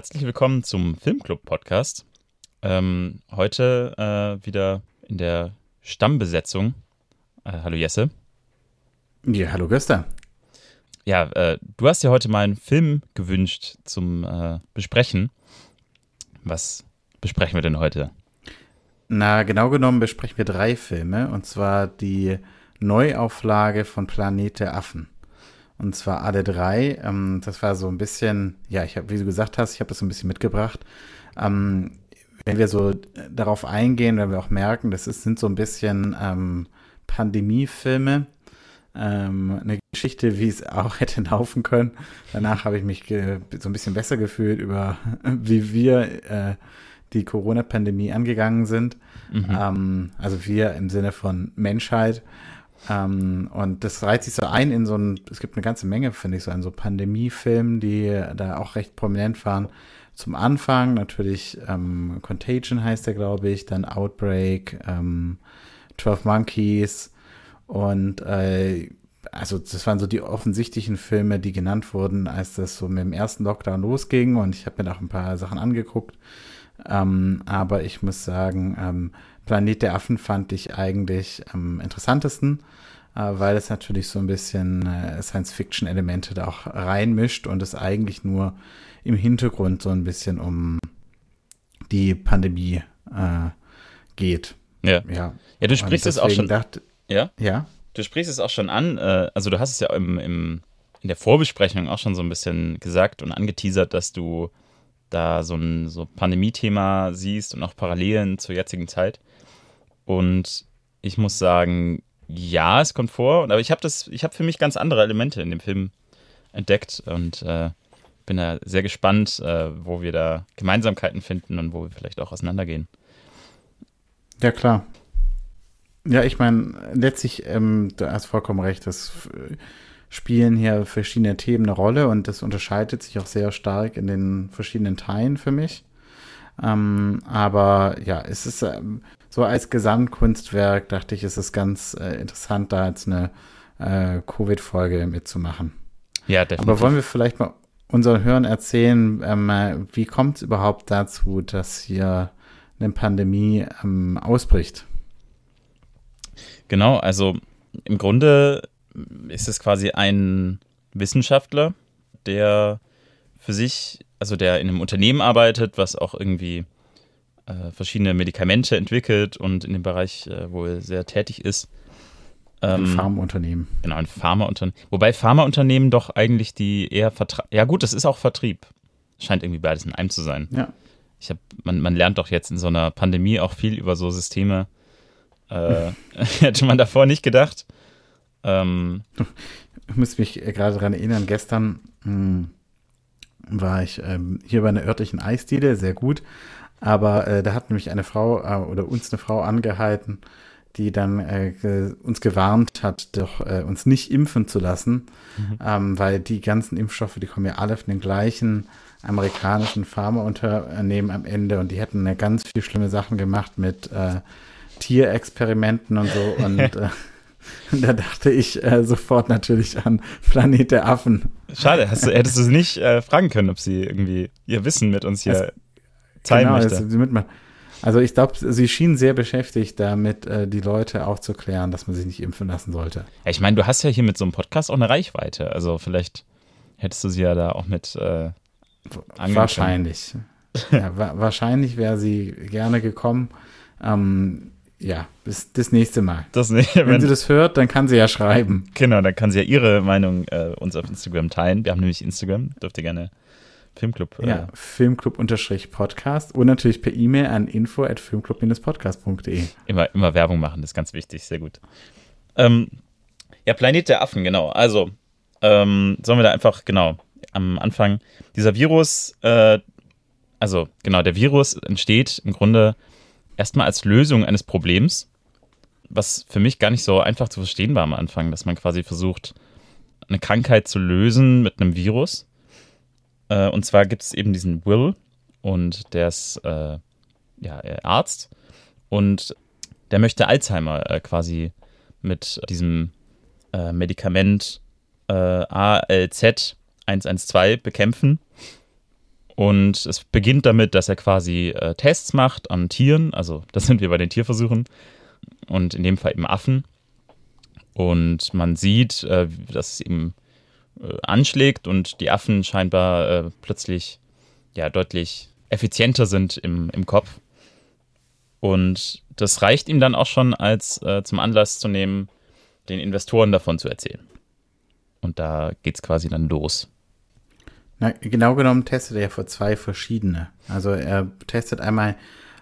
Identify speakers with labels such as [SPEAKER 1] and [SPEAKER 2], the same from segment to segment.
[SPEAKER 1] herzlich willkommen zum Filmclub-Podcast. Ähm, heute äh, wieder in der Stammbesetzung. Äh, hallo Jesse.
[SPEAKER 2] Ja, hallo Göster.
[SPEAKER 1] Ja, äh, du hast dir heute mal einen Film gewünscht zum äh, Besprechen. Was besprechen wir denn heute?
[SPEAKER 2] Na, genau genommen besprechen wir drei Filme. Und zwar die Neuauflage von Planet der Affen. Und zwar alle drei. Ähm, das war so ein bisschen, ja, ich habe, wie du gesagt hast, ich habe das so ein bisschen mitgebracht. Ähm, wenn wir so darauf eingehen, wenn wir auch merken, das ist, sind so ein bisschen ähm, Pandemiefilme. Ähm, eine Geschichte, wie es auch hätte laufen können. Danach habe ich mich so ein bisschen besser gefühlt über, wie wir äh, die Corona-Pandemie angegangen sind. Mhm. Ähm, also wir im Sinne von Menschheit. Ähm, und das reiht sich so ein in so ein, es gibt eine ganze Menge, finde ich, so an so Pandemiefilmen, die da auch recht prominent waren. Zum Anfang natürlich ähm, Contagion heißt der, glaube ich, dann Outbreak, ähm, 12 Monkeys und äh, also das waren so die offensichtlichen Filme, die genannt wurden, als das so mit dem ersten Lockdown losging und ich habe mir auch ein paar Sachen angeguckt. Ähm, aber ich muss sagen, ähm, Planet der Affen fand ich eigentlich am interessantesten, weil es natürlich so ein bisschen äh, Science-Fiction-Elemente da auch reinmischt und es eigentlich nur im Hintergrund so ein bisschen um die Pandemie äh, geht.
[SPEAKER 1] Ja. Ja, ja du sprichst es auch schon.
[SPEAKER 2] Dachte,
[SPEAKER 1] ja?
[SPEAKER 2] Ja.
[SPEAKER 1] Du sprichst es auch schon an. Äh, also, du hast es ja im, im, in der Vorbesprechung auch schon so ein bisschen gesagt und angeteasert, dass du da so ein so Pandemie-Thema siehst und auch Parallelen zur jetzigen Zeit. Und ich muss sagen, ja, es kommt vor, aber ich habe das, ich habe für mich ganz andere Elemente in dem Film entdeckt und äh, bin da sehr gespannt, äh, wo wir da Gemeinsamkeiten finden und wo wir vielleicht auch auseinandergehen.
[SPEAKER 2] Ja, klar. Ja, ich meine, letztlich, ähm, du hast vollkommen recht, das spielen hier verschiedene Themen eine Rolle und das unterscheidet sich auch sehr stark in den verschiedenen Teilen für mich. Ähm, aber ja, es ist ähm, so als Gesamtkunstwerk, dachte ich, ist es ganz äh, interessant, da jetzt eine äh, Covid-Folge mitzumachen.
[SPEAKER 1] Ja, definitiv.
[SPEAKER 2] Aber wollen wir vielleicht mal unseren Hörern erzählen, ähm, wie kommt es überhaupt dazu, dass hier eine Pandemie ähm, ausbricht?
[SPEAKER 1] Genau, also im Grunde ist es quasi ein Wissenschaftler, der für sich also der in einem Unternehmen arbeitet, was auch irgendwie äh, verschiedene Medikamente entwickelt und in dem Bereich äh, wohl sehr tätig ist.
[SPEAKER 2] Ähm, ein Pharmaunternehmen.
[SPEAKER 1] Genau, ein Pharmaunternehmen. Wobei Pharmaunternehmen doch eigentlich die eher Vertrag. Ja, gut, das ist auch Vertrieb. Scheint irgendwie beides in einem zu sein.
[SPEAKER 2] Ja.
[SPEAKER 1] Ich hab, man, man lernt doch jetzt in so einer Pandemie auch viel über so Systeme. Äh, hätte man davor nicht gedacht. Ähm,
[SPEAKER 2] ich muss mich gerade daran erinnern, gestern mh, hm, war ich ähm, hier bei einer örtlichen Eisdiele, sehr gut. Aber äh, da hat nämlich eine Frau äh, oder uns eine Frau angehalten, die dann äh, ge uns gewarnt hat, doch äh, uns nicht impfen zu lassen, mhm. ähm, weil die ganzen Impfstoffe, die kommen ja alle von den gleichen amerikanischen Pharmaunternehmen am Ende und die hätten ja ganz viel schlimme Sachen gemacht mit äh, Tierexperimenten und so und äh, da dachte ich äh, sofort natürlich an Planet der Affen.
[SPEAKER 1] Schade, hast du, hättest du es nicht äh, fragen können, ob sie irgendwie ihr Wissen mit uns hier es, teilen genau, möchte.
[SPEAKER 2] Also, also ich glaube, sie schien sehr beschäftigt damit, äh, die Leute aufzuklären, dass man sich nicht impfen lassen sollte.
[SPEAKER 1] Ja, ich meine, du hast ja hier mit so einem Podcast auch eine Reichweite. Also vielleicht hättest du sie ja da auch mit äh,
[SPEAKER 2] Wahrscheinlich. ja, wa wahrscheinlich wäre sie gerne gekommen. Ähm, ja, bis das nächste Mal.
[SPEAKER 1] Das,
[SPEAKER 2] wenn, wenn, sie das hört, dann kann sie ja schreiben.
[SPEAKER 1] Genau, dann kann sie ja ihre Meinung äh, uns auf Instagram teilen. Wir haben nämlich Instagram, dürft ihr gerne Filmclub.
[SPEAKER 2] Äh, ja, Filmclub-Podcast und natürlich per E-Mail an info at filmclub-podcast.de.
[SPEAKER 1] Immer, immer Werbung machen, das ist ganz wichtig, sehr gut. Ähm, ja, Planet der Affen, genau. Also, ähm, sollen wir da einfach, genau, am Anfang, dieser Virus, äh, also genau, der Virus entsteht im Grunde erstmal als Lösung eines Problems, was für mich gar nicht so einfach zu verstehen war am Anfang, dass man quasi versucht, eine Krankheit zu lösen mit einem Virus. Äh, und zwar gibt es eben diesen Will und der ist äh, ja, Arzt und der möchte Alzheimer äh, quasi mit diesem äh, Medikament äh, ALZ 112 bekämpfen. Und es beginnt damit, dass er quasi äh, Tests macht an Tieren. Also, das sind wir bei den Tierversuchen. Und in dem Fall eben Affen. Und man sieht, äh, dass es eben äh, anschlägt und die Affen scheinbar äh, plötzlich ja deutlich effizienter sind im, im Kopf. Und das reicht ihm dann auch schon als äh, zum Anlass zu nehmen, den Investoren davon zu erzählen. Und da geht es quasi dann los.
[SPEAKER 2] Na, genau genommen testet er für zwei verschiedene. Also er testet einmal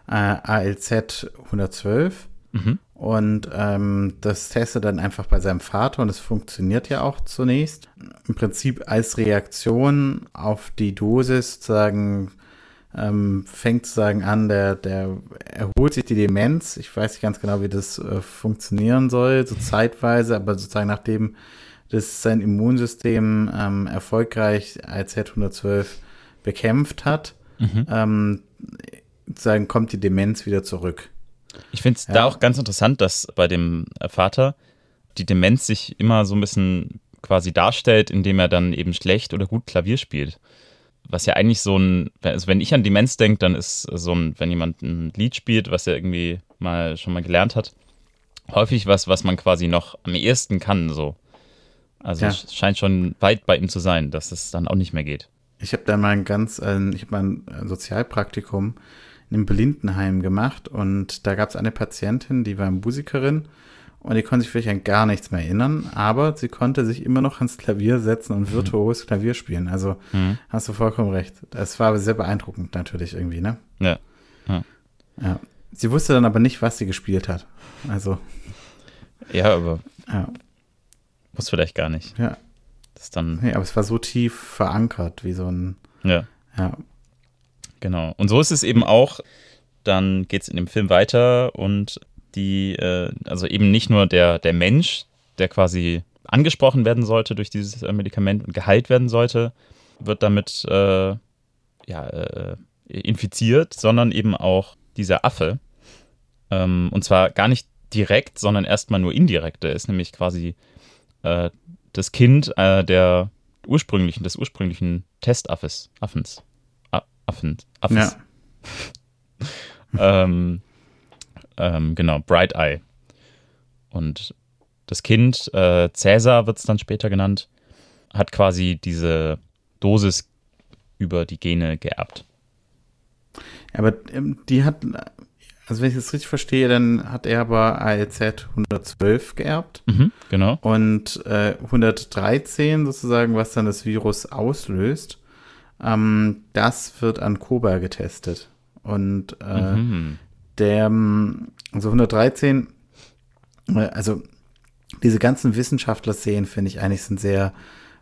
[SPEAKER 2] äh, ALZ 112 mhm. Und ähm, das testet dann einfach bei seinem Vater und es funktioniert ja auch zunächst. Im Prinzip als Reaktion auf die Dosis sozusagen ähm, fängt sozusagen an, der, der erholt sich die Demenz. Ich weiß nicht ganz genau, wie das äh, funktionieren soll, so zeitweise, aber sozusagen nachdem das sein Immunsystem ähm, erfolgreich als Z112 bekämpft hat, mhm. ähm, sozusagen kommt die Demenz wieder zurück.
[SPEAKER 1] Ich finde es ja. da auch ganz interessant, dass bei dem Vater die Demenz sich immer so ein bisschen quasi darstellt, indem er dann eben schlecht oder gut Klavier spielt was ja eigentlich so ein, also wenn ich an Demenz denke, dann ist so ein, wenn jemand ein Lied spielt, was er irgendwie mal schon mal gelernt hat, häufig was, was man quasi noch am ehesten kann, so. Also ja. es scheint schon weit bei ihm zu sein, dass es dann auch nicht mehr geht.
[SPEAKER 2] Ich habe da mal ein ganz, äh, ich habe mal ein Sozialpraktikum einem Blindenheim gemacht und da gab es eine Patientin, die war Musikerin und die konnte sich vielleicht an gar nichts mehr erinnern, aber sie konnte sich immer noch ans Klavier setzen und virtuos Klavier spielen. Also mhm. hast du vollkommen recht. Das war sehr beeindruckend natürlich irgendwie, ne?
[SPEAKER 1] Ja. ja.
[SPEAKER 2] ja. Sie wusste dann aber nicht, was sie gespielt hat. Also.
[SPEAKER 1] Ja, aber. Ja. Muss vielleicht gar nicht.
[SPEAKER 2] Ja.
[SPEAKER 1] Das dann.
[SPEAKER 2] Nee, aber es war so tief verankert, wie so ein.
[SPEAKER 1] Ja.
[SPEAKER 2] Ja.
[SPEAKER 1] Genau. Und so ist es eben auch. Dann geht es in dem Film weiter und die, äh, also eben nicht nur der, der Mensch, der quasi angesprochen werden sollte durch dieses äh, Medikament und geheilt werden sollte, wird damit äh, ja, äh, infiziert, sondern eben auch dieser Affe. Ähm, und zwar gar nicht direkt, sondern erstmal nur indirekt. Der ist nämlich quasi äh, das Kind äh, der ursprünglichen, des ursprünglichen Testaffes, Affens. Affen, Affens. Ja. ähm, ähm, genau, Bright Eye. Und das Kind, äh, Cäsar wird es dann später genannt, hat quasi diese Dosis über die Gene geerbt.
[SPEAKER 2] Aber ähm, die hat, also wenn ich das richtig verstehe, dann hat er aber ALZ 112 geerbt.
[SPEAKER 1] Mhm, genau.
[SPEAKER 2] Und äh, 113 sozusagen, was dann das Virus auslöst, ähm, das wird an Koba getestet. Und äh, mhm der, also 113, äh, also diese ganzen Wissenschaftler-Szenen finde ich eigentlich sind sehr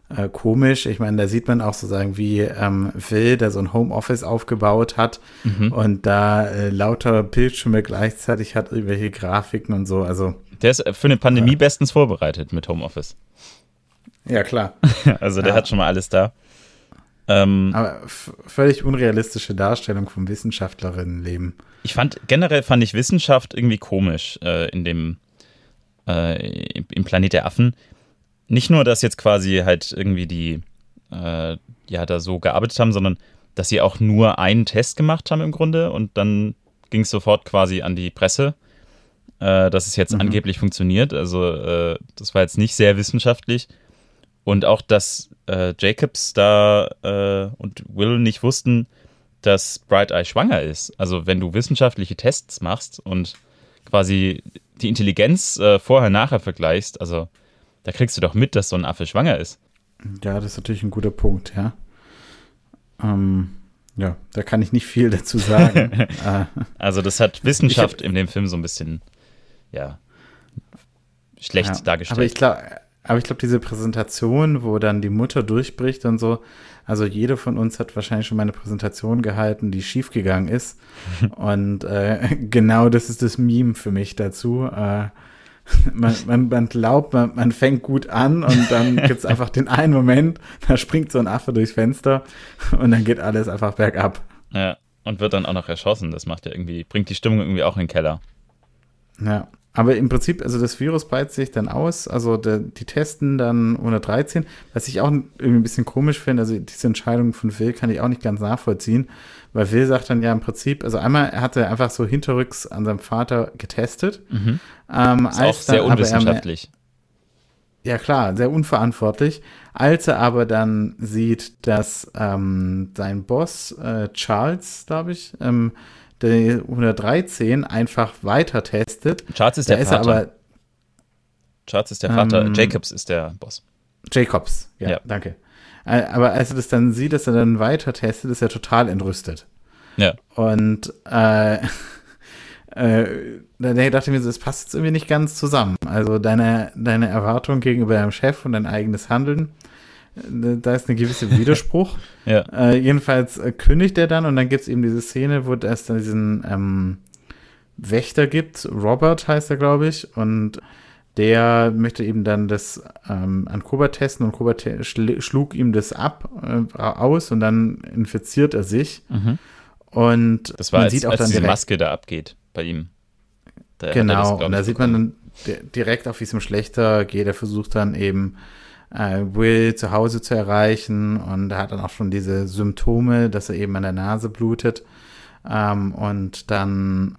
[SPEAKER 2] äh, komisch. Ich meine, da sieht man auch sozusagen, wie ähm, Phil, der so ein Homeoffice aufgebaut hat mhm. und da äh, lauter Bildschirme gleichzeitig hat, irgendwelche Grafiken und so. Also
[SPEAKER 1] der ist für eine Pandemie ja. bestens vorbereitet mit Homeoffice.
[SPEAKER 2] Ja, klar.
[SPEAKER 1] also der ja. hat schon mal alles da.
[SPEAKER 2] Ähm, Aber völlig unrealistische Darstellung vom Wissenschaftlerinnenleben.
[SPEAKER 1] Ich fand, generell fand ich Wissenschaft irgendwie komisch äh, in dem, äh, im Planet der Affen. Nicht nur, dass jetzt quasi halt irgendwie die, äh, ja, da so gearbeitet haben, sondern dass sie auch nur einen Test gemacht haben im Grunde und dann ging es sofort quasi an die Presse, äh, dass es jetzt mhm. angeblich funktioniert. Also äh, das war jetzt nicht sehr wissenschaftlich. Und auch, dass äh, Jacobs da äh, und Will nicht wussten, dass Bright Eye schwanger ist. Also wenn du wissenschaftliche Tests machst und quasi die Intelligenz äh, vorher nachher vergleichst, also da kriegst du doch mit, dass so ein Affe schwanger ist.
[SPEAKER 2] Ja, das ist natürlich ein guter Punkt, ja. Ähm, ja, da kann ich nicht viel dazu sagen.
[SPEAKER 1] Äh, also das hat Wissenschaft hab, in dem Film so ein bisschen, ja, schlecht ja, dargestellt.
[SPEAKER 2] Aber ich glaube, aber ich glaube, diese Präsentation, wo dann die Mutter durchbricht und so, also jede von uns hat wahrscheinlich schon mal eine Präsentation gehalten, die schiefgegangen ist. und äh, genau das ist das Meme für mich dazu. Äh, man, man, man glaubt, man, man fängt gut an und dann gibt es einfach den einen Moment, da springt so ein Affe durchs Fenster und dann geht alles einfach bergab.
[SPEAKER 1] Ja, und wird dann auch noch erschossen. Das macht ja irgendwie, bringt die Stimmung irgendwie auch in den Keller.
[SPEAKER 2] Ja, Aber im Prinzip, also das Virus breitet sich dann aus, also der, die testen dann 113, was ich auch irgendwie ein bisschen komisch finde, also diese Entscheidung von Will kann ich auch nicht ganz nachvollziehen, weil Will sagt dann ja im Prinzip, also einmal hat er einfach so hinterrücks an seinem Vater getestet.
[SPEAKER 1] Mhm. Ähm, ist auch sehr dann, unwissenschaftlich.
[SPEAKER 2] Er, ja klar, sehr unverantwortlich. Als er aber dann sieht, dass ähm, sein Boss, äh, Charles, glaube ich, ähm, der 113 einfach weiter testet.
[SPEAKER 1] Charles ist der ist Vater. Aber, Charles ist der Vater, ähm, Jacobs ist der Boss.
[SPEAKER 2] Jacobs, ja, ja, danke. Äh, aber als er das dann sieht, dass er dann weiter testet, ist er total entrüstet.
[SPEAKER 1] Ja.
[SPEAKER 2] Und äh, äh, da dachte ich mir, das passt jetzt irgendwie nicht ganz zusammen. Also deine, deine Erwartung gegenüber deinem Chef und dein eigenes Handeln da ist ein gewisser Widerspruch.
[SPEAKER 1] ja.
[SPEAKER 2] Äh, jedenfalls äh, kündigt er dann und dann gibt es eben diese Szene, wo es dann diesen ähm, Wächter gibt. Robert heißt er, glaube ich. Und der möchte eben dann das ähm, an Koba testen und Koba te schl schlug ihm das ab äh, aus und dann infiziert er sich.
[SPEAKER 1] Mhm.
[SPEAKER 2] Und
[SPEAKER 1] das war man als, sieht auch als dann diese Maske da abgeht bei ihm.
[SPEAKER 2] Da genau, das, und da sieht man dann direkt auch, wie es ihm schlechter geht. Er versucht dann eben äh, Will zu Hause zu erreichen und er hat dann auch schon diese Symptome, dass er eben an der Nase blutet ähm, und dann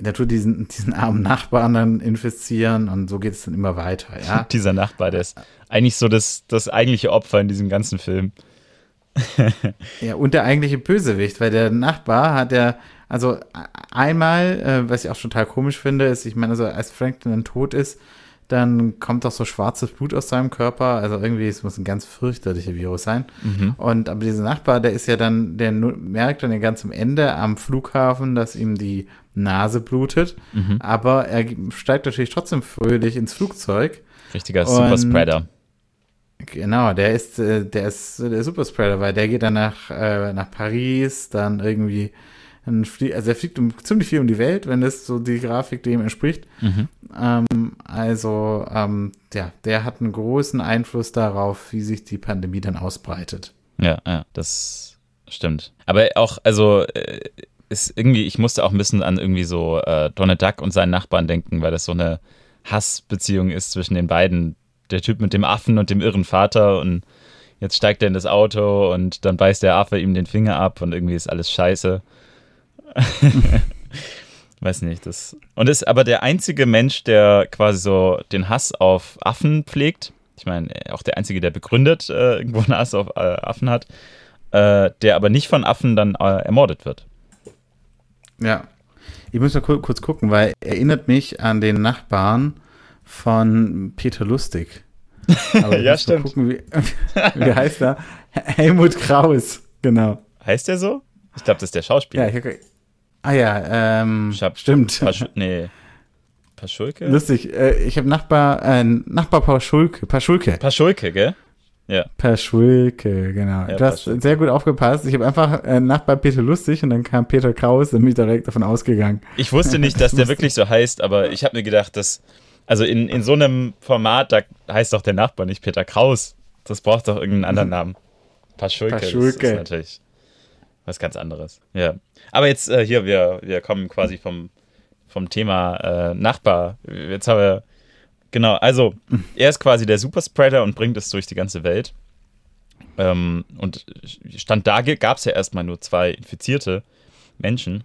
[SPEAKER 2] natürlich diesen, diesen armen Nachbarn dann infizieren und so geht es dann immer weiter, ja.
[SPEAKER 1] Dieser Nachbar, der ist eigentlich so das, das eigentliche Opfer in diesem ganzen Film.
[SPEAKER 2] ja, und der eigentliche Bösewicht, weil der Nachbar hat ja, also einmal, äh, was ich auch schon total komisch finde, ist, ich meine, also als Franklin dann tot ist, dann kommt doch so schwarzes Blut aus seinem Körper. Also irgendwie, es muss ein ganz fürchterlicher Virus sein.
[SPEAKER 1] Mhm.
[SPEAKER 2] Und aber dieser Nachbar, der ist ja dann, der merkt dann ja ganz am Ende am Flughafen, dass ihm die Nase blutet.
[SPEAKER 1] Mhm.
[SPEAKER 2] Aber er steigt natürlich trotzdem fröhlich ins Flugzeug.
[SPEAKER 1] Richtiger Superspreader.
[SPEAKER 2] Genau, der ist, äh, der ist der Superspreader, weil der geht dann nach, äh, nach Paris, dann irgendwie also er fliegt um, ziemlich viel um die Welt, wenn das so die Grafik dem entspricht.
[SPEAKER 1] Mhm.
[SPEAKER 2] Ähm, also, ähm, ja, der hat einen großen Einfluss darauf, wie sich die Pandemie dann ausbreitet.
[SPEAKER 1] Ja, ja, das stimmt. Aber auch, also, äh, ist irgendwie, ich musste auch ein bisschen an irgendwie so äh, Donald Duck und seinen Nachbarn denken, weil das so eine Hassbeziehung ist zwischen den beiden. Der Typ mit dem Affen und dem irren Vater und jetzt steigt er in das Auto und dann beißt der Affe ihm den Finger ab und irgendwie ist alles scheiße. Weiß nicht, das. Und ist aber der einzige Mensch, der quasi so den Hass auf Affen pflegt. Ich meine, auch der einzige, der begründet äh, irgendwo einen Hass auf äh, Affen hat, äh, der aber nicht von Affen dann äh, ermordet wird.
[SPEAKER 2] Ja. Ich muss mal kurz gucken, weil erinnert mich an den Nachbarn von Peter Lustig.
[SPEAKER 1] Aber ja, stimmt.
[SPEAKER 2] Gucken, wie, wie heißt er? Helmut Kraus, genau.
[SPEAKER 1] Heißt der so? Ich glaube, das ist der Schauspieler.
[SPEAKER 2] Ja, ich, Ah ja, ähm, hab, stimmt.
[SPEAKER 1] Pasch, nee. Paschulke?
[SPEAKER 2] Lustig. Äh, ich habe Nachbar, äh, Nachbar Paschulke. Paschulke.
[SPEAKER 1] Paschulke, gell? Ja.
[SPEAKER 2] Paschulke, genau. Ja, du hast Paschulke. sehr gut aufgepasst. Ich habe einfach äh, Nachbar Peter Lustig und dann kam Peter Kraus und mich direkt davon ausgegangen.
[SPEAKER 1] Ich wusste nicht, dass der wirklich so heißt, aber ich habe mir gedacht, dass, also in, in so einem Format, da heißt doch der Nachbar nicht Peter Kraus. Das braucht doch irgendeinen anderen Namen. Paschulke.
[SPEAKER 2] Paschulke. Das ist
[SPEAKER 1] natürlich was ganz anderes. Ja. Aber jetzt äh, hier, wir, wir kommen quasi vom, vom Thema äh, Nachbar. Jetzt haben wir. Genau, also er ist quasi der Superspreader und bringt es durch die ganze Welt. Ähm, und Stand da gab es ja erstmal nur zwei infizierte Menschen.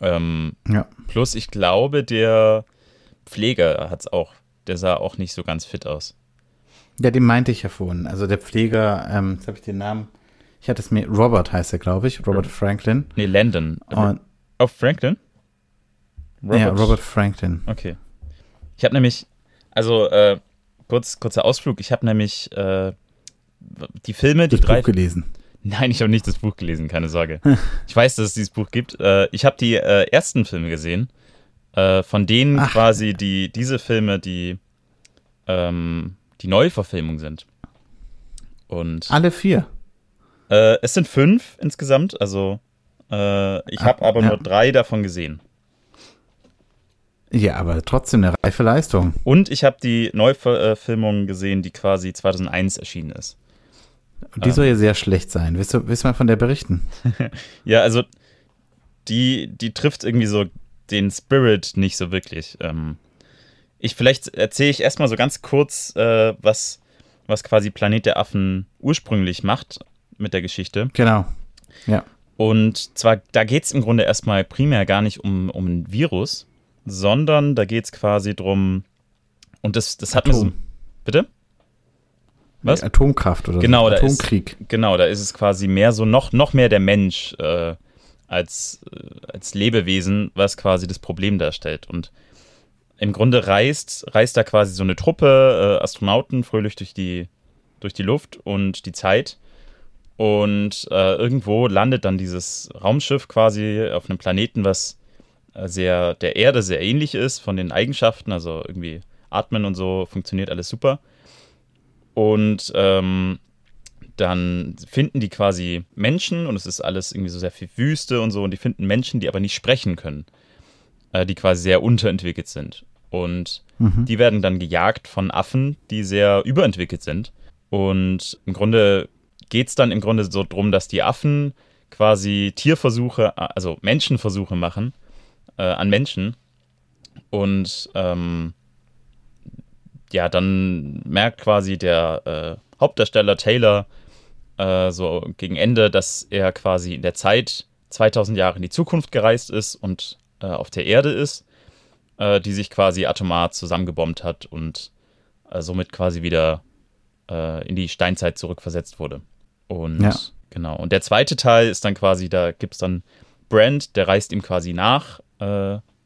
[SPEAKER 1] Ähm,
[SPEAKER 2] ja.
[SPEAKER 1] Plus, ich glaube, der Pfleger hat es auch, der sah auch nicht so ganz fit aus.
[SPEAKER 2] Ja, den meinte ich ja vorhin. Also der Pfleger, ähm, jetzt habe ich den Namen ich hatte es mir, Robert heißt er, glaube ich, Robert Franklin.
[SPEAKER 1] Nee, Landon.
[SPEAKER 2] Und,
[SPEAKER 1] Auf Franklin?
[SPEAKER 2] Robert. Ja, Robert Franklin.
[SPEAKER 1] Okay. Ich habe nämlich, also äh, kurz, kurzer Ausflug, ich habe nämlich äh, die Filme, die
[SPEAKER 2] das
[SPEAKER 1] drei.
[SPEAKER 2] Buch gelesen.
[SPEAKER 1] Nein, ich habe nicht das Buch gelesen, keine Sorge. ich weiß, dass es dieses Buch gibt. Äh, ich habe die äh, ersten Filme gesehen, äh, von denen Ach. quasi die, diese Filme, die ähm, die Neuverfilmung sind. Und
[SPEAKER 2] Alle vier?
[SPEAKER 1] Äh, es sind fünf insgesamt, also äh, ich habe aber ja. nur drei davon gesehen.
[SPEAKER 2] Ja, aber trotzdem eine reife Leistung.
[SPEAKER 1] Und ich habe die Neuverfilmung gesehen, die quasi 2001 erschienen ist.
[SPEAKER 2] Die soll ja sehr schlecht sein. Willst du, willst du mal von der berichten?
[SPEAKER 1] ja, also die, die trifft irgendwie so den Spirit nicht so wirklich. Ähm, ich vielleicht erzähle ich erstmal so ganz kurz, äh, was, was quasi Planet der Affen ursprünglich macht mit der Geschichte.
[SPEAKER 2] Genau. Ja.
[SPEAKER 1] Und zwar, da geht es im Grunde erstmal primär gar nicht um, um ein Virus, sondern da geht es quasi drum, und das, das hat mir so. Bitte?
[SPEAKER 2] Was? Atomkraft oder
[SPEAKER 1] genau,
[SPEAKER 2] so.
[SPEAKER 1] Atomkrieg. Ist, genau, da ist es quasi mehr so noch, noch mehr der Mensch äh, als, äh, als Lebewesen, was quasi das Problem darstellt. Und im Grunde reist, reist da quasi so eine Truppe äh, Astronauten fröhlich durch die, durch die Luft und die Zeit. Und äh, irgendwo landet dann dieses Raumschiff quasi auf einem Planeten, was äh, sehr der Erde sehr ähnlich ist von den Eigenschaften, also irgendwie atmen und so funktioniert alles super. Und ähm, dann finden die quasi Menschen und es ist alles irgendwie so sehr viel Wüste und so und die finden Menschen, die aber nicht sprechen können, äh, die quasi sehr unterentwickelt sind. Und mhm. die werden dann gejagt von Affen, die sehr überentwickelt sind. Und im Grunde geht es dann im Grunde so drum, dass die Affen quasi Tierversuche, also Menschenversuche machen äh, an Menschen. Und ähm, ja, dann merkt quasi der äh, Hauptdarsteller Taylor äh, so gegen Ende, dass er quasi in der Zeit 2000 Jahre in die Zukunft gereist ist und äh, auf der Erde ist, äh, die sich quasi atomar zusammengebombt hat und äh, somit quasi wieder äh, in die Steinzeit zurückversetzt wurde. Und ja. genau. Und der zweite Teil ist dann quasi, da gibt es dann Brand, der reist ihm quasi nach,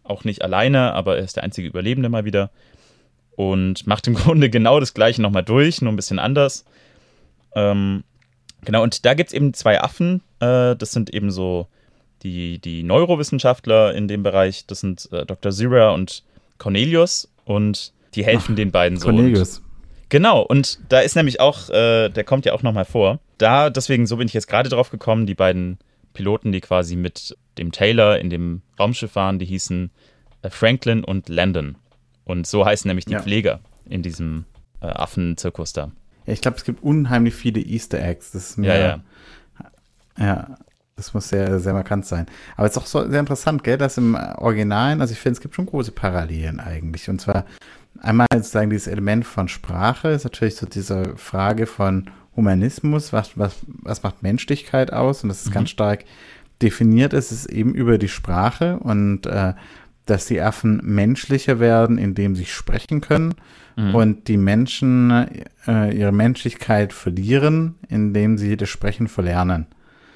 [SPEAKER 1] auch nicht alleine, aber er ist der einzige Überlebende mal wieder und macht im Grunde genau das gleiche nochmal durch, nur ein bisschen anders. Ähm, genau, und da gibt es eben zwei Affen. Äh, das sind eben so die, die Neurowissenschaftler in dem Bereich. Das sind äh, Dr. Zira und Cornelius und die helfen Ach, den beiden so.
[SPEAKER 2] Cornelius.
[SPEAKER 1] Genau, und da ist nämlich auch, äh, der kommt ja auch nochmal vor. Da, deswegen, so bin ich jetzt gerade drauf gekommen, die beiden Piloten, die quasi mit dem Taylor in dem Raumschiff waren, die hießen äh, Franklin und Landon. Und so heißen nämlich die ja. Pfleger in diesem äh, Affenzirkus da.
[SPEAKER 2] Ja, ich glaube, es gibt unheimlich viele Easter Eggs. Das ist mir, ja, ja. Ja, das muss sehr, sehr markant sein. Aber es ist auch so, sehr interessant, gell, dass im Originalen, also ich finde, es gibt schon große Parallelen eigentlich. Und zwar einmal sozusagen dieses Element von Sprache ist natürlich so diese Frage von Humanismus, was, was, was macht Menschlichkeit aus? Und das ist mhm. ganz stark definiert, ist es eben über die Sprache und äh, dass die Affen menschlicher werden, indem sie sprechen können mhm. und die Menschen äh, ihre Menschlichkeit verlieren, indem sie das Sprechen verlernen.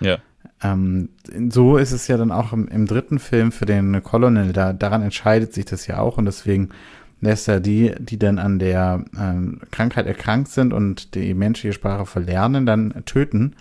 [SPEAKER 1] Ja.
[SPEAKER 2] Ähm, so ist es ja dann auch im, im, dritten Film für den Colonel, da, daran entscheidet sich das ja auch und deswegen lässt er die, die dann an der ähm, Krankheit erkrankt sind und die menschliche Sprache verlernen, dann töten.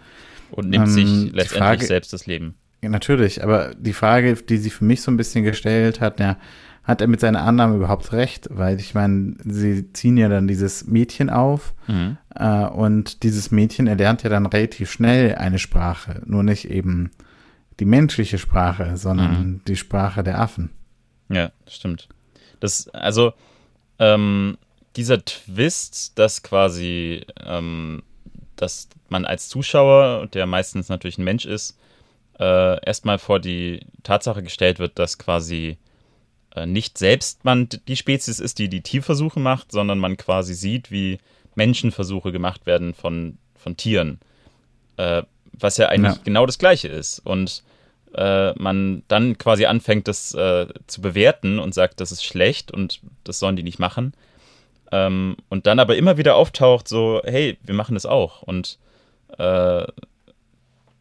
[SPEAKER 1] Und nimmt ähm, sich letztendlich Frage, selbst das Leben.
[SPEAKER 2] Ja, natürlich, aber die Frage, die sie für mich so ein bisschen gestellt hat, ja, hat er mit seiner Annahme überhaupt recht? Weil ich meine, sie ziehen ja dann dieses Mädchen auf mhm. äh, und dieses Mädchen erlernt ja dann relativ schnell eine Sprache, nur nicht eben die menschliche Sprache, sondern mhm. die Sprache der Affen.
[SPEAKER 1] Ja, stimmt. Das, also, ähm, dieser Twist, dass quasi, ähm, dass man als Zuschauer, der meistens natürlich ein Mensch ist, äh, erstmal vor die Tatsache gestellt wird, dass quasi äh, nicht selbst man die Spezies ist, die die Tierversuche macht, sondern man quasi sieht, wie Menschenversuche gemacht werden von, von Tieren. Äh, was ja eigentlich ja. genau das Gleiche ist. Und äh, man dann quasi anfängt, das äh, zu bewerten und sagt, das ist schlecht und das sollen die nicht machen. Ähm, und dann aber immer wieder auftaucht, so, hey, wir machen das auch. Und äh,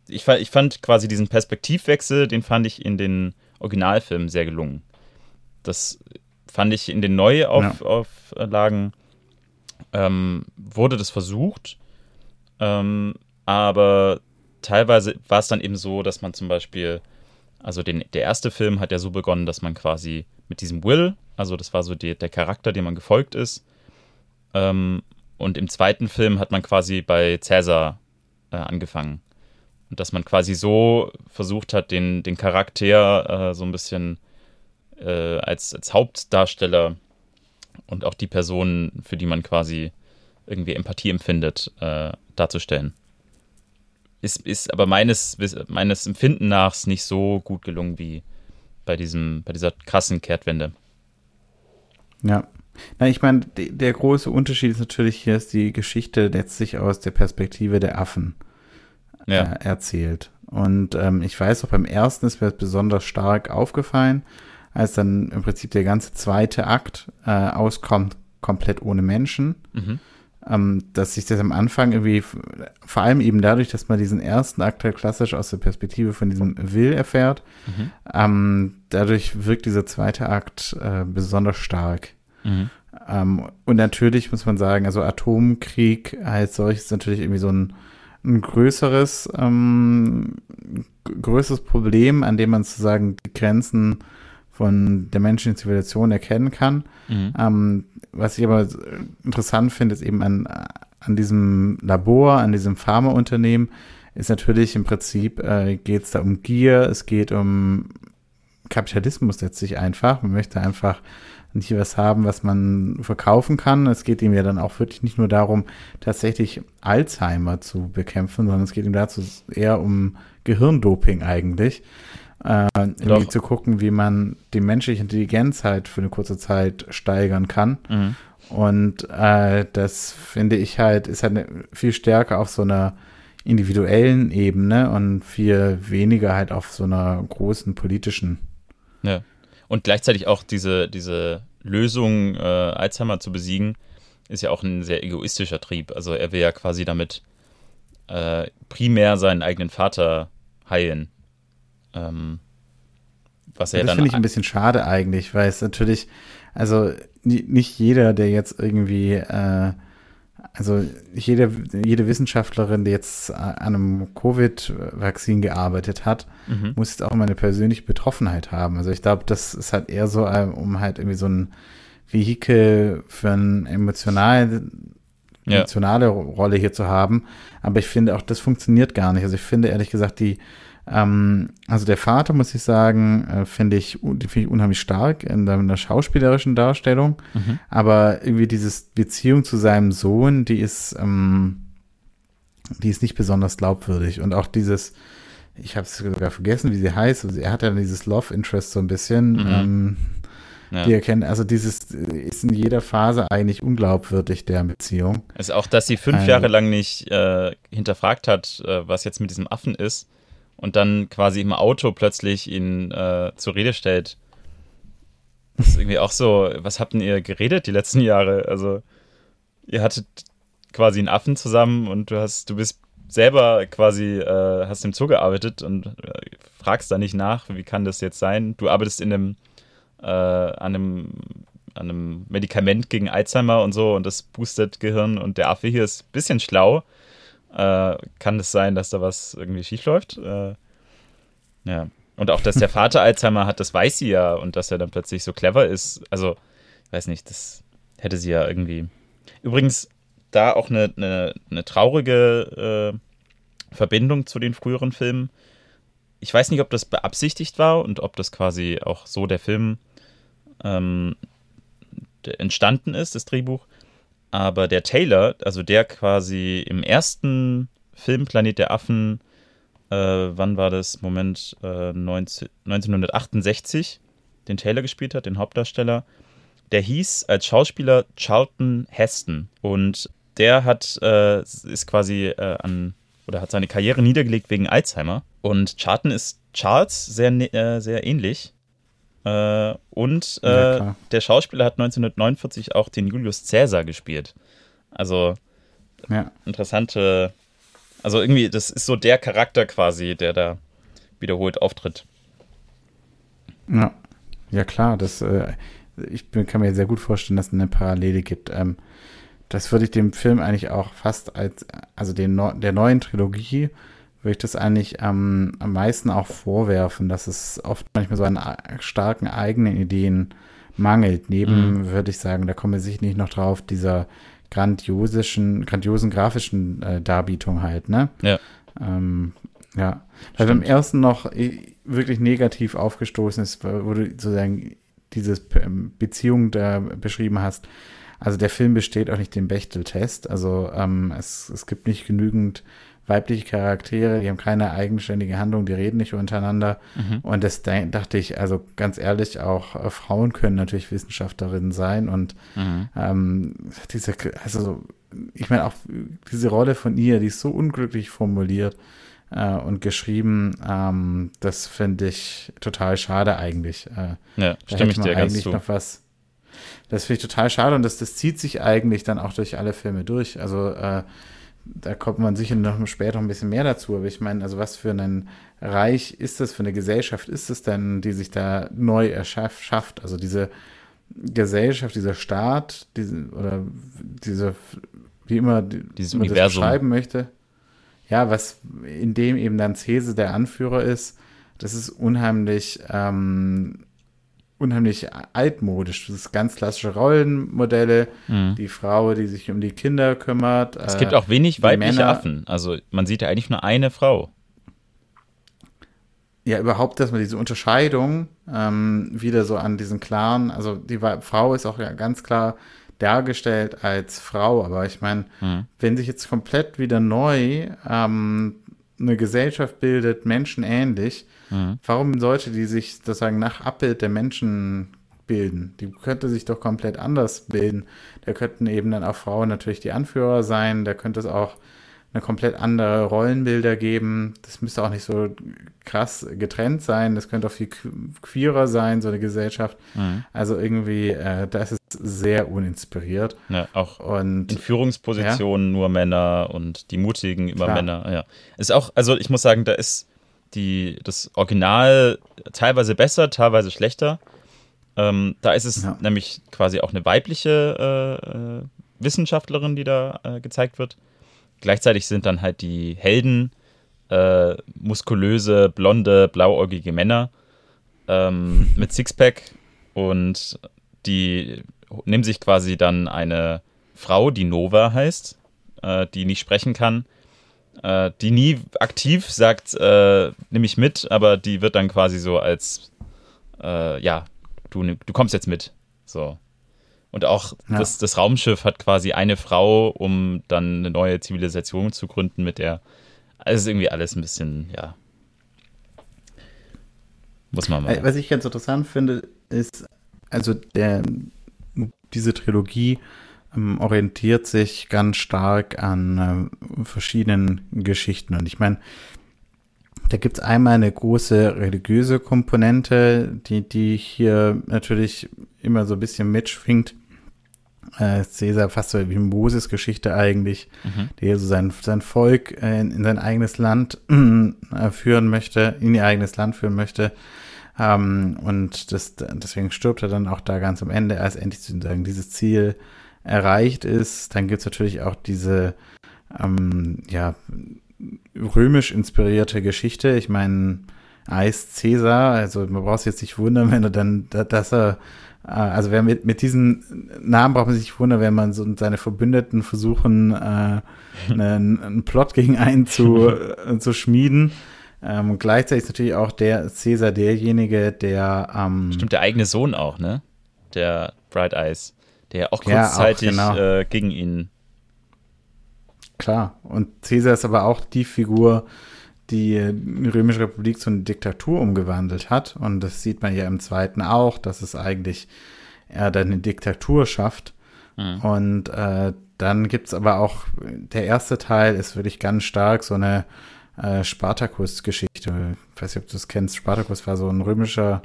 [SPEAKER 1] ich, ich fand quasi diesen Perspektivwechsel, den fand ich in den Originalfilmen sehr gelungen. Das fand ich in den Neuauflagen ja. ähm, wurde das versucht, ähm, aber teilweise war es dann eben so, dass man zum Beispiel, also den, der erste Film hat ja so begonnen, dass man quasi mit diesem Will, also das war so die, der Charakter, dem man gefolgt ist, ähm, und im zweiten Film hat man quasi bei Cäsar äh, angefangen. Und dass man quasi so versucht hat, den, den Charakter äh, so ein bisschen äh, als, als Hauptdarsteller und auch die Person, für die man quasi irgendwie Empathie empfindet, äh, darzustellen. Ist, ist aber meines, meines Empfinden nach nicht so gut gelungen wie bei diesem, bei dieser krassen Kehrtwende.
[SPEAKER 2] Ja. Na, ich meine, der große Unterschied ist natürlich hier, ist die Geschichte letztlich aus der Perspektive der Affen ja. äh, erzählt. Und ähm, ich weiß auch beim ersten ist mir besonders stark aufgefallen, als dann im Prinzip der ganze zweite Akt äh, auskommt, komplett ohne Menschen. Mhm. Ähm, dass sich das am Anfang irgendwie, vor allem eben dadurch, dass man diesen ersten Akt halt klassisch aus der Perspektive von diesem Will erfährt, mhm. ähm, dadurch wirkt dieser zweite Akt äh, besonders stark. Mhm. Ähm, und natürlich muss man sagen, also Atomkrieg als solches ist natürlich irgendwie so ein ein größeres, ähm, größeres Problem, an dem man sozusagen die Grenzen von der menschlichen Zivilisation erkennen kann. Mhm. Ähm, was ich aber interessant finde, ist eben an, an diesem Labor, an diesem Pharmaunternehmen, ist natürlich im Prinzip, äh, geht es da um Gier, es geht um Kapitalismus letztlich einfach. Man möchte einfach nicht was haben, was man verkaufen kann. Es geht ihm ja dann auch wirklich nicht nur darum, tatsächlich Alzheimer zu bekämpfen, sondern es geht ihm dazu eher um Gehirndoping eigentlich. Äh, irgendwie zu gucken, wie man die menschliche Intelligenz halt für eine kurze Zeit steigern kann. Mhm. Und äh, das finde ich halt, ist halt eine, viel stärker auf so einer individuellen Ebene und viel weniger halt auf so einer großen politischen.
[SPEAKER 1] Ja. Und gleichzeitig auch diese, diese Lösung, äh, Alzheimer zu besiegen, ist ja auch ein sehr egoistischer Trieb. Also er will ja quasi damit äh, primär seinen eigenen Vater heilen. Ähm,
[SPEAKER 2] was er das finde ich ein bisschen schade eigentlich, weil es natürlich, also nicht jeder, der jetzt irgendwie äh, also jede, jede Wissenschaftlerin, die jetzt an einem Covid-Vakzin gearbeitet hat, mhm. muss jetzt auch immer eine persönliche Betroffenheit haben. Also ich glaube, das ist halt eher so, äh, um halt irgendwie so ein Vehikel für eine emotional, ja. emotionale Rolle hier zu haben. Aber ich finde auch, das funktioniert gar nicht. Also ich finde ehrlich gesagt, die ähm, also der Vater, muss ich sagen, äh, finde ich, find ich unheimlich stark in der, in der schauspielerischen Darstellung. Mhm. Aber irgendwie diese Beziehung zu seinem Sohn, die ist, ähm, die ist nicht besonders glaubwürdig. Und auch dieses, ich habe es sogar vergessen, wie sie heißt. Also er hat ja dieses Love Interest so ein bisschen. Mhm. Ähm, ja. die erkennen, also dieses ist in jeder Phase eigentlich unglaubwürdig, der Beziehung.
[SPEAKER 1] Also auch, dass sie fünf Jahre lang nicht äh, hinterfragt hat, äh, was jetzt mit diesem Affen ist und dann quasi im Auto plötzlich ihn äh, zur Rede stellt. Das ist irgendwie auch so, was habt denn ihr geredet die letzten Jahre? Also, ihr hattet quasi einen Affen zusammen und du hast, du bist selber quasi, äh, hast im Zoo gearbeitet und äh, fragst da nicht nach, wie kann das jetzt sein? Du arbeitest in einem, äh, an einem, an einem Medikament gegen Alzheimer und so und das boostet Gehirn und der Affe hier ist ein bisschen schlau äh, kann es sein, dass da was irgendwie schief läuft. Äh, ja. Und auch, dass der Vater Alzheimer hat, das weiß sie ja und dass er dann plötzlich so clever ist. Also, ich weiß nicht, das hätte sie ja irgendwie. Übrigens, da auch eine, eine, eine traurige äh, Verbindung zu den früheren Filmen. Ich weiß nicht, ob das beabsichtigt war und ob das quasi auch so der Film ähm, entstanden ist, das Drehbuch. Aber der Taylor, also der quasi im ersten Film Planet der Affen, äh, wann war das? Moment, äh, 19, 1968, den Taylor gespielt hat, den Hauptdarsteller, der hieß als Schauspieler Charlton Heston. Und der hat, äh, ist quasi äh, an, oder hat seine Karriere niedergelegt wegen Alzheimer. Und Charlton ist Charles sehr, äh, sehr ähnlich. Äh, und äh, ja, der Schauspieler hat 1949 auch den Julius Caesar gespielt. Also ja. interessante, also irgendwie, das ist so der Charakter quasi, der da wiederholt auftritt.
[SPEAKER 2] Ja, ja klar, das, äh, ich kann mir sehr gut vorstellen, dass es eine Parallele gibt. Ähm, das würde ich dem Film eigentlich auch fast als, also den, der neuen Trilogie würde ich das eigentlich ähm, am meisten auch vorwerfen, dass es oft manchmal so an starken eigenen Ideen mangelt. Neben, mhm. würde ich sagen, da kommen wir sicher nicht noch drauf, dieser grandiosischen, grandiosen grafischen äh, Darbietung halt, ne?
[SPEAKER 1] Ja.
[SPEAKER 2] Ähm, ja. Weil beim ersten noch äh, wirklich negativ aufgestoßen ist, wo du sozusagen diese ähm, Beziehung da beschrieben hast. Also der Film besteht auch nicht dem Bechtel-Test. Also ähm, es, es gibt nicht genügend weibliche Charaktere, die haben keine eigenständige Handlung, die reden nicht untereinander. Mhm. Und das dachte ich, also ganz ehrlich, auch äh, Frauen können natürlich Wissenschaftlerinnen sein und mhm. ähm, diese, also ich meine auch diese Rolle von ihr, die ist so unglücklich formuliert äh, und geschrieben, ähm, das finde ich total schade eigentlich. Äh,
[SPEAKER 1] ja, stimme ich dir
[SPEAKER 2] eigentlich
[SPEAKER 1] ganz zu.
[SPEAKER 2] noch was das finde ich total schade und das, das zieht sich eigentlich dann auch durch alle Filme durch. Also äh, da kommt man sicher noch später ein bisschen mehr dazu. Aber ich meine, also was für ein Reich ist das, für eine Gesellschaft ist es denn, die sich da neu erschafft? Also diese Gesellschaft, dieser Staat, diese, oder diese, wie immer,
[SPEAKER 1] dieses man Universum.
[SPEAKER 2] das beschreiben möchte. Ja, was in dem eben dann Cäsar der Anführer ist, das ist unheimlich ähm, unheimlich altmodisch. Das ist ganz klassische Rollenmodelle. Mhm. Die Frau, die sich um die Kinder kümmert.
[SPEAKER 1] Es gibt auch wenig weibliche Männer. Affen. Also man sieht ja eigentlich nur eine Frau.
[SPEAKER 2] Ja, überhaupt, dass man diese Unterscheidung ähm, wieder so an diesen klaren, also die Frau ist auch ja ganz klar dargestellt als Frau, aber ich meine, mhm. wenn sich jetzt komplett wieder neu ähm, eine Gesellschaft bildet, menschenähnlich, Mhm. Warum sollte die sich sozusagen nach Abbild der Menschen bilden? Die könnte sich doch komplett anders bilden. Da könnten eben dann auch Frauen natürlich die Anführer sein, da könnte es auch eine komplett andere Rollenbilder geben. Das müsste auch nicht so krass getrennt sein. Das könnte auch viel queerer sein, so eine Gesellschaft. Mhm. Also irgendwie, äh, da ist es sehr uninspiriert.
[SPEAKER 1] Ja, auch und, in Führungspositionen ja? nur Männer und die Mutigen über Klar. Männer. Ja. Ist auch, also ich muss sagen, da ist die, das Original teilweise besser, teilweise schlechter. Ähm, da ist es ja. nämlich quasi auch eine weibliche äh, äh, Wissenschaftlerin, die da äh, gezeigt wird. Gleichzeitig sind dann halt die Helden äh, muskulöse, blonde, blauäugige Männer ähm, mit Sixpack und die nehmen sich quasi dann eine Frau, die Nova heißt, äh, die nicht sprechen kann äh, die nie aktiv sagt, äh, nehme ich mit, aber die wird dann quasi so als, äh, ja, du, du kommst jetzt mit. So. Und auch ja. das, das Raumschiff hat quasi eine Frau, um dann eine neue Zivilisation zu gründen, mit der. Also irgendwie alles ein bisschen, ja. Muss man mal.
[SPEAKER 2] Was ich ganz interessant finde, ist, also der, diese Trilogie ähm, orientiert sich ganz stark an äh, verschiedenen Geschichten. Und ich meine, da gibt es einmal eine große religiöse Komponente, die, die hier natürlich immer so ein bisschen mitschwingt. Äh, Caesar fast so wie Moses-Geschichte eigentlich, mhm. der so sein, sein Volk äh, in, in, sein eigenes Land äh, führen möchte, in ihr eigenes Land führen möchte. Ähm, und das, deswegen stirbt er dann auch da ganz am Ende, als endlich sozusagen dieses Ziel erreicht ist. Dann gibt es natürlich auch diese ähm, ja, römisch inspirierte Geschichte. Ich meine, Eis Cäsar, also man braucht sich jetzt nicht wundern, wenn er dann, dass er, äh, also wer mit, mit diesen Namen braucht man sich nicht wundern, wenn man so seine Verbündeten versuchen, äh, einen, einen Plot gegen einen zu, äh, zu schmieden. Ähm, gleichzeitig ist natürlich auch der Cäsar derjenige, der ähm,
[SPEAKER 1] Stimmt, der eigene Sohn auch, ne? Der Bright Eyes der auch kurzzeitig ja, auch, genau. äh, gegen ihn.
[SPEAKER 2] Klar, und Caesar ist aber auch die Figur, die die Römische Republik zu einer Diktatur umgewandelt hat. Und das sieht man ja im zweiten auch, dass es eigentlich er dann eine Diktatur schafft. Mhm. Und äh, dann gibt es aber auch, der erste Teil ist wirklich ganz stark so eine äh, Spartacus-Geschichte. Ich weiß nicht, ob du das kennst. Spartacus war so ein römischer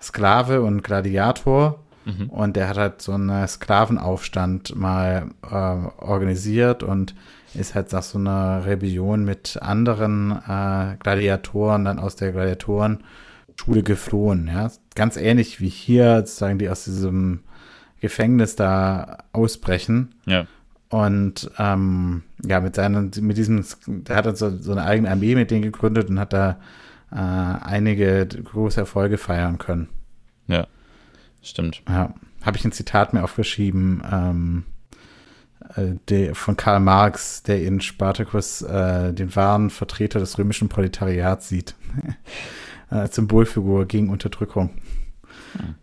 [SPEAKER 2] Sklave und Gladiator Mhm. Und der hat halt so einen Sklavenaufstand mal äh, organisiert und ist halt nach so einer Rebellion mit anderen äh, Gladiatoren dann aus der Gladiatoren-Schule geflohen. Ja? Ganz ähnlich wie hier, sozusagen, die aus diesem Gefängnis da ausbrechen.
[SPEAKER 1] Ja.
[SPEAKER 2] Und ähm, ja, mit seinen, mit diesem, der hat dann so, so eine eigene Armee mit denen gegründet und hat da äh, einige große Erfolge feiern können.
[SPEAKER 1] Ja. Stimmt.
[SPEAKER 2] Ja. Habe ich ein Zitat mir aufgeschrieben ähm, äh, der, von Karl Marx, der in Spartacus äh, den wahren Vertreter des römischen Proletariats sieht. Als Symbolfigur gegen Unterdrückung. Hm.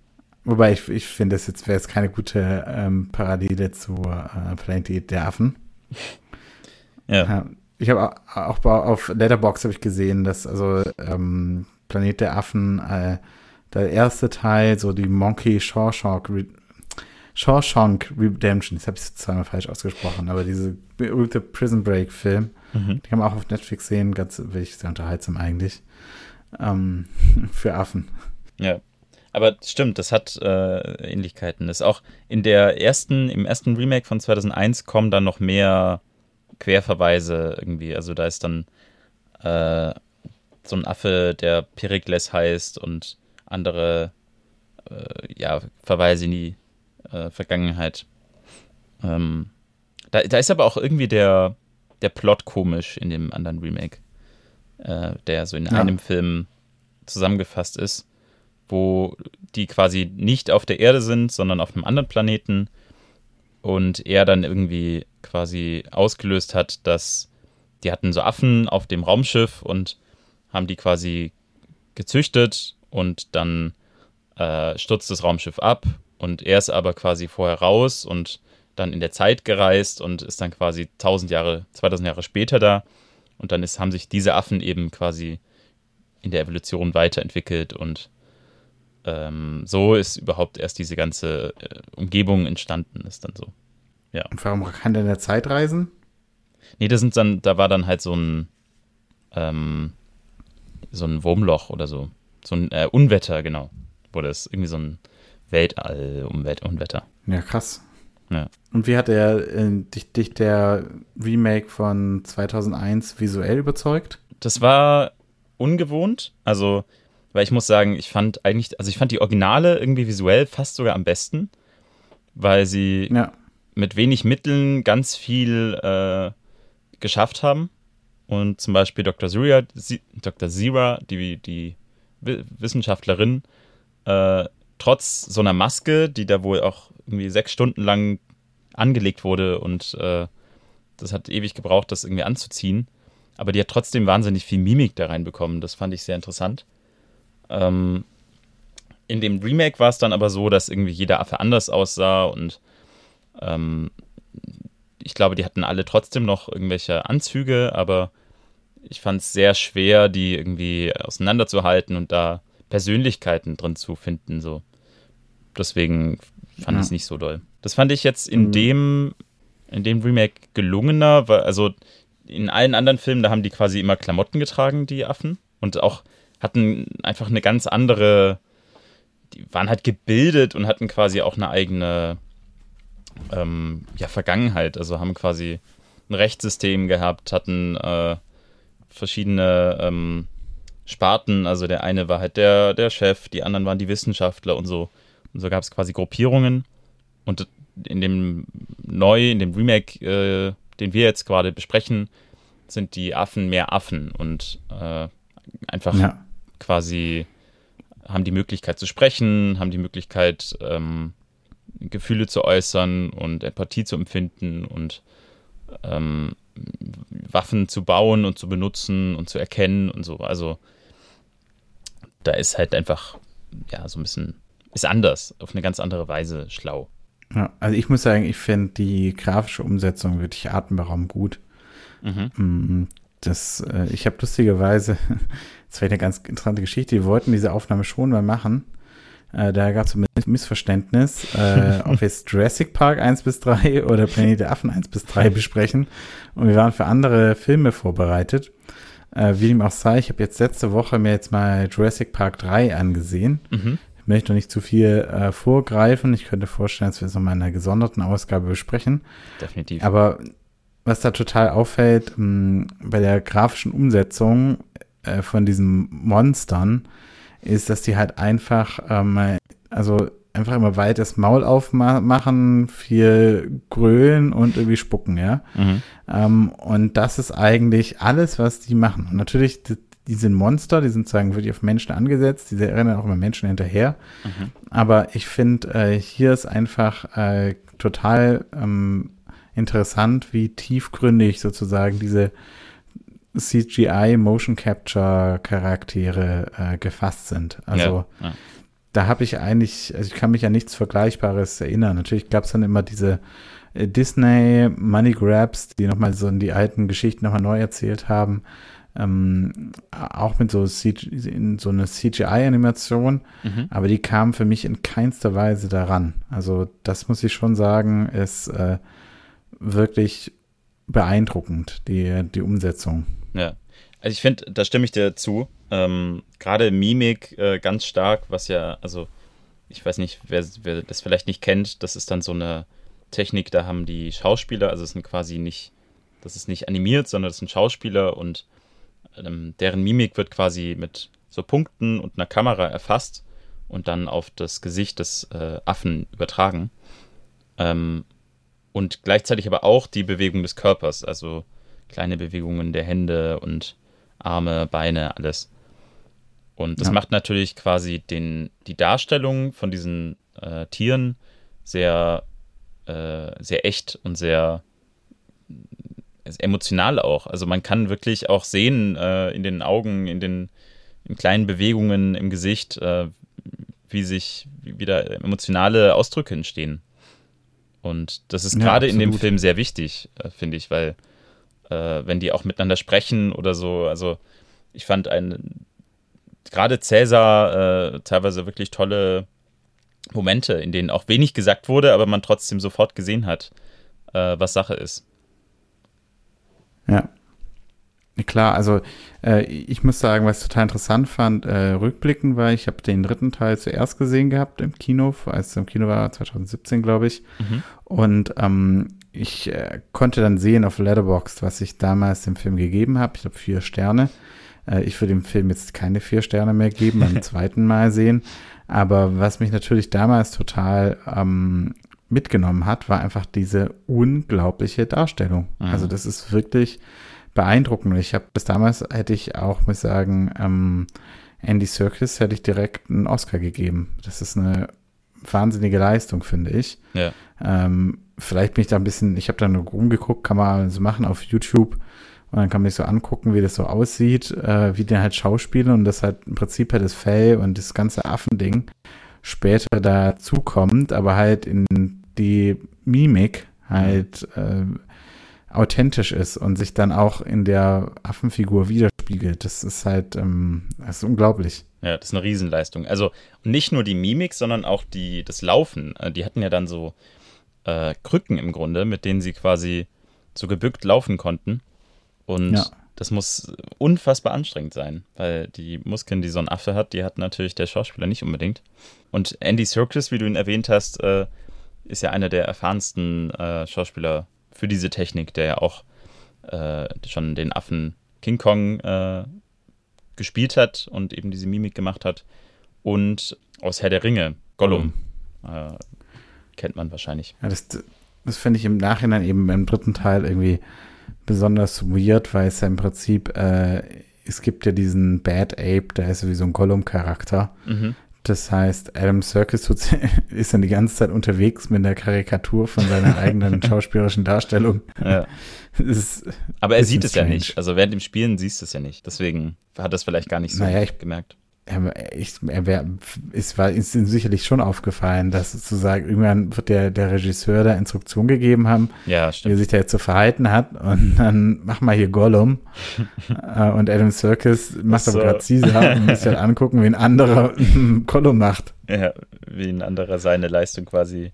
[SPEAKER 2] Wobei ich, ich finde, das jetzt wäre jetzt keine gute ähm, Parallele zu äh, Planet der Affen.
[SPEAKER 1] Ja.
[SPEAKER 2] ich habe auch auf Letterbox habe ich gesehen, dass also ähm, Planet der Affen, äh, der erste Teil, so die Monkey Shawshank, Re Shawshank Redemption, das habe ich zweimal falsch ausgesprochen, aber diese berühmte Prison Break Film, mhm. die kann man auch auf Netflix sehen, ganz wirklich sehr unterhaltsam eigentlich. Ähm, für Affen.
[SPEAKER 1] Ja. Aber stimmt, das hat äh, Ähnlichkeiten. Das ist auch in der ersten, im ersten Remake von 2001 kommen dann noch mehr Querverweise irgendwie. Also da ist dann äh, so ein Affe, der Perikles heißt und andere äh, ja, Verweise in die äh, Vergangenheit. Ähm, da, da ist aber auch irgendwie der, der Plot komisch in dem anderen Remake, äh, der so in ja. einem Film zusammengefasst ist, wo die quasi nicht auf der Erde sind, sondern auf einem anderen Planeten und er dann irgendwie quasi ausgelöst hat, dass die hatten so Affen auf dem Raumschiff und haben die quasi gezüchtet und dann äh, stürzt das Raumschiff ab und er ist aber quasi vorher raus und dann in der Zeit gereist und ist dann quasi 1000 Jahre, 2000 Jahre später da und dann ist, haben sich diese Affen eben quasi in der Evolution weiterentwickelt und ähm, so ist überhaupt erst diese ganze äh, Umgebung entstanden, ist dann so. Ja.
[SPEAKER 2] Und warum kann der in der Zeit reisen?
[SPEAKER 1] Nee, das sind dann, da war dann halt so ein, ähm, so ein Wurmloch oder so. So ein äh, Unwetter, genau. Wurde es irgendwie so ein Weltall-Unwetter.
[SPEAKER 2] Ja, krass. Ja. Und wie hat er äh, dich, dich der Remake von 2001 visuell überzeugt?
[SPEAKER 1] Das war ungewohnt. Also, weil ich muss sagen, ich fand eigentlich, also ich fand die Originale irgendwie visuell fast sogar am besten, weil sie ja. mit wenig Mitteln ganz viel äh, geschafft haben. Und zum Beispiel Dr. Zira, Dr. Zira die, die Wissenschaftlerin, äh, trotz so einer Maske, die da wohl auch irgendwie sechs Stunden lang angelegt wurde und äh, das hat ewig gebraucht, das irgendwie anzuziehen. Aber die hat trotzdem wahnsinnig viel Mimik da reinbekommen. Das fand ich sehr interessant. Ähm, in dem Remake war es dann aber so, dass irgendwie jeder Affe anders aussah und ähm, ich glaube, die hatten alle trotzdem noch irgendwelche Anzüge, aber ich fand es sehr schwer, die irgendwie auseinanderzuhalten und da Persönlichkeiten drin zu finden. So. Deswegen fand ja. ich es nicht so doll. Das fand ich jetzt in mhm. dem, in dem Remake gelungener, weil, also in allen anderen Filmen, da haben die quasi immer Klamotten getragen, die Affen. Und auch hatten einfach eine ganz andere, die waren halt gebildet und hatten quasi auch eine eigene ähm, ja, Vergangenheit. Also haben quasi ein Rechtssystem gehabt, hatten äh, verschiedene ähm, Sparten. Also der eine war halt der, der Chef, die anderen waren die Wissenschaftler und so. Und so gab es quasi Gruppierungen. Und in dem neu, in dem Remake, äh, den wir jetzt gerade besprechen, sind die Affen mehr Affen und äh, einfach ja. quasi haben die Möglichkeit zu sprechen, haben die Möglichkeit, ähm, Gefühle zu äußern und Empathie zu empfinden und ähm, Waffen zu bauen und zu benutzen und zu erkennen und so. Also da ist halt einfach, ja, so ein bisschen, ist anders, auf eine ganz andere Weise schlau.
[SPEAKER 2] Ja, also ich muss sagen, ich finde die grafische Umsetzung wirklich atemberaubend gut. Mhm. Mm, das, äh, ich habe lustigerweise, das war eine ganz interessante Geschichte, die wollten diese Aufnahme schon mal machen. Äh, da gab es ein Missverständnis, äh, ob wir jetzt Jurassic Park 1 bis 3 oder Planet der Affen 1 bis 3 besprechen. Und wir waren für andere Filme vorbereitet. Äh, wie dem auch sei, ich habe jetzt letzte Woche mir jetzt mal Jurassic Park 3 angesehen. Mhm. Ich möchte noch nicht zu viel äh, vorgreifen. Ich könnte vorstellen, dass wir es nochmal in einer gesonderten Ausgabe besprechen.
[SPEAKER 1] Definitiv.
[SPEAKER 2] Aber was da total auffällt, mh, bei der grafischen Umsetzung äh, von diesen Monstern, ist, dass die halt einfach, ähm, also einfach immer weit das Maul aufmachen, viel grölen und irgendwie spucken, ja. Mhm. Ähm, und das ist eigentlich alles, was die machen. Und natürlich, die, die sind Monster, die sind sagen wirklich auf Menschen angesetzt, die rennen auch immer Menschen hinterher. Mhm. Aber ich finde, äh, hier ist einfach äh, total ähm, interessant, wie tiefgründig sozusagen diese CGI Motion Capture Charaktere äh, gefasst sind. Also ja, ja. da habe ich eigentlich, also ich kann mich an nichts Vergleichbares erinnern. Natürlich gab es dann immer diese äh, Disney Money Grabs, die nochmal so in die alten Geschichten nochmal neu erzählt haben. Ähm, auch mit so, CG, so einer CGI-Animation, mhm. aber die kam für mich in keinster Weise daran. Also das muss ich schon sagen, ist äh, wirklich beeindruckend, die, die Umsetzung.
[SPEAKER 1] Ja, also ich finde, da stimme ich dir zu. Ähm, Gerade Mimik äh, ganz stark, was ja, also ich weiß nicht, wer, wer das vielleicht nicht kennt, das ist dann so eine Technik, da haben die Schauspieler, also es sind quasi nicht, das ist nicht animiert, sondern das sind Schauspieler und ähm, deren Mimik wird quasi mit so Punkten und einer Kamera erfasst und dann auf das Gesicht des äh, Affen übertragen. Ähm, und gleichzeitig aber auch die Bewegung des Körpers, also kleine Bewegungen der Hände und Arme, Beine, alles. Und das ja. macht natürlich quasi den, die Darstellung von diesen äh, Tieren sehr, äh, sehr echt und sehr emotional auch. Also man kann wirklich auch sehen äh, in den Augen, in den in kleinen Bewegungen im Gesicht, äh, wie sich wieder emotionale Ausdrücke entstehen. Und das ist gerade in dem Film sehr wichtig, äh, finde ich, weil äh, wenn die auch miteinander sprechen oder so, also ich fand ein gerade Cäsar äh, teilweise wirklich tolle Momente, in denen auch wenig gesagt wurde, aber man trotzdem sofort gesehen hat, äh, was Sache ist.
[SPEAKER 2] Ja. Klar, also äh, ich muss sagen, was ich total interessant fand, äh, rückblickend war, ich habe den dritten Teil zuerst gesehen gehabt im Kino, als es im Kino war, 2017, glaube ich. Mhm. Und ähm, ich äh, konnte dann sehen auf Letterboxd, was ich damals dem Film gegeben habe. Ich habe vier Sterne. Äh, ich würde dem Film jetzt keine vier Sterne mehr geben, beim zweiten Mal sehen. Aber was mich natürlich damals total ähm, mitgenommen hat, war einfach diese unglaubliche Darstellung. Mhm. Also das ist wirklich beeindruckend. Ich habe bis damals hätte ich auch, muss ich sagen, ähm, Andy Serkis hätte ich direkt einen Oscar gegeben. Das ist eine wahnsinnige Leistung, finde ich. Ja. Ähm, vielleicht bin ich da ein bisschen, ich habe da nur rumgeguckt, kann man so machen auf YouTube und dann kann man sich so angucken, wie das so aussieht, äh, wie der halt schauspielen und das halt im Prinzip halt das Fell und das ganze Affending später dazukommt, aber halt in die Mimik halt äh, authentisch ist und sich dann auch in der Affenfigur widerspiegelt. Das ist halt, ähm, das ist unglaublich.
[SPEAKER 1] Ja, das ist eine Riesenleistung. Also nicht nur die Mimik, sondern auch die, das Laufen. Äh, die hatten ja dann so äh, Krücken im Grunde, mit denen sie quasi so gebückt laufen konnten. Und ja. das muss unfassbar anstrengend sein, weil die Muskeln, die so ein Affe hat, die hat natürlich der Schauspieler nicht unbedingt. Und Andy Serkis, wie du ihn erwähnt hast, äh, ist ja einer der erfahrensten äh, Schauspieler für diese Technik, der ja auch äh, schon den Affen King Kong äh, gespielt hat und eben diese Mimik gemacht hat. Und aus Herr der Ringe, Gollum, äh, kennt man wahrscheinlich.
[SPEAKER 2] Ja, das, das finde ich im Nachhinein eben im dritten Teil irgendwie besonders weird, weil es ja im Prinzip, äh, es gibt ja diesen Bad Ape, der ist wie so ein Gollum-Charakter. Mhm. Das heißt, Adam Serkis ist dann die ganze Zeit unterwegs mit der Karikatur von seiner eigenen schauspielerischen Darstellung. Ja.
[SPEAKER 1] Aber er sieht es strange. ja nicht. Also während dem Spielen siehst du es ja nicht. Deswegen hat er es vielleicht gar nicht so naja, ich, gemerkt
[SPEAKER 2] ich, er wär, es war ist ihm sicherlich schon aufgefallen, dass sozusagen irgendwann wird der, der Regisseur da Instruktion gegeben haben, ja, wie er sich da jetzt zu verhalten hat und dann mach mal hier Gollum äh, und Adam Circus macht so. aber gerade Caesar und muss halt angucken, wie ein anderer Gollum macht.
[SPEAKER 1] Ja, wie ein anderer seine Leistung quasi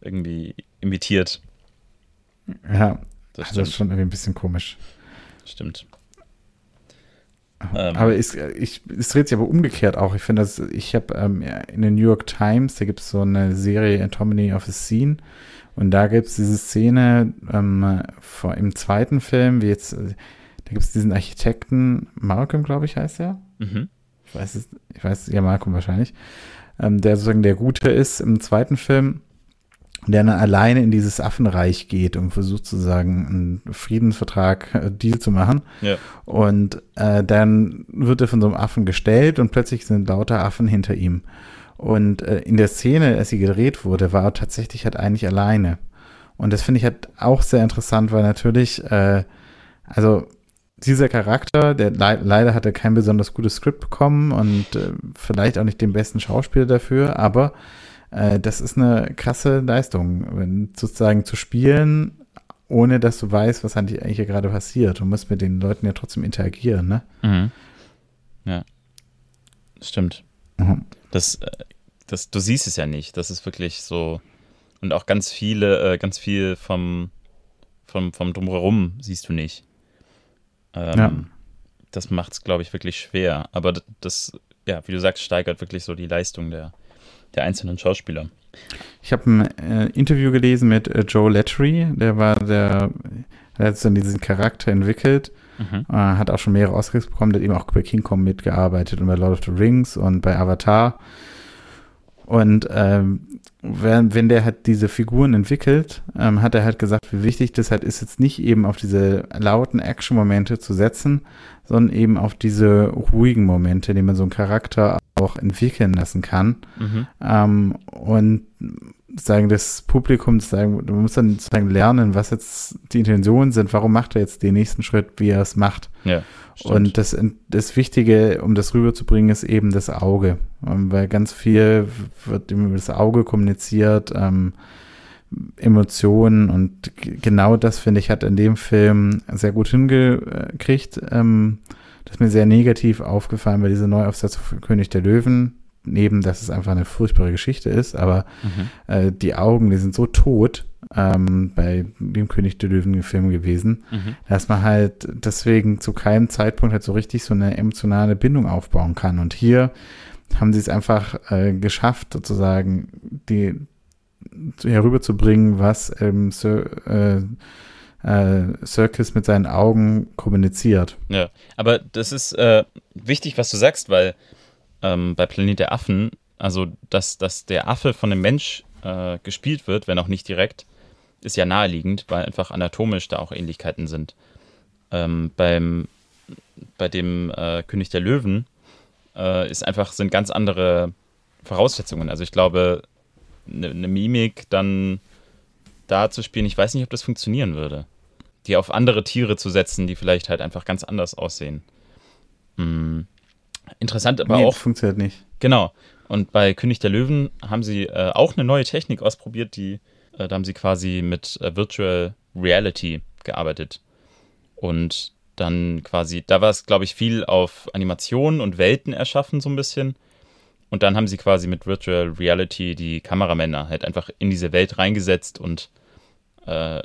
[SPEAKER 1] irgendwie imitiert.
[SPEAKER 2] Ja, das, also das ist schon irgendwie ein bisschen komisch.
[SPEAKER 1] Stimmt.
[SPEAKER 2] Ähm, aber es, ich, es dreht sich aber umgekehrt auch. Ich finde, dass ich habe ähm, in der New York Times, da gibt es so eine Serie Antomony of a Scene und da gibt es diese Szene ähm, vor, im zweiten Film, wie jetzt, da gibt es diesen Architekten, Malcolm, glaube ich, heißt er. Mhm. Ich weiß es, ich weiß, ja, Malcolm wahrscheinlich, ähm, der sozusagen der Gute ist im zweiten Film der dann alleine in dieses Affenreich geht und versucht sozusagen einen Friedensvertrag, äh, Deal zu machen. Ja. Und äh, dann wird er von so einem Affen gestellt und plötzlich sind lauter Affen hinter ihm. Und äh, in der Szene, als sie gedreht wurde, war er tatsächlich halt eigentlich alleine. Und das finde ich halt auch sehr interessant, weil natürlich, äh, also dieser Charakter, der le leider hat er kein besonders gutes Skript bekommen und äh, vielleicht auch nicht den besten Schauspieler dafür, aber äh, das ist eine krasse Leistung, wenn, sozusagen zu spielen, ohne dass du weißt, was eigentlich hier gerade passiert. Du musst mit den Leuten ja trotzdem interagieren, ne?
[SPEAKER 1] Mhm. Ja. Stimmt. Mhm. Das, äh, das, du siehst es ja nicht. Das ist wirklich so. Und auch ganz viele, äh, ganz viel vom, vom, vom Drumherum siehst du nicht. Ähm, ja. Das macht es, glaube ich, wirklich schwer. Aber das, ja, wie du sagst, steigert wirklich so die Leistung der, der einzelnen Schauspieler.
[SPEAKER 2] Ich habe ein äh, Interview gelesen mit äh, Joe Lattery, der war der, der hat dann diesen Charakter entwickelt, mhm. äh, hat auch schon mehrere Oscars bekommen, der hat eben auch bei King Kong mitgearbeitet und bei Lord of the Rings und bei Avatar. Und ähm, wenn, wenn der halt diese Figuren entwickelt, ähm, hat er halt gesagt, wie wichtig das halt ist, jetzt nicht eben auf diese lauten Action-Momente zu setzen, sondern eben auf diese ruhigen Momente, die man so einen Charakter auch entwickeln lassen kann. Mhm. Ähm, und sagen, das Publikum sagen, du musst dann sozusagen lernen, was jetzt die Intentionen sind, warum macht er jetzt den nächsten Schritt, wie er es macht.
[SPEAKER 1] Ja,
[SPEAKER 2] und das, das Wichtige, um das rüberzubringen, ist eben das Auge. Ähm, weil ganz viel wird über das Auge kommuniziert, ähm, Emotionen und genau das, finde ich, hat in dem Film sehr gut hingekriegt. Ähm, das ist mir sehr negativ aufgefallen bei dieser Neuaufsetzung von König der Löwen neben, dass es einfach eine furchtbare Geschichte ist, aber mhm. äh, die Augen, die sind so tot ähm, bei dem König der Löwen Film gewesen, mhm. dass man halt deswegen zu keinem Zeitpunkt halt so richtig so eine emotionale Bindung aufbauen kann. Und hier haben sie es einfach äh, geschafft, sozusagen die herüberzubringen, was ähm, Sir, äh, äh, Circus mit seinen Augen kommuniziert.
[SPEAKER 1] Ja, aber das ist äh, wichtig, was du sagst, weil ähm, bei Planet der Affen, also dass, dass der Affe von einem Mensch äh, gespielt wird, wenn auch nicht direkt, ist ja naheliegend, weil einfach anatomisch da auch Ähnlichkeiten sind. Ähm, beim, bei dem äh, König der Löwen äh, ist einfach, sind ganz andere Voraussetzungen. Also ich glaube, eine ne Mimik dann da zu spielen, ich weiß nicht, ob das funktionieren würde. Die auf andere Tiere zu setzen, die vielleicht halt einfach ganz anders aussehen. Hm. Interessant aber nee, auch. Das
[SPEAKER 2] funktioniert nicht.
[SPEAKER 1] Genau. Und bei König der Löwen haben sie äh, auch eine neue Technik ausprobiert, die, äh, da haben sie quasi mit äh, Virtual Reality gearbeitet. Und dann quasi, da war es, glaube ich, viel auf Animationen und Welten erschaffen, so ein bisschen. Und dann haben sie quasi mit Virtual Reality die Kameramänner halt einfach in diese Welt reingesetzt und äh,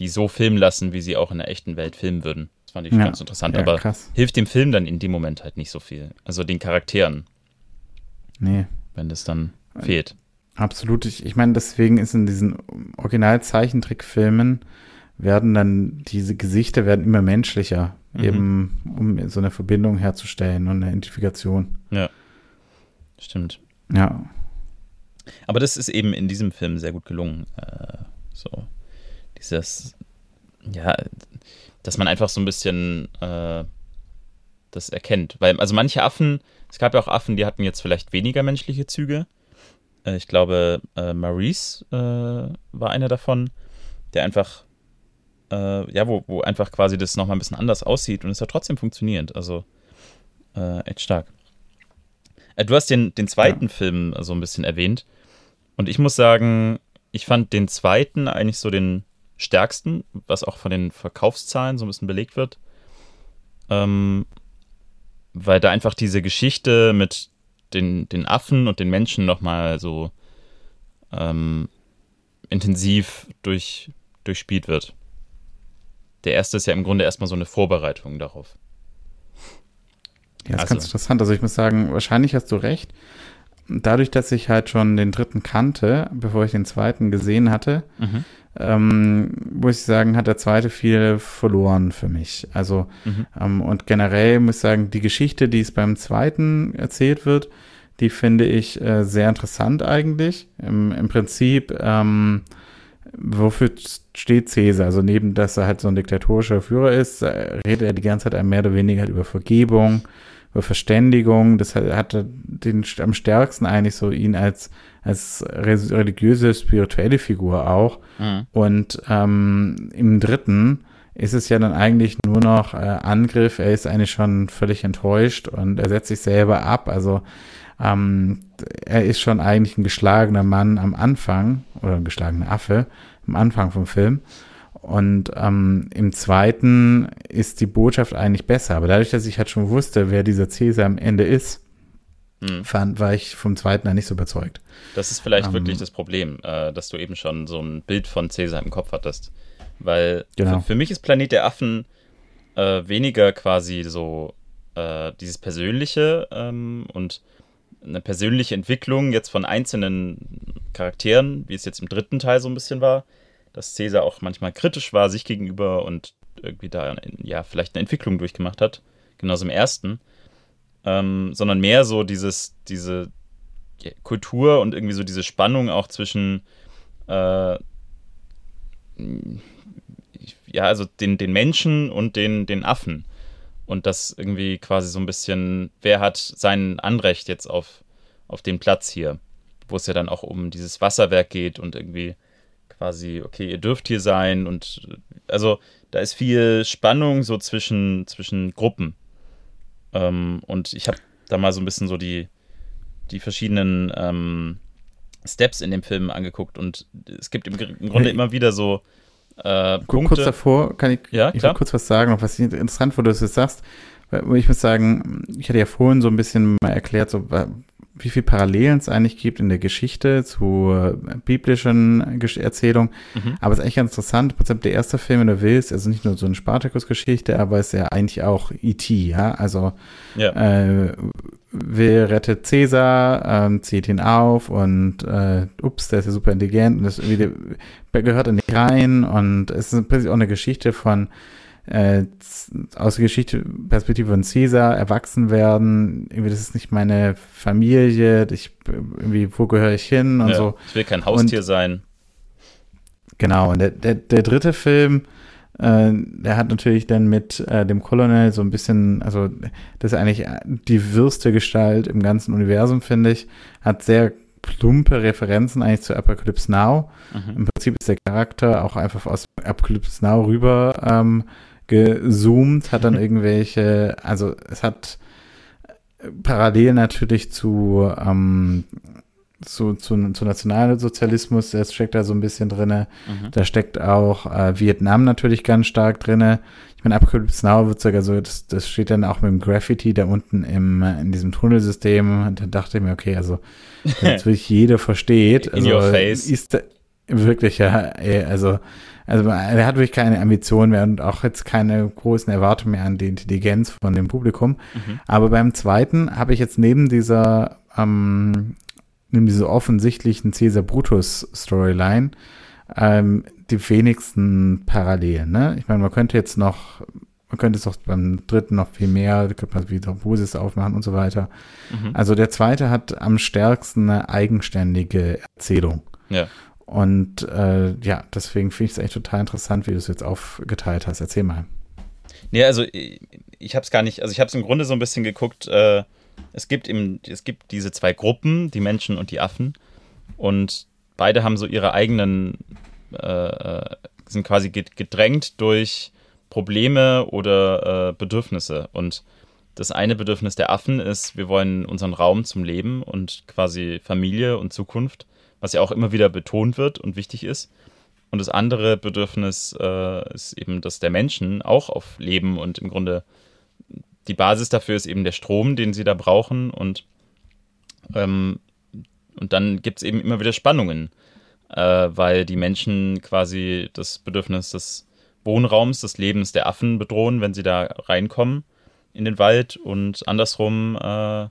[SPEAKER 1] die so filmen lassen, wie sie auch in der echten Welt filmen würden. Das fand ich ja. ganz interessant, ja, aber krass. hilft dem Film dann in dem Moment halt nicht so viel. Also den Charakteren.
[SPEAKER 2] Nee.
[SPEAKER 1] Wenn das dann fehlt.
[SPEAKER 2] Absolut. Ich, ich meine, deswegen ist in diesen Original-Zeichentrickfilmen werden dann diese Gesichter werden immer menschlicher, mhm. eben um so eine Verbindung herzustellen und eine Identifikation.
[SPEAKER 1] Ja. Stimmt.
[SPEAKER 2] Ja.
[SPEAKER 1] Aber das ist eben in diesem Film sehr gut gelungen. Äh, so dieses, ja, dass man einfach so ein bisschen äh, das erkennt. Weil, also manche Affen, es gab ja auch Affen, die hatten jetzt vielleicht weniger menschliche Züge. Äh, ich glaube, äh, Maurice äh, war einer davon, der einfach, äh, ja, wo, wo einfach quasi das nochmal ein bisschen anders aussieht und es hat trotzdem funktioniert. Also äh, echt stark. du hast den, den zweiten ja. Film so ein bisschen erwähnt. Und ich muss sagen, ich fand den zweiten eigentlich so den stärksten, was auch von den Verkaufszahlen so ein bisschen belegt wird. Ähm, weil da einfach diese Geschichte mit den, den Affen und den Menschen nochmal so ähm, intensiv durch, durchspielt wird. Der erste ist ja im Grunde erstmal so eine Vorbereitung darauf.
[SPEAKER 2] Ja, das also. ist ganz interessant. Also ich muss sagen, wahrscheinlich hast du recht. Dadurch, dass ich halt schon den dritten kannte, bevor ich den zweiten gesehen hatte, mhm ähm, muss ich sagen, hat der zweite viel verloren für mich. Also, mhm. ähm, und generell muss ich sagen, die Geschichte, die es beim zweiten erzählt wird, die finde ich äh, sehr interessant eigentlich. Im, im Prinzip, ähm, wofür steht Cäsar? Also neben, dass er halt so ein diktatorischer Führer ist, äh, redet er die ganze Zeit mehr oder weniger halt über Vergebung, über Verständigung. Das hat, hat den am stärksten eigentlich so ihn als als religiöse, spirituelle Figur auch. Mhm. Und ähm, im dritten ist es ja dann eigentlich nur noch äh, Angriff. Er ist eigentlich schon völlig enttäuscht und er setzt sich selber ab. Also Ähm, er ist schon eigentlich ein geschlagener Mann am Anfang oder ein geschlagener Affe am Anfang vom Film. Und ähm, im zweiten ist die Botschaft eigentlich besser. Aber dadurch, dass ich halt schon wusste, wer dieser Cäsar am Ende ist, hm. fand, war ich vom zweiten dann nicht so überzeugt.
[SPEAKER 1] Das ist vielleicht ähm, wirklich das Problem, äh, dass du eben schon so ein Bild von Cäsar im Kopf hattest. Weil genau. für, für, mich ist Planet der Affen äh, weniger quasi so äh, dieses Persönliche ähm, und eine persönliche Entwicklung jetzt von einzelnen Charakteren, wie es jetzt im dritten Teil so ein bisschen war, dass Cäsar auch manchmal kritisch war sich gegenüber und irgendwie da ja vielleicht eine Entwicklung durchgemacht hat, genauso im ersten, ähm, sondern mehr so dieses diese Kultur und irgendwie so diese Spannung auch zwischen äh, ja, also den, den Menschen und den, den Affen. Und das irgendwie quasi so ein bisschen, wer hat sein Anrecht jetzt auf, auf den Platz hier? Wo es ja dann auch um dieses Wasserwerk geht und irgendwie quasi, okay, ihr dürft hier sein und also da ist viel Spannung so zwischen, zwischen Gruppen. Ähm, und ich habe da mal so ein bisschen so die, die verschiedenen ähm, Steps in dem Film angeguckt und es gibt im, im Grunde immer wieder so
[SPEAKER 2] äh, Punkte. Kurz davor kann ich, ja, ich kurz was sagen, noch was interessant, wo du es sagst. Ich muss sagen, ich hatte ja vorhin so ein bisschen mal erklärt, so, wie viel Parallelen es eigentlich gibt in der Geschichte zu äh, biblischen Erzählungen. Mhm. Aber es ist eigentlich ganz interessant. Im Prinzip der erste Film, wenn du willst, also nicht nur so eine Spartacus-Geschichte, aber es ist ja eigentlich auch E.T., ja. Also ja. Äh, will rettet Cäsar, ähm, zieht ihn auf und äh, ups, der ist ja super intelligent und das wieder, gehört in die rein und es ist im Prinzip auch eine Geschichte von äh, aus der Geschichte Perspektive von Caesar erwachsen werden, irgendwie das ist nicht meine Familie, ich irgendwie wo gehöre ich hin und ja, so.
[SPEAKER 1] Ich will kein Haustier und, sein.
[SPEAKER 2] Genau, und der, der, der dritte Film äh, der hat natürlich dann mit äh, dem Colonel so ein bisschen, also das ist eigentlich die würste Gestalt im ganzen Universum, finde ich. Hat sehr plumpe Referenzen eigentlich zu Apocalypse Now. Mhm. Im Prinzip ist der Charakter auch einfach aus Apocalypse Now rüber ähm, gezoomt, hat dann irgendwelche, also es hat parallel natürlich zu ähm, zu, zu, zu Nationalsozialismus, das steckt da so ein bisschen drinne. Mhm. Da steckt auch äh, Vietnam natürlich ganz stark drinne. Ich meine, Apocalypse Now wird sogar so, das, das steht dann auch mit dem Graffiti da unten im, in diesem Tunnelsystem. Und da dachte ich mir, okay, also, jetzt wirklich jeder versteht.
[SPEAKER 1] In
[SPEAKER 2] also,
[SPEAKER 1] your face.
[SPEAKER 2] Ist wirklich, ja, also, also er hat wirklich keine Ambition mehr und auch jetzt keine großen Erwartungen mehr an die Intelligenz von dem Publikum. Mhm. Aber beim zweiten habe ich jetzt neben dieser ähm, neben dieser offensichtlichen Caesar Brutus Storyline ähm, die wenigsten Parallelen. Ne? Ich meine, man könnte jetzt noch, man könnte es auch beim dritten noch viel mehr, da könnte man wieder Busis aufmachen und so weiter. Mhm. Also der zweite hat am stärksten eine eigenständige Erzählung.
[SPEAKER 1] Ja.
[SPEAKER 2] Und äh, ja, deswegen finde ich es echt total interessant, wie du es jetzt aufgeteilt hast. Erzähl mal.
[SPEAKER 1] Nee, also ich, ich habe es gar nicht, also ich habe es im Grunde so ein bisschen geguckt, äh, es gibt eben, es gibt diese zwei Gruppen, die Menschen und die Affen. Und beide haben so ihre eigenen, äh, äh sind quasi gedrängt durch Probleme oder äh, Bedürfnisse. Und das eine Bedürfnis der Affen ist, wir wollen unseren Raum zum Leben und quasi Familie und Zukunft, was ja auch immer wieder betont wird und wichtig ist. Und das andere Bedürfnis äh, ist eben das der Menschen auch auf Leben und im Grunde die Basis dafür ist eben der Strom, den sie da brauchen und, ähm, und dann gibt es eben immer wieder Spannungen, äh, weil die Menschen quasi das Bedürfnis des Wohnraums, des Lebens der Affen bedrohen, wenn sie da reinkommen in den Wald und andersrum äh,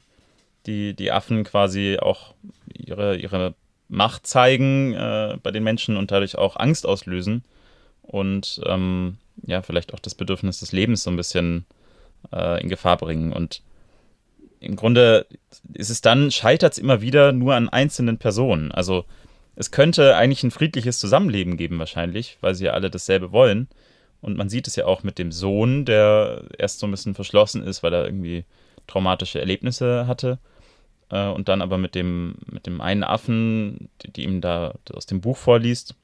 [SPEAKER 1] die, die Affen quasi auch ihre, ihre Macht zeigen äh, bei den Menschen und dadurch auch Angst auslösen und ähm, ja, vielleicht auch das Bedürfnis des Lebens so ein bisschen äh, in Gefahr bringen. Und im Grunde ist es dann, scheitert es immer wieder nur an einzelnen Personen. Also es könnte eigentlich ein friedliches Zusammenleben geben wahrscheinlich, weil sie ja alle dasselbe wollen. Und man sieht es ja auch mit dem Sohn, der erst so ein bisschen verschlossen ist, weil er irgendwie traumatische Erlebnisse hatte. Äh, und dann aber mit dem, mit dem einen Affen, die, die ihm da aus dem Buch vorliest.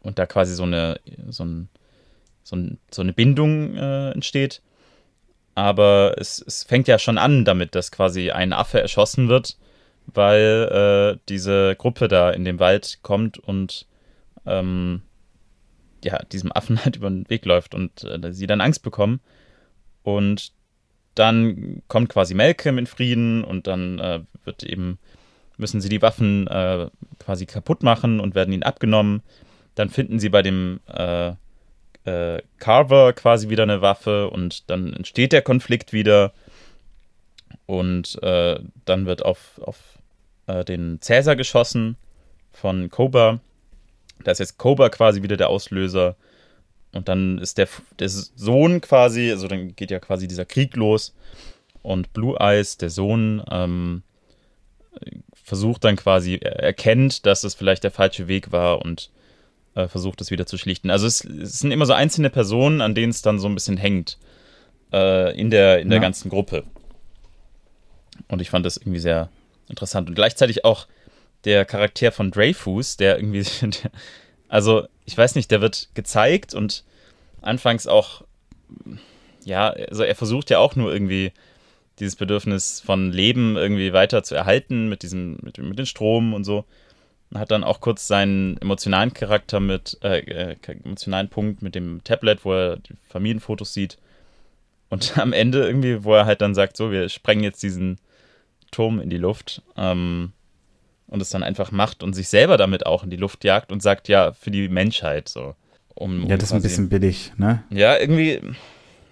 [SPEAKER 1] Und da quasi so eine, so, ein, so, ein, so eine Bindung äh, entsteht. aber es, es fängt ja schon an damit, dass quasi ein Affe erschossen wird, weil äh, diese Gruppe da in den Wald kommt und ähm, ja, diesem Affen halt über den Weg läuft und äh, sie dann Angst bekommen. Und dann kommt quasi Malcolm in Frieden und dann äh, wird eben, müssen sie die Waffen äh, quasi kaputt machen und werden ihnen abgenommen. Dann finden sie bei dem äh, äh, Carver quasi wieder eine Waffe und dann entsteht der Konflikt wieder. Und äh, dann wird auf, auf äh, den Cäsar geschossen von Koba. Da ist jetzt Koba quasi wieder der Auslöser. Und dann ist der, der Sohn quasi, also dann geht ja quasi dieser Krieg los. Und Blue Eyes, der Sohn, ähm, versucht dann quasi, er erkennt, dass es vielleicht der falsche Weg war und äh, versucht es wieder zu schlichten. Also es, es, sind immer so einzelne Personen, an denen es dann so ein bisschen hängt äh, in der, in der ja. ganzen Gruppe. Und ich fand das irgendwie sehr interessant. Und gleichzeitig auch der Charakter von Dreyfus, der irgendwie, der, also ich weiß nicht, der wird gezeigt und anfangs auch, ja, also er versucht ja auch nur irgendwie dieses Bedürfnis von Leben irgendwie weiter zu erhalten mit diesem, mit, mit dem Strom und so. Hat dann auch kurz seinen emotionalen Charakter mit, äh, äh, emotionalen Punkt mit dem Tablet, wo er die Familienfotos sieht. Und am Ende irgendwie, wo er halt dann sagt, so, wir sprengen jetzt diesen Turm in die Luft. Ähm, und es dann einfach macht und sich selber damit auch in die Luft jagt und sagt, ja, für die Menschheit so.
[SPEAKER 2] Um, um ja, das ist ein bisschen billig, ne?
[SPEAKER 1] Ja, irgendwie,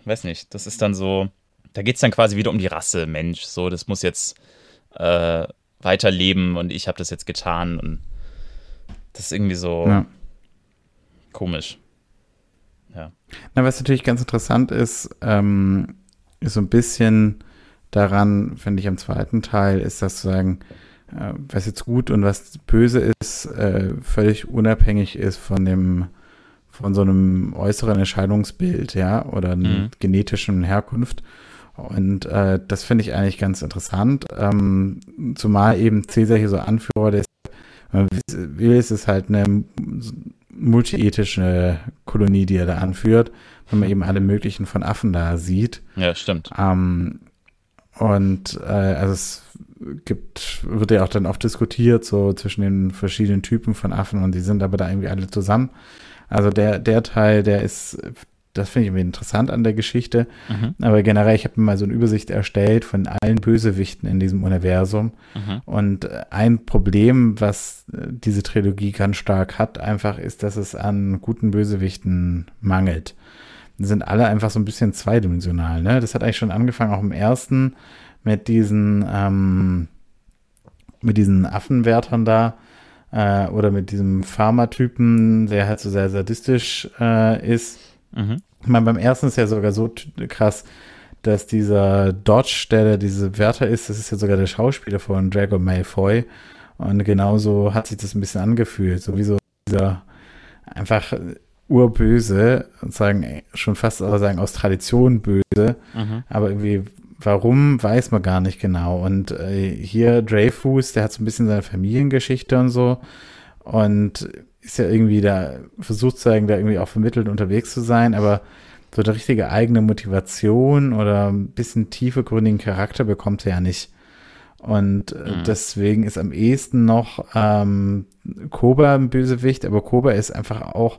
[SPEAKER 1] weiß nicht, das ist dann so, da geht es dann quasi wieder um die Rasse Mensch, so, das muss jetzt äh, weiterleben und ich habe das jetzt getan und das ist irgendwie so ja. komisch. Ja.
[SPEAKER 2] Na, was natürlich ganz interessant ist, ähm, ist so ein bisschen daran, finde ich, am zweiten Teil, ist das zu sagen, was jetzt gut und was böse ist, äh, völlig unabhängig ist von dem, von so einem äußeren Erscheinungsbild, ja, oder mhm. genetischen Herkunft. Und äh, das finde ich eigentlich ganz interessant, ähm, zumal eben Cäsar hier so Anführer des, man will, ist es halt eine multiethische Kolonie, die er da anführt, wenn man eben alle möglichen von Affen da sieht.
[SPEAKER 1] Ja, stimmt.
[SPEAKER 2] Ähm, und äh, also es gibt, wird ja auch dann oft diskutiert, so zwischen den verschiedenen Typen von Affen und die sind aber da irgendwie alle zusammen. Also der, der Teil, der ist, das finde ich irgendwie interessant an der Geschichte. Mhm. Aber generell, ich habe mir mal so eine Übersicht erstellt von allen Bösewichten in diesem Universum. Mhm. Und ein Problem, was diese Trilogie ganz stark hat, einfach ist, dass es an guten Bösewichten mangelt. Die sind alle einfach so ein bisschen zweidimensional. Ne? Das hat eigentlich schon angefangen, auch im ersten mit diesen, ähm, mit diesen Affenwärtern da äh, oder mit diesem Pharmatypen, der halt so sehr sadistisch äh, ist. Mhm. Ich meine, beim ersten ist ja sogar so krass, dass dieser Dodge, der, der diese Wärter ist, das ist ja sogar der Schauspieler von Drago Malfoy. Und genauso hat sich das ein bisschen angefühlt. Sowieso dieser einfach urböse sagen schon fast sagen aus Tradition böse, mhm. aber irgendwie Warum, weiß man gar nicht genau. Und äh, hier Dreyfus, der hat so ein bisschen seine Familiengeschichte und so. Und ist ja irgendwie da, versucht zeigen, da irgendwie auch vermittelt unterwegs zu sein, aber so eine richtige eigene Motivation oder ein bisschen tiefegründigen Charakter bekommt er ja nicht. Und äh, mhm. deswegen ist am ehesten noch ähm, Koba ein Bösewicht, aber Koba ist einfach auch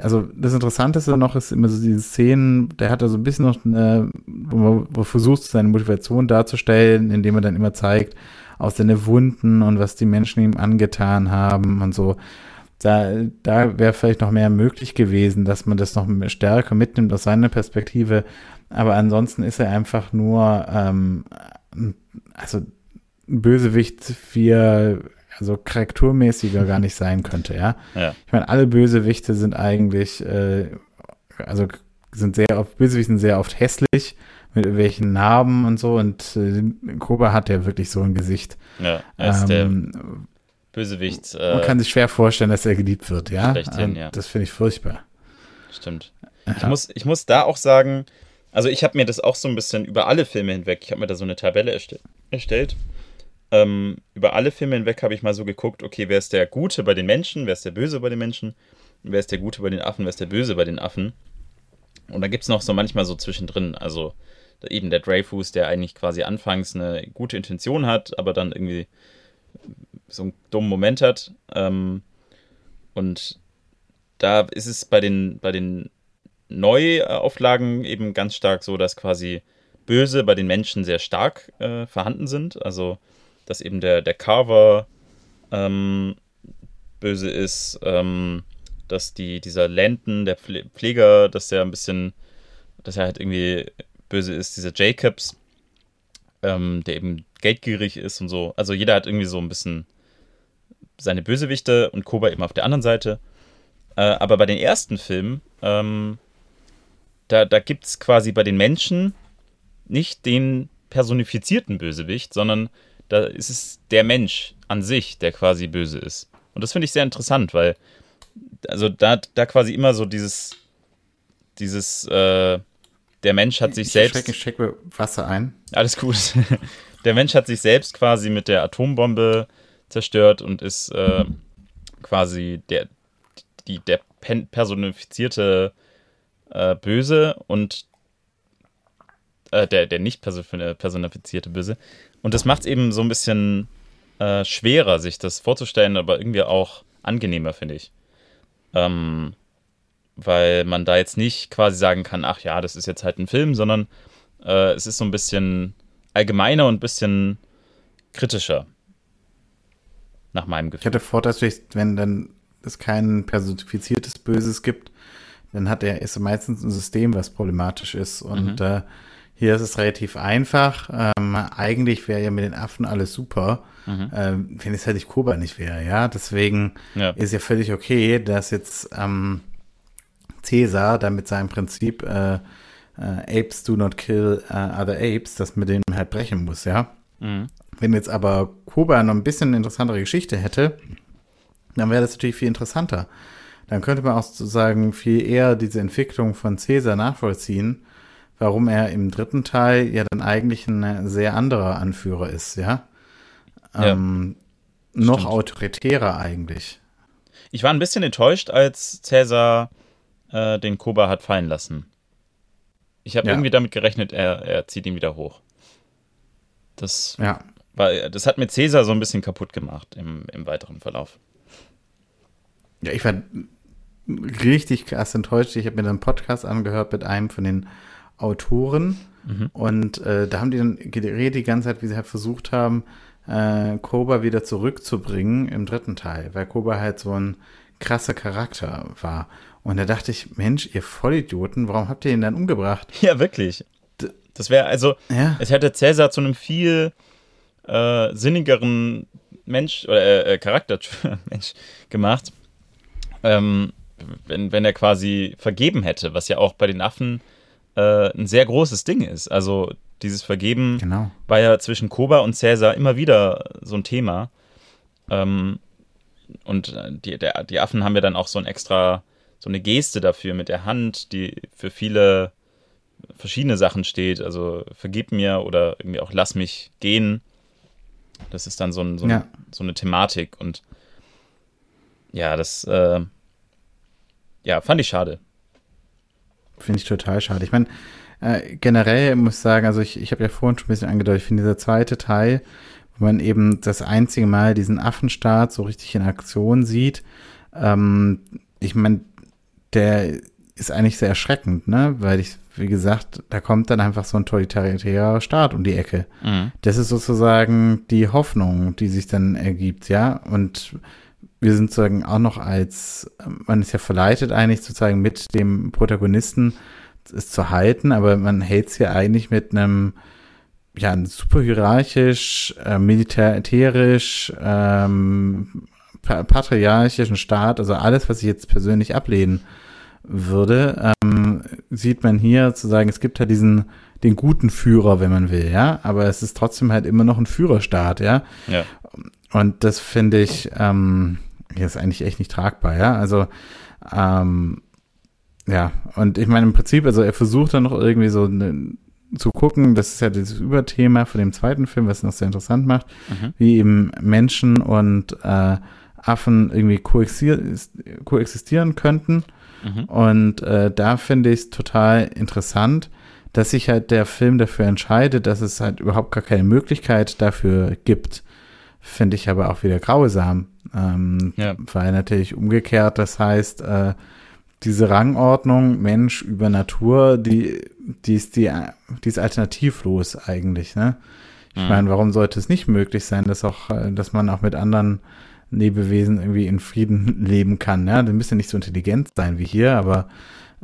[SPEAKER 2] also das Interessanteste noch ist immer so diese Szenen, der hat da so ein bisschen noch eine, wo man versucht, seine Motivation darzustellen, indem er dann immer zeigt, aus seine Wunden und was die Menschen ihm angetan haben und so. Da, da wäre vielleicht noch mehr möglich gewesen, dass man das noch stärker mitnimmt aus seiner Perspektive. Aber ansonsten ist er einfach nur, ähm, also ein Bösewicht, wie er also charaktermäßiger gar nicht sein könnte, ja. ja. Ich meine, alle Bösewichte sind eigentlich, äh, also sind sehr oft, Bösewichte sind sehr oft hässlich mit irgendwelchen Narben und so und äh, Koba hat ja wirklich so ein Gesicht.
[SPEAKER 1] Ja, er ist ähm, der Bösewicht.
[SPEAKER 2] Äh, man kann sich schwer vorstellen, dass er geliebt wird, ja. Hin, ja. Das finde ich furchtbar.
[SPEAKER 1] Stimmt. Ja. Ich, muss, ich muss da auch sagen, also ich habe mir das auch so ein bisschen über alle Filme hinweg, ich habe mir da so eine Tabelle erstellt, erstellt ähm, über alle Filme hinweg habe ich mal so geguckt, okay, wer ist der Gute bei den Menschen, wer ist der Böse bei den Menschen, wer ist der Gute bei den Affen, wer ist der Böse bei den Affen. Und da gibt es noch so manchmal so zwischendrin, also eben der Dreyfus, der eigentlich quasi anfangs eine gute Intention hat, aber dann irgendwie so einen dummen Moment hat. Ähm, und da ist es bei den, bei den Neuauflagen eben ganz stark so, dass quasi Böse bei den Menschen sehr stark äh, vorhanden sind. Also, dass eben der, der Carver ähm, böse ist, ähm, dass die, dieser Landon, der Pfleger, dass der ein bisschen, dass er halt irgendwie böse ist, dieser Jacobs, ähm, der eben geldgierig ist und so. Also jeder hat irgendwie so ein bisschen seine Bösewichte und Koba eben auf der anderen Seite. Äh, aber bei den ersten Filmen, ähm, da, da gibt es quasi bei den Menschen nicht den personifizierten Bösewicht, sondern da ist es der Mensch an sich, der quasi böse ist. Und das finde ich sehr interessant, weil also da, da quasi immer so dieses, dieses, äh, der Mensch hat sich
[SPEAKER 2] ich
[SPEAKER 1] selbst.
[SPEAKER 2] Ich stecke Wasser ein.
[SPEAKER 1] Alles gut. der Mensch hat sich selbst quasi mit der Atombombe zerstört und ist äh, quasi der, die, der personifizierte äh, Böse und äh, der, der nicht personifizierte Böse. Und das macht es eben so ein bisschen äh, schwerer, sich das vorzustellen, aber irgendwie auch angenehmer, finde ich. Ähm, weil man da jetzt nicht quasi sagen kann, ach ja, das ist jetzt halt ein Film, sondern äh, es ist so ein bisschen allgemeiner und ein bisschen kritischer. Nach meinem Gefühl.
[SPEAKER 2] Ich hatte vor, dass wenn dann es kein personifiziertes Böses gibt, dann hat er ist meistens ein System, was problematisch ist. Und mhm. äh, hier ist es relativ einfach. Ähm, eigentlich wäre ja mit den Affen alles super, mhm. ähm, wenn es halt nicht Kuba nicht wäre, ja. Deswegen ja. ist ja völlig okay, dass jetzt ähm, Caesar da mit seinem Prinzip äh, äh, Apes do not kill uh, other apes, das mit denen halt brechen muss, ja. Mhm. Wenn jetzt aber Kuba noch ein bisschen eine interessantere Geschichte hätte, dann wäre das natürlich viel interessanter. Dann könnte man auch sozusagen viel eher diese Entwicklung von Caesar nachvollziehen warum er im dritten Teil ja dann eigentlich ein sehr anderer Anführer ist, ja. Ähm, ja noch autoritärer eigentlich.
[SPEAKER 1] Ich war ein bisschen enttäuscht, als Cäsar äh, den Koba hat fallen lassen. Ich habe ja. irgendwie damit gerechnet, er, er zieht ihn wieder hoch. Das, ja. war, das hat mir Cäsar so ein bisschen kaputt gemacht im, im weiteren Verlauf.
[SPEAKER 2] Ja, ich war richtig krass enttäuscht. Ich habe mir dann einen Podcast angehört mit einem von den Autoren. Mhm. Und äh, da haben die dann geredet die ganze Zeit, wie sie halt versucht haben, äh, Koba wieder zurückzubringen im dritten Teil, weil Koba halt so ein krasser Charakter war. Und da dachte ich, Mensch, ihr Vollidioten, warum habt ihr ihn dann umgebracht?
[SPEAKER 1] Ja, wirklich. Das wäre also, ja. es hätte Cäsar zu einem viel äh, sinnigeren Mensch oder äh, äh Charakter Mensch gemacht, ähm, wenn, wenn er quasi vergeben hätte, was ja auch bei den Affen äh, ein sehr großes Ding ist. Also dieses Vergeben genau. war ja zwischen Koba und Cäsar immer wieder so ein Thema. Ähm, und die, der, die Affen haben ja dann auch so ein extra, so eine Geste dafür mit der Hand, die für viele verschiedene Sachen steht. Also vergib mir oder irgendwie auch lass mich gehen. Das ist dann so, ein, so, ja. so eine Thematik und ja, das äh, ja, fand ich schade.
[SPEAKER 2] Finde ich total schade. Ich meine, äh, generell muss ich sagen, also ich, ich habe ja vorhin schon ein bisschen angedeutet, ich finde dieser zweite Teil, wo man eben das einzige Mal diesen Affenstaat so richtig in Aktion sieht, ähm, ich meine, der ist eigentlich sehr erschreckend, ne? Weil ich, wie gesagt, da kommt dann einfach so ein totalitärer Staat um die Ecke. Mhm. Das ist sozusagen die Hoffnung, die sich dann ergibt, ja. Und wir sind sozusagen auch noch als, man ist ja verleitet eigentlich sozusagen mit dem Protagonisten es zu halten, aber man hält es ja eigentlich mit einem, ja, super hierarchisch, äh, militärisch, ähm, patriarchischen Staat, also alles, was ich jetzt persönlich ablehnen würde, ähm, sieht man hier zu sagen, es gibt ja diesen, den guten Führer, wenn man will, ja, aber es ist trotzdem halt immer noch ein Führerstaat, ja. ja. Und das finde ich, ähm, ja, ist eigentlich echt nicht tragbar, ja. Also, ähm, ja, und ich meine, im Prinzip, also er versucht dann noch irgendwie so ne, zu gucken, das ist ja das Überthema von dem zweiten Film, was noch sehr interessant macht, mhm. wie eben Menschen und äh, Affen irgendwie koexistieren könnten. Mhm. Und äh, da finde ich es total interessant, dass sich halt der Film dafür entscheidet, dass es halt überhaupt gar keine Möglichkeit dafür gibt, finde ich aber auch wieder grausam. Ähm, ja. Weil natürlich umgekehrt, das heißt, äh, diese Rangordnung Mensch über Natur, die, die ist die, die ist alternativlos eigentlich, ne? Ich mhm. meine, warum sollte es nicht möglich sein, dass auch, äh, dass man auch mit anderen Lebewesen irgendwie in Frieden leben kann, ja? Die müssen nicht so intelligent sein wie hier, aber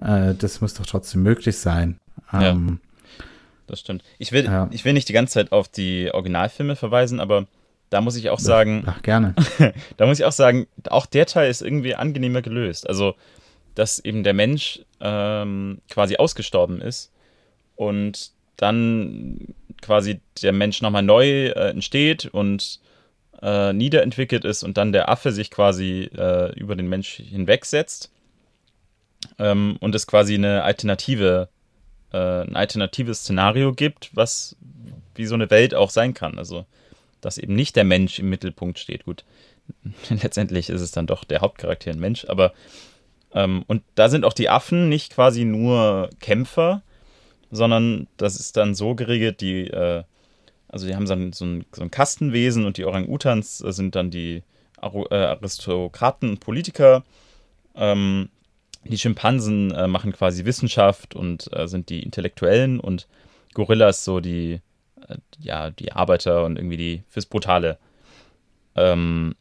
[SPEAKER 2] äh, das muss doch trotzdem möglich sein. Ähm,
[SPEAKER 1] ja, das stimmt. Ich will, ja. ich will nicht die ganze Zeit auf die Originalfilme verweisen, aber da muss ich auch sagen.
[SPEAKER 2] Ach, gerne.
[SPEAKER 1] da muss ich auch sagen, auch der Teil ist irgendwie angenehmer gelöst. Also, dass eben der Mensch ähm, quasi ausgestorben ist und dann quasi der Mensch nochmal neu äh, entsteht und äh, niederentwickelt ist und dann der Affe sich quasi äh, über den Mensch hinwegsetzt ähm, und es quasi eine alternative, äh, ein alternatives Szenario gibt, was wie so eine Welt auch sein kann. Also, dass eben nicht der Mensch im Mittelpunkt steht. Gut, letztendlich ist es dann doch der Hauptcharakter ein Mensch, aber ähm, und da sind auch die Affen nicht quasi nur Kämpfer, sondern das ist dann so geregelt, die, äh, also die haben dann so ein, so ein Kastenwesen und die Orang-Utans sind dann die äh, Aristokraten und Politiker. Ähm, die Schimpansen äh, machen quasi Wissenschaft und äh, sind die Intellektuellen und Gorillas so die, äh, ja, die Arbeiter und irgendwie die fürs Brutale. Ähm,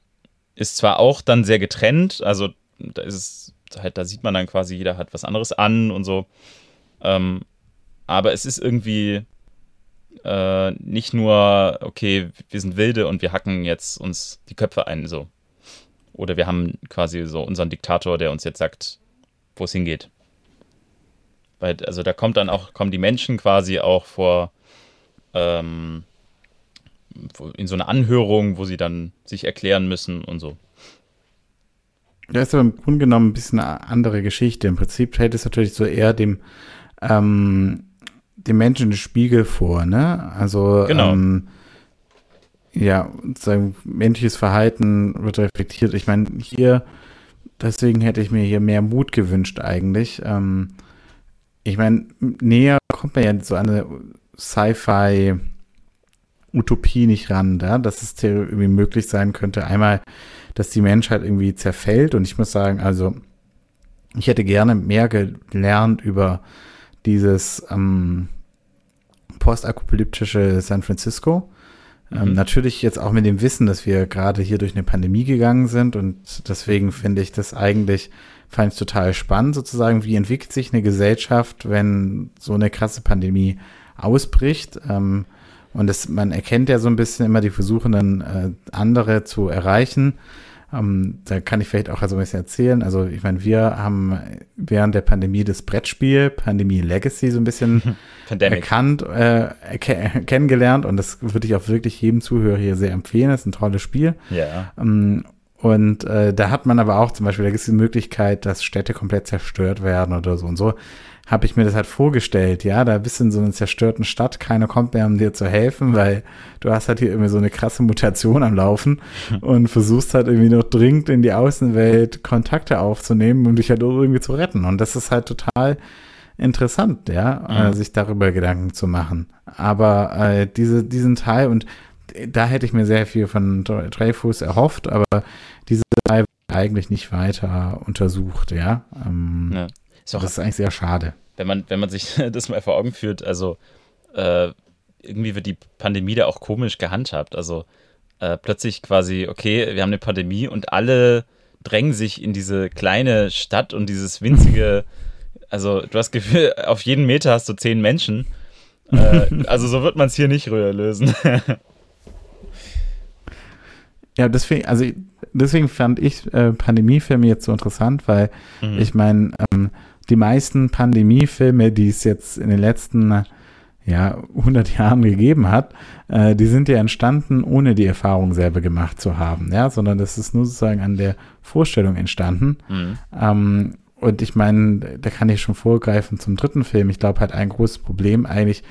[SPEAKER 1] ist zwar auch dann sehr getrennt, also da ist es halt, da sieht man dann quasi, jeder hat was anderes an und so. Ähm, aber es ist irgendwie äh, nicht nur, okay, wir sind Wilde und wir hacken jetzt uns die Köpfe ein, so. Oder wir haben quasi so unseren Diktator, der uns jetzt sagt, wo es hingeht. Weil, also da kommt dann auch, kommen die Menschen quasi auch vor ähm, in so eine Anhörung, wo sie dann sich erklären müssen und so.
[SPEAKER 2] Das ist aber im Grunde genommen ein bisschen eine andere Geschichte. Im Prinzip hält es natürlich so eher dem, ähm, dem Menschen den Spiegel vor, ne? Also genau. ähm, ja, sein menschliches Verhalten wird reflektiert. Ich meine, hier deswegen hätte ich mir hier mehr Mut gewünscht eigentlich. Ähm, ich meine, näher kommt man ja so eine Sci-Fi Utopie nicht ran, da, dass es irgendwie möglich sein könnte, einmal, dass die Menschheit irgendwie zerfällt. Und ich muss sagen, also ich hätte gerne mehr gelernt über dieses ähm, postapokalyptische San Francisco. Ähm, mhm. natürlich jetzt auch mit dem Wissen, dass wir gerade hier durch eine Pandemie gegangen sind und deswegen finde ich das eigentlich, fand ich total spannend sozusagen, wie entwickelt sich eine Gesellschaft, wenn so eine krasse Pandemie ausbricht. Ähm, und das, man erkennt ja so ein bisschen immer die Versuche, dann äh, andere zu erreichen. Ähm, da kann ich vielleicht auch also ein bisschen erzählen. Also ich meine, wir haben während der Pandemie das Brettspiel Pandemie Legacy so ein bisschen erkannt, äh, kennengelernt und das würde ich auch wirklich jedem Zuhörer hier sehr empfehlen. Das ist ein tolles Spiel.
[SPEAKER 1] Ja.
[SPEAKER 2] Ähm, und äh, da hat man aber auch zum Beispiel, da gibt es die Möglichkeit, dass Städte komplett zerstört werden oder so und so habe ich mir das halt vorgestellt, ja, da bist du in so einer zerstörten Stadt, keiner kommt mehr, um dir zu helfen, weil du hast halt hier irgendwie so eine krasse Mutation am Laufen und versuchst halt irgendwie noch dringend in die Außenwelt Kontakte aufzunehmen, um dich halt irgendwie zu retten. Und das ist halt total interessant, ja, mhm. äh, sich darüber Gedanken zu machen. Aber äh, diese, diesen Teil und da hätte ich mir sehr viel von Dreyfus erhofft, aber diese Teil eigentlich nicht weiter untersucht, ja. Ähm, ja. Ist auch, das ist eigentlich sehr schade.
[SPEAKER 1] Wenn man, wenn man sich das mal vor Augen führt, also äh, irgendwie wird die Pandemie da auch komisch gehandhabt. Also äh, plötzlich quasi, okay, wir haben eine Pandemie und alle drängen sich in diese kleine Stadt und dieses winzige, also du hast Gefühl, auf jeden Meter hast du zehn Menschen. Äh, also so wird man es hier nicht lösen.
[SPEAKER 2] ja, deswegen, also deswegen fand ich äh, Pandemiefilme jetzt so interessant, weil mhm. ich meine, ähm, die meisten Pandemiefilme, die es jetzt in den letzten ja, 100 Jahren gegeben hat, äh, die sind ja entstanden, ohne die Erfahrung selber gemacht zu haben, ja, sondern das ist nur sozusagen an der Vorstellung entstanden. Mhm. Ähm, und ich meine, da kann ich schon vorgreifen zum dritten Film. Ich glaube halt ein großes Problem eigentlich,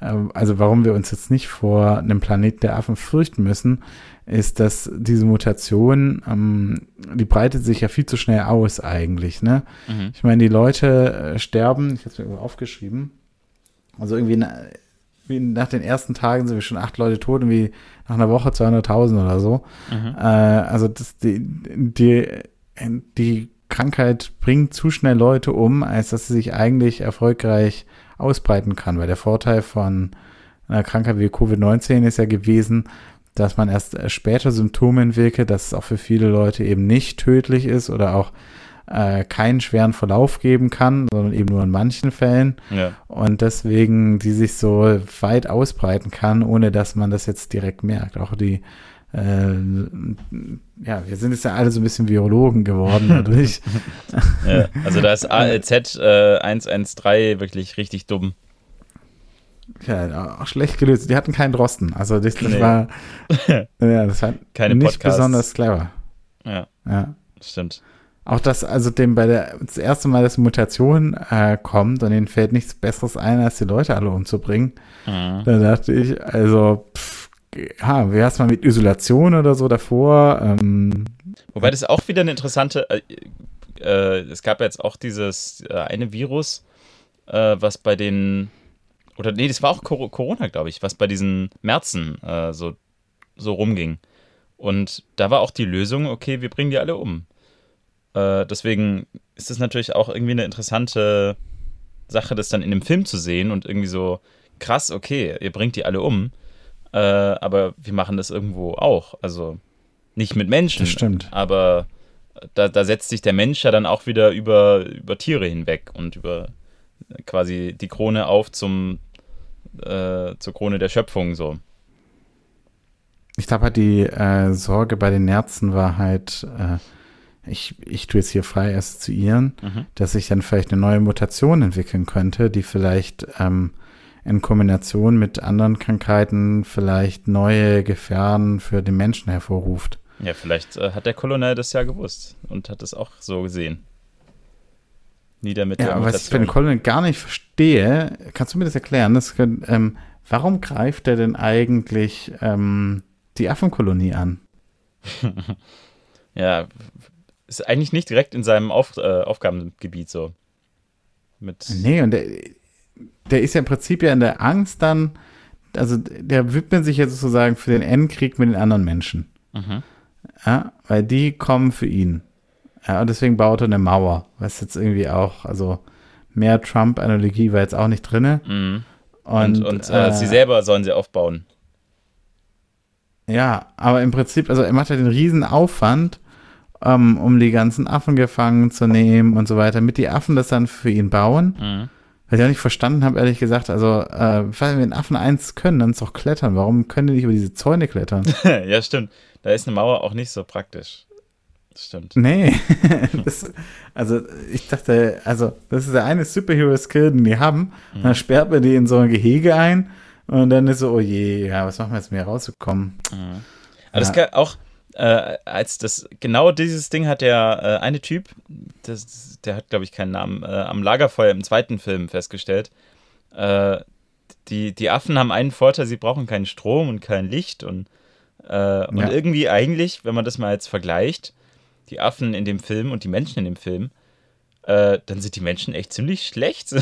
[SPEAKER 2] also warum wir uns jetzt nicht vor einem Planet der Affen fürchten müssen, ist, dass diese Mutation, ähm, die breitet sich ja viel zu schnell aus eigentlich. Ne? Mhm. Ich meine, die Leute äh, sterben, ich habe es mir aufgeschrieben, Also irgendwie na, nach den ersten Tagen sind wir schon acht Leute tot und wie nach einer Woche 200.000 oder so. Mhm. Äh, also das, die, die, die Krankheit bringt zu schnell Leute um, als dass sie sich eigentlich erfolgreich ausbreiten kann. Weil der Vorteil von einer Krankheit wie Covid-19 ist ja gewesen, dass man erst später Symptome entwickelt, dass es auch für viele Leute eben nicht tödlich ist oder auch äh, keinen schweren Verlauf geben kann, sondern eben nur in manchen Fällen. Ja. Und deswegen die sich so weit ausbreiten kann, ohne dass man das jetzt direkt merkt. Auch die äh, ja, wir sind jetzt ja alle so ein bisschen Virologen geworden dadurch.
[SPEAKER 1] ja, also da ist ALZ äh, 113 wirklich richtig dumm.
[SPEAKER 2] Ja, auch schlecht gelöst. Die hatten keinen Drosten. Also das, das nee. war ja, das war
[SPEAKER 1] Keine
[SPEAKER 2] nicht
[SPEAKER 1] Podcasts.
[SPEAKER 2] besonders clever.
[SPEAKER 1] Ja. Ja. Stimmt.
[SPEAKER 2] Auch dass also dem bei der das erste Mal, dass Mutation äh, kommt und ihnen fällt nichts Besseres ein, als die Leute alle umzubringen. Mhm. Da dachte ich, also pff, ja, wie hast mal mit Isolation oder so davor? Ähm,
[SPEAKER 1] Wobei das auch wieder eine interessante, äh, äh, es gab jetzt auch dieses äh, eine Virus, äh, was bei den, oder nee, das war auch Corona, glaube ich, was bei diesen Märzen äh, so, so rumging. Und da war auch die Lösung, okay, wir bringen die alle um. Äh, deswegen ist es natürlich auch irgendwie eine interessante Sache, das dann in dem Film zu sehen und irgendwie so, krass, okay, ihr bringt die alle um. Äh, aber wir machen das irgendwo auch. Also nicht mit Menschen.
[SPEAKER 2] Das stimmt.
[SPEAKER 1] Aber da, da setzt sich der Mensch ja dann auch wieder über, über Tiere hinweg und über quasi die Krone auf zum, äh, zur Krone der Schöpfung so.
[SPEAKER 2] Ich glaube halt die äh, Sorge bei den Nerzen war halt, äh, ich, ich tue jetzt hier frei assoziieren, mhm. dass sich dann vielleicht eine neue Mutation entwickeln könnte, die vielleicht ähm, in Kombination mit anderen Krankheiten vielleicht neue Gefährden für den Menschen hervorruft.
[SPEAKER 1] Ja, vielleicht äh, hat der Kolonel das ja gewusst und hat es auch so gesehen.
[SPEAKER 2] Nieder mit ja, der was ich bei den Kolonel gar nicht verstehe, kannst du mir das erklären? Das können, ähm, warum greift er denn eigentlich ähm, die Affenkolonie an?
[SPEAKER 1] ja, ist eigentlich nicht direkt in seinem Auf, äh, Aufgabengebiet so.
[SPEAKER 2] Mit nee, und der, der ist ja im Prinzip ja in der Angst dann, also der widmet sich ja sozusagen für den Endkrieg mit den anderen Menschen. Mhm. Ja, weil die kommen für ihn. Ja, und deswegen baut er eine Mauer, was jetzt irgendwie auch, also mehr Trump-Analogie war jetzt auch nicht drin.
[SPEAKER 1] Mhm. Und, und, und äh, äh, sie selber sollen sie aufbauen.
[SPEAKER 2] Ja, aber im Prinzip, also er macht ja den riesen Aufwand, ähm, um die ganzen Affen gefangen zu nehmen und so weiter, damit die Affen das dann für ihn bauen. Mhm. Was ich auch nicht verstanden habe, ehrlich gesagt, also, äh, wenn Affen eins können, dann ist doch klettern. Warum können die nicht über diese Zäune klettern?
[SPEAKER 1] ja, stimmt. Da ist eine Mauer auch nicht so praktisch. Das stimmt.
[SPEAKER 2] Nee. das, also, ich dachte, also, das ist der eine Superhero-Skill, den die haben. Mhm. Dann sperrt man die in so ein Gehege ein und dann ist so, oh je, ja, was machen wir jetzt, um hier rauszukommen?
[SPEAKER 1] Mhm. Aber ja. das auch, äh, als das genau dieses Ding hat der äh, eine Typ, das, der hat glaube ich keinen Namen, äh, am Lagerfeuer im zweiten Film festgestellt. Äh, die, die Affen haben einen Vorteil, sie brauchen keinen Strom und kein Licht und, äh, und ja. irgendwie eigentlich, wenn man das mal jetzt vergleicht, die Affen in dem Film und die Menschen in dem Film, äh, dann sind die Menschen echt ziemlich schlecht.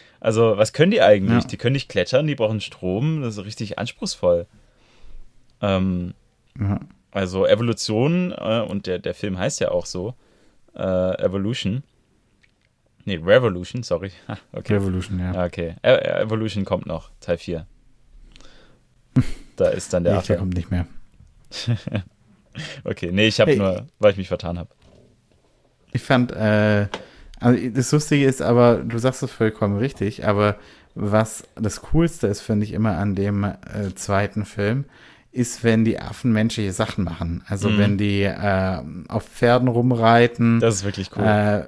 [SPEAKER 1] also was können die eigentlich? Ja. Die können nicht klettern, die brauchen Strom, das ist richtig anspruchsvoll. Ähm, ja. Also Evolution, äh, und der, der Film heißt ja auch so, äh, Evolution. Nee, Revolution, sorry.
[SPEAKER 2] okay. Revolution, ja.
[SPEAKER 1] Okay. E Evolution kommt noch, Teil 4. Da ist dann der
[SPEAKER 2] nee, Der kommt nicht mehr.
[SPEAKER 1] okay, nee, ich habe hey, nur, weil ich mich vertan habe.
[SPEAKER 2] Ich fand, äh, also das Lustige ist aber, du sagst es vollkommen richtig, aber was das Coolste ist, finde ich immer an dem äh, zweiten Film, ist, wenn die Affen menschliche Sachen machen. Also mhm. wenn die äh, auf Pferden rumreiten.
[SPEAKER 1] Das ist wirklich cool.
[SPEAKER 2] Äh,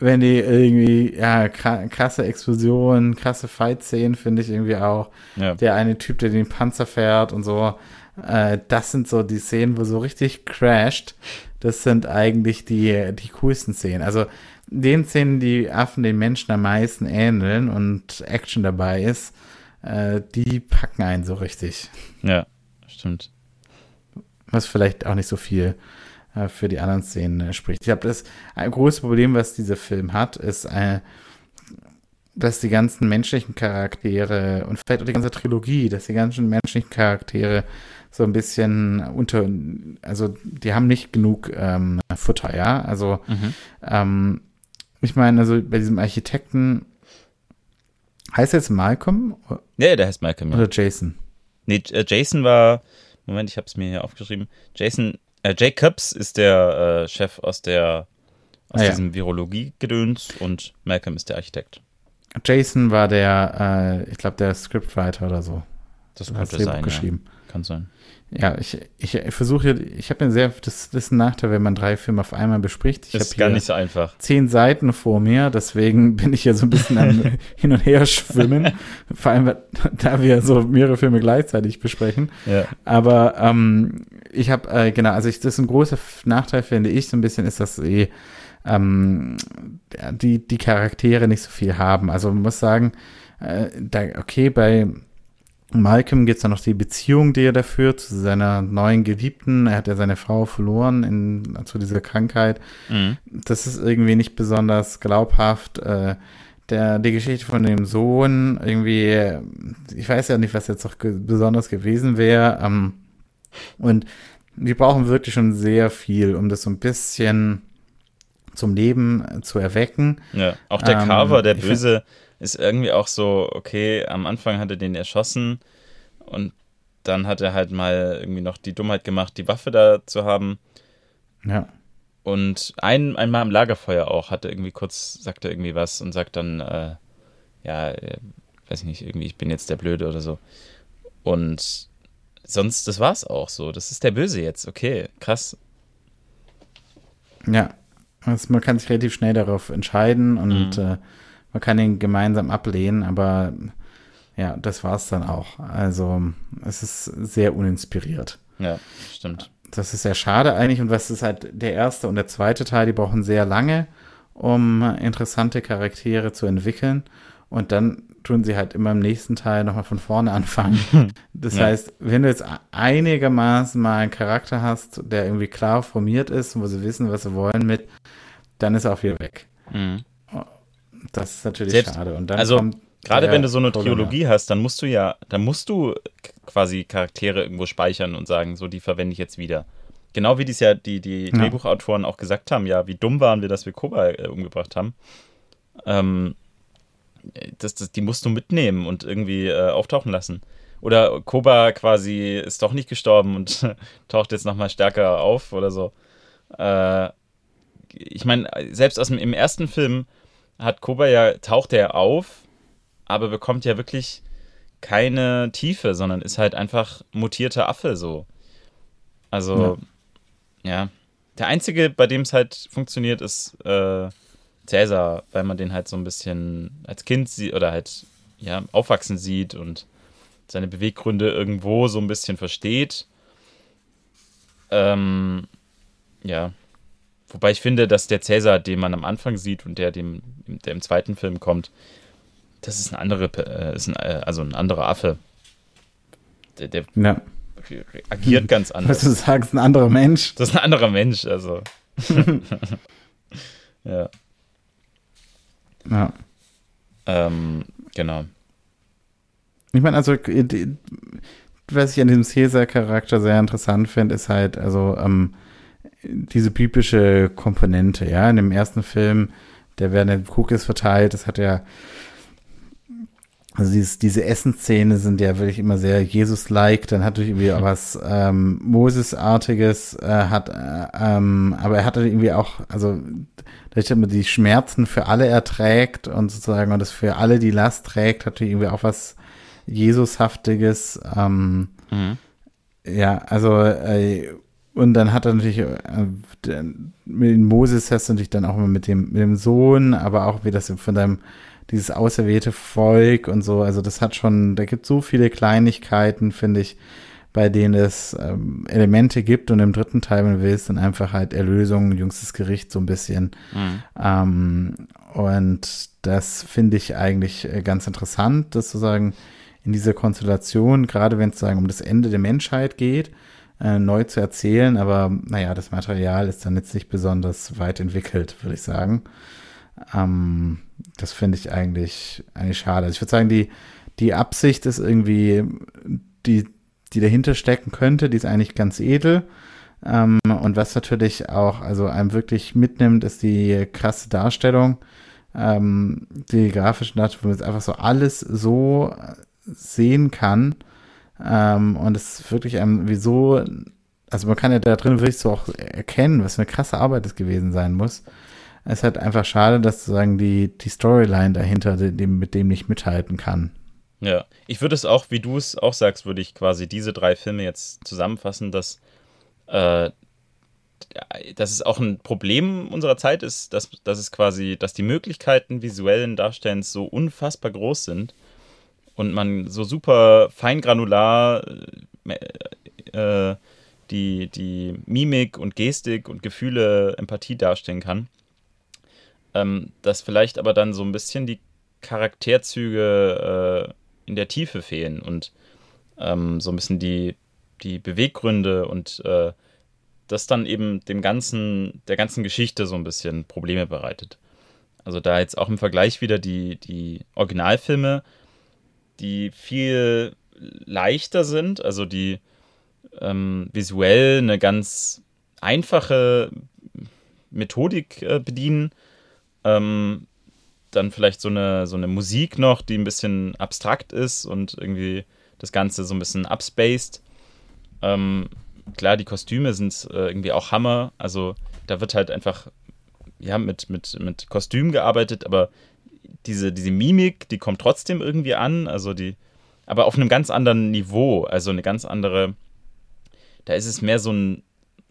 [SPEAKER 2] wenn die irgendwie, ja, krasse Explosionen, krasse Fight-Szenen finde ich irgendwie auch. Ja. Der eine Typ, der den Panzer fährt und so. Äh, das sind so die Szenen, wo so richtig crasht. Das sind eigentlich die, die coolsten Szenen. Also den Szenen, die Affen den Menschen am meisten ähneln und Action dabei ist, äh, die packen einen so richtig.
[SPEAKER 1] Ja stimmt.
[SPEAKER 2] Was vielleicht auch nicht so viel äh, für die anderen Szenen äh, spricht. Ich habe das ein großes Problem, was dieser Film hat, ist äh, dass die ganzen menschlichen Charaktere und vielleicht auch die ganze Trilogie, dass die ganzen menschlichen Charaktere so ein bisschen unter, also die haben nicht genug ähm, Futter, ja. Also mhm. ähm, ich meine, also bei diesem Architekten heißt er jetzt Malcolm?
[SPEAKER 1] Ja, der heißt Malcolm.
[SPEAKER 2] Ja. Oder Jason?
[SPEAKER 1] Nee, äh, Jason war, Moment, ich habe es mir hier aufgeschrieben. Jason, äh, Jacobs ist der äh, Chef aus der aus ah, diesem ja. Virologie-Gedöns und Malcolm ist der Architekt.
[SPEAKER 2] Jason war der, äh, ich glaube, der Scriptwriter oder so.
[SPEAKER 1] Das könnte sein.
[SPEAKER 2] Geschrieben.
[SPEAKER 1] Ja. Kann sein.
[SPEAKER 2] Ja, ich, ich versuche, ich habe mir sehr, das, das ist ein Nachteil, wenn man drei Filme auf einmal bespricht. Ich
[SPEAKER 1] ist gar nicht so einfach.
[SPEAKER 2] Zehn Seiten vor mir, deswegen bin ich ja so ein bisschen am Hin und Her schwimmen. Vor allem, da wir so mehrere Filme gleichzeitig besprechen.
[SPEAKER 1] Ja.
[SPEAKER 2] Aber ähm, ich habe, äh, genau, also ich, das ist ein großer Nachteil, finde ich, so ein bisschen, ist, dass eh, ähm, die, die Charaktere nicht so viel haben. Also man muss sagen, äh, da, okay, bei Malcolm geht es dann noch die Beziehung, die er da führt, zu seiner neuen Geliebten. Er hat ja seine Frau verloren in, zu dieser Krankheit. Mhm. Das ist irgendwie nicht besonders glaubhaft. Äh, der, die Geschichte von dem Sohn, irgendwie, ich weiß ja nicht, was jetzt noch besonders gewesen wäre. Ähm, und wir brauchen wirklich schon sehr viel, um das so ein bisschen zum Leben zu erwecken.
[SPEAKER 1] Ja, auch der Carver, ähm, der Böse ist irgendwie auch so, okay, am Anfang hat er den erschossen und dann hat er halt mal irgendwie noch die Dummheit gemacht, die Waffe da zu haben.
[SPEAKER 2] Ja.
[SPEAKER 1] Und ein, einmal im Lagerfeuer auch, hat er irgendwie kurz, sagt er irgendwie was und sagt dann, äh, ja, äh, weiß ich nicht, irgendwie, ich bin jetzt der Blöde oder so. Und sonst, das war's auch so. Das ist der Böse jetzt, okay, krass.
[SPEAKER 2] Ja, also man kann sich relativ schnell darauf entscheiden und mhm. äh, man kann ihn gemeinsam ablehnen, aber ja, das war es dann auch. Also es ist sehr uninspiriert.
[SPEAKER 1] Ja, stimmt.
[SPEAKER 2] Das ist sehr schade eigentlich. Und was ist halt der erste und der zweite Teil, die brauchen sehr lange, um interessante Charaktere zu entwickeln. Und dann tun sie halt immer im nächsten Teil nochmal von vorne anfangen. Das ja. heißt, wenn du jetzt einigermaßen mal einen Charakter hast, der irgendwie klar formiert ist, wo sie wissen, was sie wollen mit, dann ist er auch wieder weg. Mhm. Das ist natürlich Selbst, schade. Und dann
[SPEAKER 1] also gerade wenn du so eine Trilogie hast, dann musst du ja, dann musst du quasi Charaktere irgendwo speichern und sagen, so die verwende ich jetzt wieder. Genau wie dies ja die, die ja. Drehbuchautoren auch gesagt haben, ja, wie dumm waren wir, dass wir Koba äh, umgebracht haben. Ähm, das, das, die musst du mitnehmen und irgendwie äh, auftauchen lassen. Oder Koba quasi ist doch nicht gestorben und taucht jetzt nochmal stärker auf oder so. Äh, ich meine, selbst aus dem, im ersten Film hat Koba ja, taucht er auf, aber bekommt ja wirklich keine Tiefe, sondern ist halt einfach mutierter Affe so. Also, ja. ja. Der einzige, bei dem es halt funktioniert, ist äh, Cäsar, weil man den halt so ein bisschen als Kind sieht oder halt ja, aufwachsen sieht und seine Beweggründe irgendwo so ein bisschen versteht. Ähm, ja, Wobei ich finde, dass der Cäsar, den man am Anfang sieht und der, dem, der im zweiten Film kommt, das ist ein andere, äh, ist ein, äh, also ein anderer Affe. Der, der ja. agiert ganz anders.
[SPEAKER 2] Was du sagst, ein anderer Mensch.
[SPEAKER 1] Das ist ein anderer Mensch, also. ja.
[SPEAKER 2] Ja.
[SPEAKER 1] Ähm, genau.
[SPEAKER 2] Ich meine, also, was ich an diesem Caesar-Charakter sehr interessant finde, ist halt, also, ähm, diese biblische Komponente, ja. In dem ersten Film, der werden Cookies verteilt, das hat ja, also dieses, diese Essensszene sind ja wirklich immer sehr Jesus-like, dann hat er irgendwie auch was ähm, Moses-artiges, äh, hat, äh, ähm, aber er hatte irgendwie auch, also dadurch, dass man die Schmerzen für alle erträgt und sozusagen und das für alle die Last trägt, hat er irgendwie auch was Jesushaftiges. Ähm, mhm. Ja, also äh, und dann hat er natürlich, äh, mit Moses hast du natürlich dann auch immer mit dem, mit dem Sohn, aber auch wie das von deinem, dieses auserwählte Volk und so. Also das hat schon, da gibt so viele Kleinigkeiten, finde ich, bei denen es ähm, Elemente gibt und im dritten Teil, wenn du willst, dann einfach halt Erlösung, jüngstes Gericht so ein bisschen. Mhm. Ähm, und das finde ich eigentlich äh, ganz interessant, das zu sagen, in dieser Konstellation, gerade wenn es sagen um das Ende der Menschheit geht, äh, neu zu erzählen, aber naja, das Material ist dann jetzt nicht besonders weit entwickelt, würde ich sagen. Ähm, das finde ich eigentlich, eigentlich schade. Also ich würde sagen, die, die Absicht ist irgendwie, die, die dahinter stecken könnte, die ist eigentlich ganz edel. Ähm, und was natürlich auch, also einem wirklich mitnimmt, ist die krasse Darstellung, ähm, die grafischen Darstellung, wo man jetzt einfach so alles so sehen kann. Ähm, und es ist wirklich einem, wieso, also man kann ja da drin wirklich so auch erkennen, was für eine krasse Arbeit das gewesen sein muss. Es ist halt einfach schade, dass sozusagen die, die Storyline dahinter dem, mit dem nicht mithalten kann.
[SPEAKER 1] Ja, ich würde es auch, wie du es auch sagst, würde ich quasi diese drei Filme jetzt zusammenfassen, dass, äh, dass es auch ein Problem unserer Zeit ist, dass, dass es quasi, dass die Möglichkeiten visuellen Darstellens so unfassbar groß sind und man so super feingranular äh, die, die Mimik und Gestik und Gefühle, Empathie darstellen kann. Ähm, dass vielleicht aber dann so ein bisschen die Charakterzüge äh, in der Tiefe fehlen und ähm, so ein bisschen die, die Beweggründe und äh, das dann eben dem ganzen, der ganzen Geschichte so ein bisschen Probleme bereitet. Also da jetzt auch im Vergleich wieder die, die Originalfilme, die viel leichter sind, also die ähm, visuell eine ganz einfache Methodik äh, bedienen, ähm, dann vielleicht so eine, so eine Musik noch, die ein bisschen abstrakt ist und irgendwie das Ganze so ein bisschen upspaced. Ähm, klar, die Kostüme sind äh, irgendwie auch Hammer. Also da wird halt einfach, ja, mit, mit, mit Kostüm gearbeitet, aber diese, diese Mimik, die kommt trotzdem irgendwie an. Also die, aber auf einem ganz anderen Niveau. Also eine ganz andere, da ist es mehr so ein,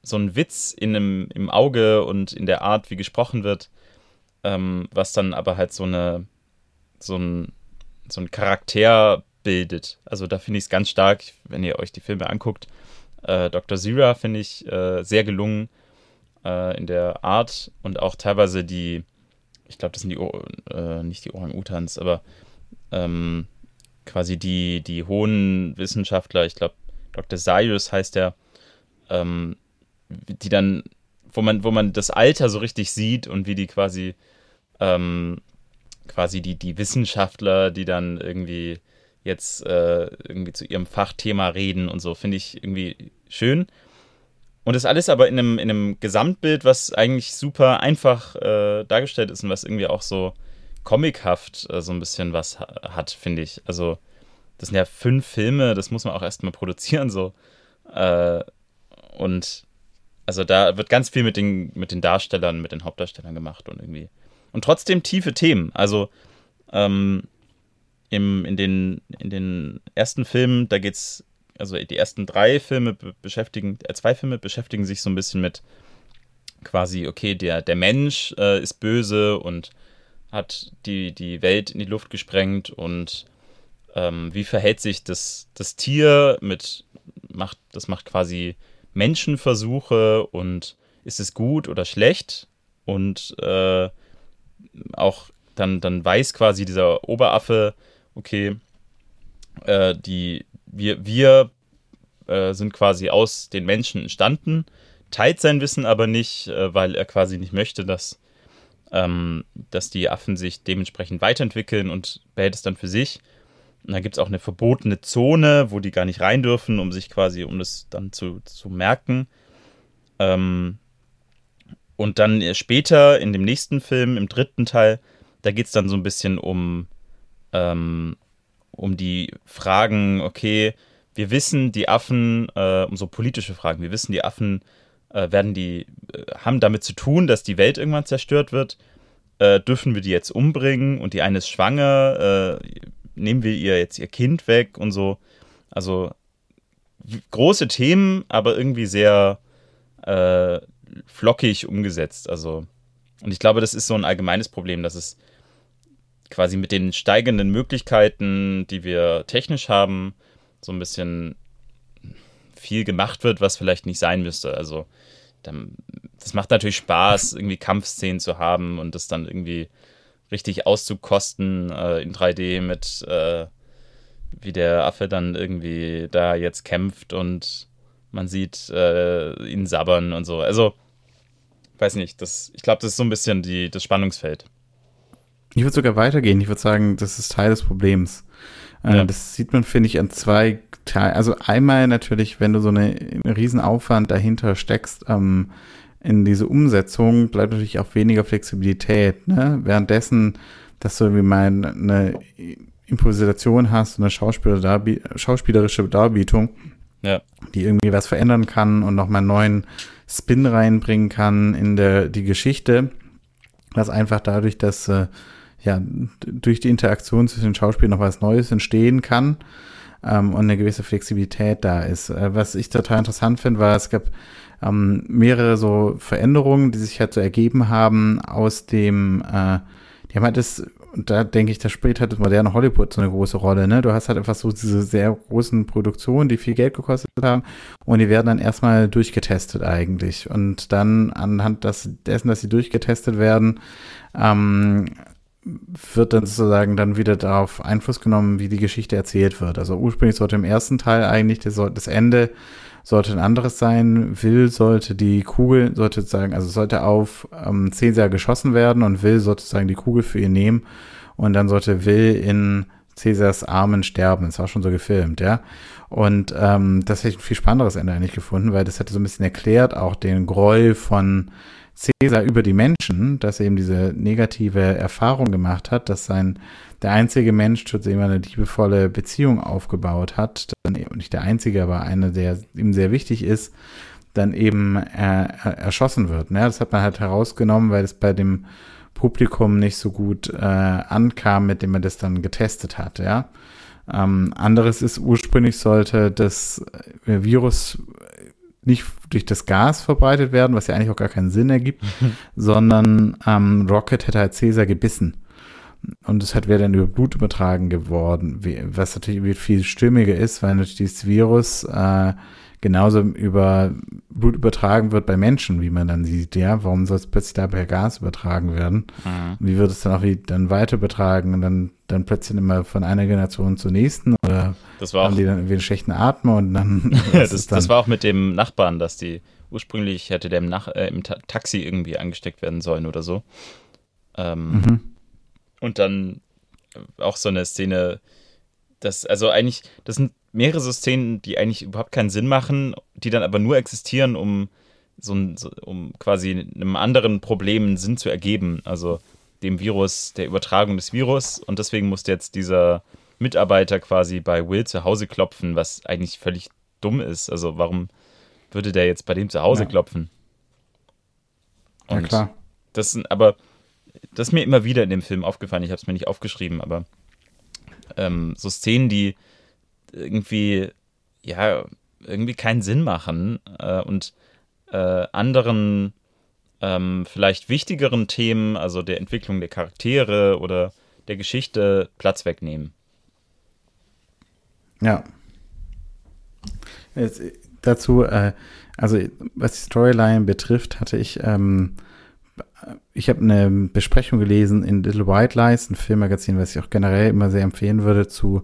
[SPEAKER 1] so ein Witz in einem, im Auge und in der Art, wie gesprochen wird ähm, was dann aber halt so eine, so ein, so ein Charakter bildet. Also da finde ich es ganz stark, wenn ihr euch die Filme anguckt. Äh, Dr. Zira finde ich äh, sehr gelungen äh, in der Art und auch teilweise die, ich glaube, das sind die, äh, nicht die Orang-Utans, aber ähm, quasi die, die hohen Wissenschaftler, ich glaube, Dr. Cyrus heißt der, ähm, die dann, wo man, wo man das Alter so richtig sieht und wie die quasi ähm, quasi die, die Wissenschaftler, die dann irgendwie jetzt äh, irgendwie zu ihrem Fachthema reden und so, finde ich irgendwie schön. Und das alles aber in einem, in einem Gesamtbild, was eigentlich super einfach äh, dargestellt ist und was irgendwie auch so comichaft äh, so ein bisschen was ha hat, finde ich. Also, das sind ja fünf Filme, das muss man auch erstmal produzieren, so. Äh, und also da wird ganz viel mit den, mit den Darstellern, mit den Hauptdarstellern gemacht und irgendwie und trotzdem tiefe Themen. Also ähm, im, in, den, in den ersten Filmen, da geht's, also die ersten drei Filme beschäftigen, äh, zwei Filme beschäftigen sich so ein bisschen mit quasi, okay, der, der Mensch äh, ist böse und hat die, die Welt in die Luft gesprengt und ähm, wie verhält sich das, das Tier mit, macht, das macht quasi Menschenversuche und ist es gut oder schlecht? Und äh, auch dann, dann weiß quasi dieser Oberaffe, okay, äh, die, wir, wir äh, sind quasi aus den Menschen entstanden, teilt sein Wissen aber nicht, äh, weil er quasi nicht möchte, dass, ähm, dass die Affen sich dementsprechend weiterentwickeln und behält es dann für sich. Und dann gibt es auch eine verbotene Zone, wo die gar nicht rein dürfen, um sich quasi, um das dann zu, zu merken. Ähm, und dann später in dem nächsten Film, im dritten Teil, da geht es dann so ein bisschen um, ähm, um die Fragen, okay, wir wissen, die Affen, äh, um so politische Fragen, wir wissen, die Affen äh, werden die, äh, haben damit zu tun, dass die Welt irgendwann zerstört wird. Äh, dürfen wir die jetzt umbringen und die eine ist schwanger, äh, nehmen wir ihr jetzt ihr Kind weg und so. Also große Themen, aber irgendwie sehr flockig umgesetzt. Also, und ich glaube, das ist so ein allgemeines Problem, dass es quasi mit den steigenden Möglichkeiten, die wir technisch haben, so ein bisschen viel gemacht wird, was vielleicht nicht sein müsste. Also, das macht natürlich Spaß, irgendwie Kampfszenen zu haben und das dann irgendwie richtig auszukosten äh, in 3D mit, äh, wie der Affe dann irgendwie da jetzt kämpft und man sieht äh, ihn sabbern und so. Also, weiß nicht, das, ich glaube, das ist so ein bisschen die, das Spannungsfeld.
[SPEAKER 2] Ich würde sogar weitergehen. Ich würde sagen, das ist Teil des Problems. Äh, ja. Das sieht man, finde ich, an zwei Teilen. Also einmal natürlich, wenn du so eine, einen riesen Aufwand dahinter steckst, ähm, in diese Umsetzung bleibt natürlich auch weniger Flexibilität. Ne? Währenddessen, dass du irgendwie mal eine Improvisation hast, eine Schauspieler Darbi schauspielerische Darbietung, ja. die irgendwie was verändern kann und nochmal einen neuen Spin reinbringen kann in der, die Geschichte. Das einfach dadurch, dass äh, ja, durch die Interaktion zwischen den Schauspielern noch was Neues entstehen kann ähm, und eine gewisse Flexibilität da ist. Äh, was ich total interessant finde, war, es gab ähm, mehrere so Veränderungen, die sich halt so ergeben haben aus dem, äh, die haben halt das, da denke ich, da spielt halt das moderne Hollywood so eine große Rolle, ne? Du hast halt einfach so diese sehr großen Produktionen, die viel Geld gekostet haben und die werden dann erstmal durchgetestet eigentlich. Und dann anhand des, dessen, dass sie durchgetestet werden, ähm, wird dann sozusagen dann wieder darauf Einfluss genommen, wie die Geschichte erzählt wird. Also ursprünglich sollte im ersten Teil eigentlich das, das Ende sollte ein anderes sein. Will sollte die Kugel, sollte sagen, also sollte auf ähm, Cäsar geschossen werden und Will sollte sozusagen die Kugel für ihn nehmen und dann sollte Will in Cäsars Armen sterben. Das war schon so gefilmt, ja. Und ähm, das hätte ich ein viel spannenderes Ende eigentlich gefunden, weil das hätte so ein bisschen erklärt auch den Groll von Cäsar über die Menschen, dass er eben diese negative Erfahrung gemacht hat, dass sein der einzige Mensch, zu dem er eine liebevolle Beziehung aufgebaut hat, dann eben nicht der einzige, aber einer, der ihm sehr wichtig ist, dann eben äh, erschossen wird. Ne? Das hat man halt herausgenommen, weil es bei dem Publikum nicht so gut äh, ankam, mit dem man das dann getestet hat. Ja. Ähm, anderes ist, ursprünglich sollte das äh, Virus nicht durch das Gas verbreitet werden, was ja eigentlich auch gar keinen Sinn ergibt, sondern ähm, Rocket hätte halt Caesar gebissen. Und es hat wäre dann über Blut übertragen geworden, was natürlich viel stimmiger ist, weil natürlich dieses Virus äh, genauso über Blut übertragen wird bei Menschen, wie man dann sieht, ja, warum soll es plötzlich da per Gas übertragen werden? Mhm. Wie wird es dann auch wie dann weiter übertragen und dann, dann plötzlich immer von einer Generation zur nächsten oder
[SPEAKER 1] das war
[SPEAKER 2] haben
[SPEAKER 1] auch,
[SPEAKER 2] die dann irgendwie einen schlechten Atmer und dann,
[SPEAKER 1] das, dann das war auch mit dem Nachbarn, dass die ursprünglich hätte der im, Nach äh, im Ta Taxi irgendwie angesteckt werden sollen oder so. Ähm, mhm. Und dann auch so eine Szene, das, also eigentlich, das sind mehrere Szenen, die eigentlich überhaupt keinen Sinn machen, die dann aber nur existieren, um so, ein, so um quasi einem anderen Problem einen Sinn zu ergeben. Also dem Virus, der Übertragung des Virus. Und deswegen musste jetzt dieser Mitarbeiter quasi bei Will zu Hause klopfen, was eigentlich völlig dumm ist. Also warum würde der jetzt bei dem zu Hause ja. klopfen?
[SPEAKER 2] Und ja, klar.
[SPEAKER 1] Das sind aber, das ist mir immer wieder in dem Film aufgefallen. Ich habe es mir nicht aufgeschrieben, aber ähm, so Szenen, die irgendwie, ja, irgendwie keinen Sinn machen äh, und äh, anderen ähm, vielleicht wichtigeren Themen, also der Entwicklung der Charaktere oder der Geschichte Platz wegnehmen.
[SPEAKER 2] Ja. Jetzt, dazu, äh, also was die Storyline betrifft, hatte ich, ähm, ich habe eine Besprechung gelesen in Little White Lies, ein Filmmagazin, was ich auch generell immer sehr empfehlen würde, zu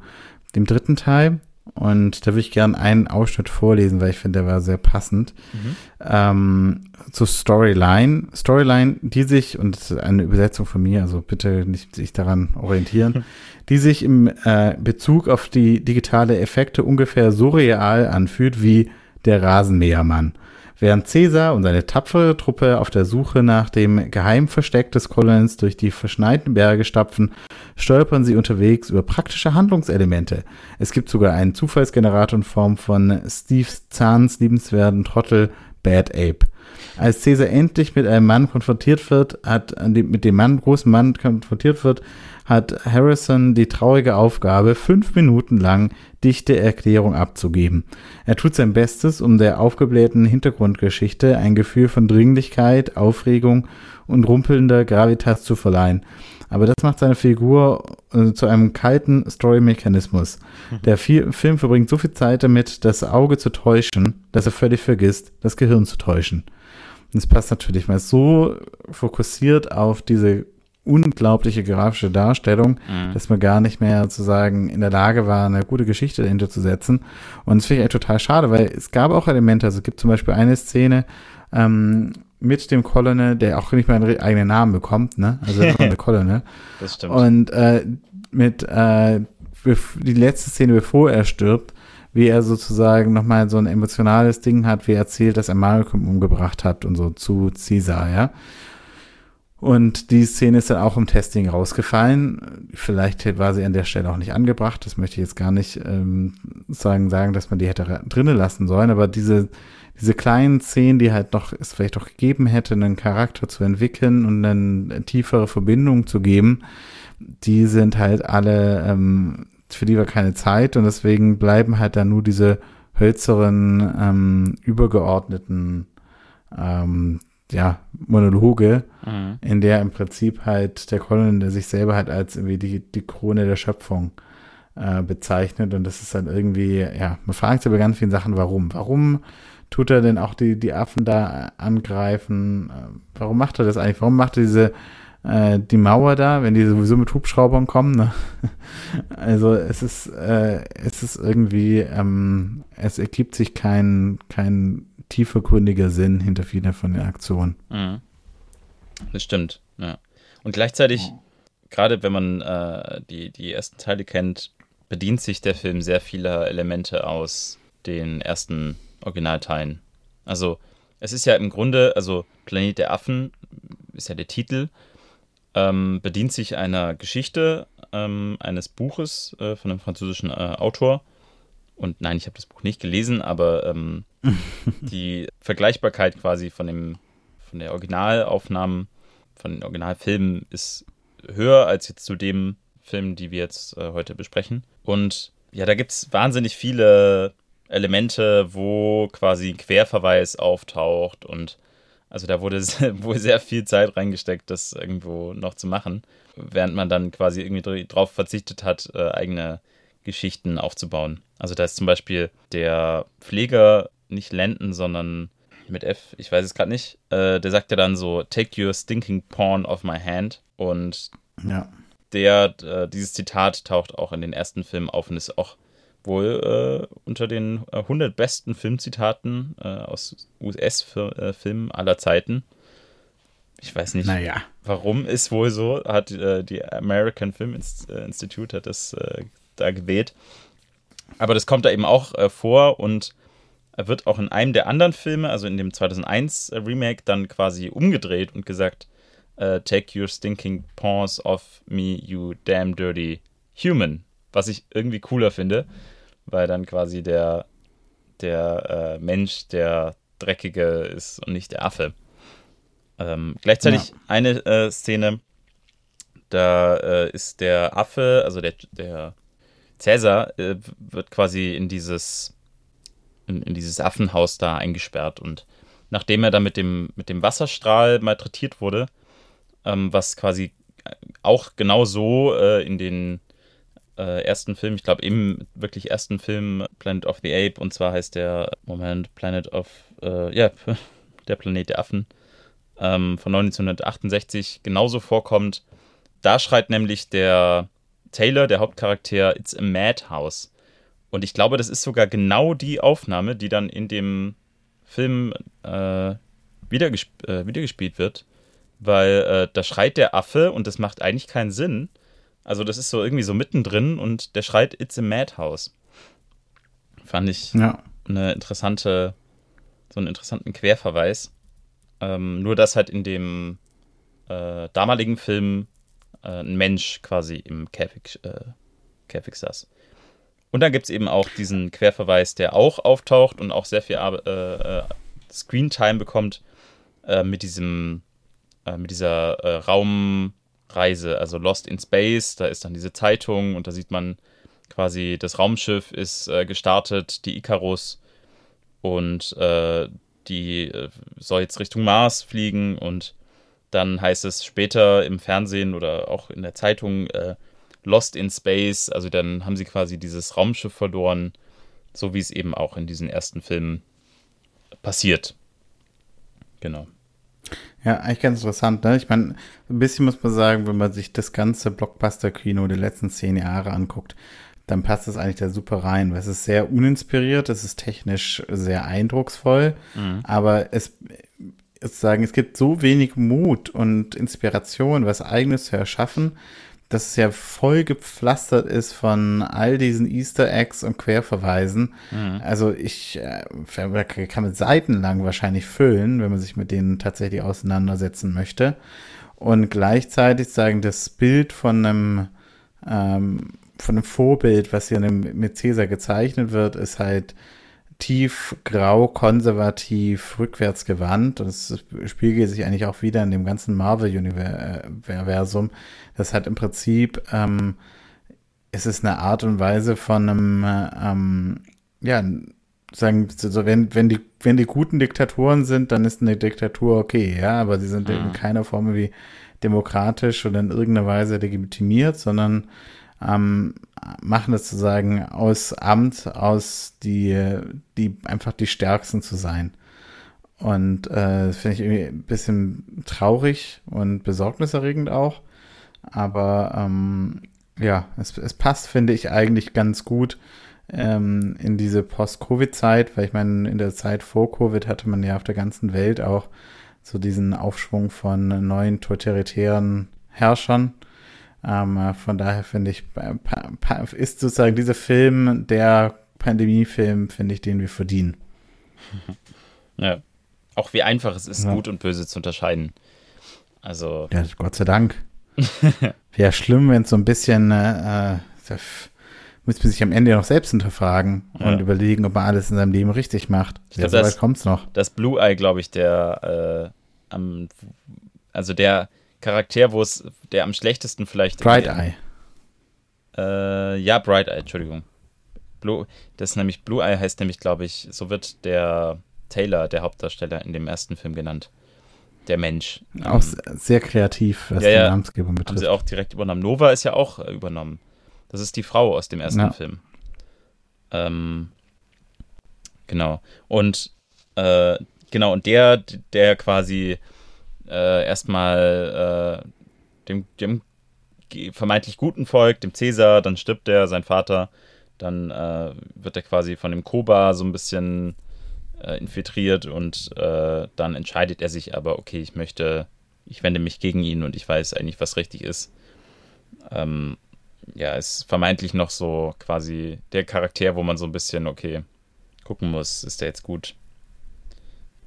[SPEAKER 2] dem dritten Teil. Und da würde ich gerne einen Ausschnitt vorlesen, weil ich finde, der war sehr passend. Mhm. Ähm, zur Storyline. Storyline, die sich, und das ist eine Übersetzung von mir, also bitte nicht sich daran orientieren, die sich im äh, Bezug auf die digitale Effekte ungefähr so real anfühlt wie der Rasenmähermann. Während Caesar und seine tapfere Truppe auf der Suche nach dem Geheimversteck des Collins durch die verschneiten Berge stapfen, stolpern sie unterwegs über praktische Handlungselemente. Es gibt sogar einen Zufallsgenerator in Form von Steve Zahns liebenswerten Trottel Bad Ape. Als Caesar endlich mit einem Mann konfrontiert wird, hat mit dem Mann, großen Mann konfrontiert wird, hat Harrison die traurige Aufgabe, fünf Minuten lang dichte Erklärung abzugeben. Er tut sein Bestes, um der aufgeblähten Hintergrundgeschichte ein Gefühl von Dringlichkeit, Aufregung und rumpelnder Gravitas zu verleihen. Aber das macht seine Figur äh, zu einem kalten Story-Mechanismus. Mhm. Der Film verbringt so viel Zeit damit, das Auge zu täuschen, dass er völlig vergisst, das Gehirn zu täuschen. Und es passt natürlich, weil es so fokussiert auf diese unglaubliche grafische Darstellung, mhm. dass man gar nicht mehr zu sagen in der Lage war, eine gute Geschichte dahinter zu setzen. Und das finde ich total schade, weil es gab auch Elemente, also es gibt zum Beispiel eine Szene, ähm, mit dem Colonel, der auch nicht mal einen eigenen Namen bekommt, ne? Also der Colonel.
[SPEAKER 1] Das stimmt.
[SPEAKER 2] Und äh, mit äh, die letzte Szene, bevor er stirbt, wie er sozusagen nochmal so ein emotionales Ding hat, wie er erzählt, dass er Malcolm umgebracht hat und so zu Caesar, ja. Und die Szene ist dann auch im Testing rausgefallen. Vielleicht war sie an der Stelle auch nicht angebracht. Das möchte ich jetzt gar nicht ähm, sagen, sagen, dass man die hätte drinnen lassen sollen. Aber diese, diese kleinen Szenen, die halt noch es vielleicht auch gegeben hätte, einen Charakter zu entwickeln und eine tiefere Verbindung zu geben, die sind halt alle, ähm, für die war keine Zeit und deswegen bleiben halt dann nur diese hölzeren, ähm, übergeordneten ähm, ja, Monologe, mhm. in der im Prinzip halt der Colin, der sich selber halt als irgendwie die, die Krone der Schöpfung äh, bezeichnet. Und das ist dann irgendwie, ja, man fragt sich bei ganz vielen Sachen, warum. Warum tut er denn auch die, die Affen da angreifen? Äh, warum macht er das eigentlich? Warum macht er diese äh, die Mauer da, wenn die sowieso mit Hubschraubern kommen? Ne? Also es ist, äh, es ist irgendwie, ähm, es ergibt sich kein, kein tiefergründiger Sinn hinter vielen von den Aktionen. Mhm.
[SPEAKER 1] Das stimmt, ja. Und gleichzeitig, oh. gerade wenn man äh, die, die ersten Teile kennt, bedient sich der Film sehr vieler Elemente aus den ersten Originalteilen. Also, es ist ja im Grunde, also Planet der Affen ist ja der Titel, ähm, bedient sich einer Geschichte ähm, eines Buches äh, von einem französischen äh, Autor. Und nein, ich habe das Buch nicht gelesen, aber ähm, die Vergleichbarkeit quasi von dem, von der Originalaufnahmen, von den Originalfilmen ist höher als jetzt zu dem Film, die wir jetzt äh, heute besprechen. Und ja, da gibt es wahnsinnig viele Elemente, wo quasi ein Querverweis auftaucht und also da wurde wohl sehr viel Zeit reingesteckt, das irgendwo noch zu machen, während man dann quasi irgendwie darauf verzichtet hat, äh, eigene Geschichten aufzubauen. Also da ist zum Beispiel der Pfleger nicht Lenden, sondern mit F, ich weiß es gerade nicht. Äh, der sagt ja dann so, take your stinking porn off my hand. Und ja. der, äh, dieses Zitat taucht auch in den ersten Filmen auf und ist auch wohl äh, unter den 100 äh, besten Filmzitaten äh, aus US-Filmen äh, aller Zeiten. Ich weiß nicht,
[SPEAKER 2] naja.
[SPEAKER 1] warum ist wohl so, hat die American Film Institute hat das da gewählt. Aber das kommt da eben auch vor und wird auch in einem der anderen Filme, also in dem 2001 Remake, dann quasi umgedreht und gesagt, uh, take your stinking paws off me, you damn dirty human. Was ich irgendwie cooler finde, weil dann quasi der, der äh, Mensch der Dreckige ist und nicht der Affe. Ähm, gleichzeitig ja. eine äh, Szene, da äh, ist der Affe, also der, der Cäsar, äh, wird quasi in dieses in, in dieses Affenhaus da eingesperrt. Und nachdem er da mit dem, mit dem Wasserstrahl malträtiert wurde, ähm, was quasi auch genau so äh, in den äh, ersten Film, ich glaube im wirklich ersten Film Planet of the Ape, und zwar heißt der, Moment, Planet of, äh, ja, der Planet der Affen ähm, von 1968 genauso vorkommt. Da schreit nämlich der Taylor, der Hauptcharakter, It's a Madhouse. Und ich glaube, das ist sogar genau die Aufnahme, die dann in dem Film äh, wiedergesp äh, wiedergespielt wird. Weil äh, da schreit der Affe und das macht eigentlich keinen Sinn. Also das ist so irgendwie so mittendrin und der schreit It's a Madhouse. Fand ich ja. eine interessante, so einen interessanten Querverweis. Ähm, nur dass halt in dem äh, damaligen Film äh, ein Mensch quasi im Käfig, äh, Käfig saß. Und dann gibt es eben auch diesen Querverweis, der auch auftaucht und auch sehr viel äh, äh, Screentime bekommt äh, mit diesem, äh, mit dieser Raumreise, also Lost in Space. Da ist dann diese Zeitung und da sieht man quasi, das Raumschiff ist gestartet, die Icarus, und die soll jetzt Richtung Mars fliegen und dann heißt es später im Fernsehen oder auch in der Zeitung, Lost in Space, also dann haben sie quasi dieses Raumschiff verloren, so wie es eben auch in diesen ersten Filmen passiert. Genau.
[SPEAKER 2] Ja, eigentlich ganz interessant, ne? Ich meine, ein bisschen muss man sagen, wenn man sich das ganze Blockbuster-Kino der letzten zehn Jahre anguckt, dann passt es eigentlich da super rein, weil es ist sehr uninspiriert, es ist technisch sehr eindrucksvoll, mhm. aber es sagen, es gibt so wenig Mut und Inspiration, was Eigenes zu erschaffen, dass es ja voll gepflastert ist von all diesen Easter Eggs und Querverweisen. Mhm. Also ich äh, kann mit seitenlang wahrscheinlich füllen, wenn man sich mit denen tatsächlich auseinandersetzen möchte. Und gleichzeitig sagen, das Bild von einem, ähm, von einem Vorbild, was hier mit Cäsar gezeichnet wird, ist halt tief grau, konservativ, rückwärts gewandt. Und es spiegelt sich eigentlich auch wieder in dem ganzen Marvel-Universum. Das hat im Prinzip, ähm, es ist eine Art und Weise von einem, ähm, ja, sagen, so wenn, wenn die, wenn die guten Diktatoren sind, dann ist eine Diktatur okay, ja, aber sie sind mhm. in keiner Form wie demokratisch oder in irgendeiner Weise legitimiert, sondern ähm, machen das sozusagen aus Amt, aus die, die einfach die Stärksten zu sein. Und äh, das finde ich irgendwie ein bisschen traurig und besorgniserregend auch. Aber ähm, ja, es, es passt, finde ich, eigentlich ganz gut ähm, in diese Post-Covid-Zeit, weil ich meine, in der Zeit vor Covid hatte man ja auf der ganzen Welt auch so diesen Aufschwung von neuen totalitären Herrschern. Ähm, äh, von daher finde ich, ist sozusagen dieser Film der Pandemiefilm, finde ich, den wir verdienen.
[SPEAKER 1] Ja. Auch wie einfach es ist, ja. gut und böse zu unterscheiden. Also.
[SPEAKER 2] Ja, Gott sei Dank. Wäre schlimm, wenn es so ein bisschen, äh, äh müsste man sich am Ende noch selbst hinterfragen ja. und überlegen, ob man alles in seinem Leben richtig macht.
[SPEAKER 1] Ich ja, glaub, so weit kommt's noch. Das Blue Eye, glaube ich, der äh, am, also der Charakter, wo es der am schlechtesten vielleicht.
[SPEAKER 2] Bright Eye.
[SPEAKER 1] Äh, ja, Bright Eye, Entschuldigung. Blue, das ist nämlich Blue Eye heißt nämlich, glaube ich, so wird der Taylor, der Hauptdarsteller, in dem ersten Film genannt. Der Mensch.
[SPEAKER 2] Auch ähm, sehr kreativ,
[SPEAKER 1] was ja, die Namensgebung betrifft. Haben sie auch direkt übernommen. Nova ist ja auch äh, übernommen. Das ist die Frau aus dem ersten ja. Film. Ähm, genau. Und äh, genau, und der, der quasi äh, erstmal äh, dem, dem vermeintlich guten Volk, dem Cäsar, dann stirbt er, sein Vater, dann äh, wird er quasi von dem Koba so ein bisschen äh, infiltriert und äh, dann entscheidet er sich aber, okay, ich möchte, ich wende mich gegen ihn und ich weiß eigentlich, was richtig ist. Ähm, ja, ist vermeintlich noch so quasi der Charakter, wo man so ein bisschen, okay, gucken muss, ist der jetzt gut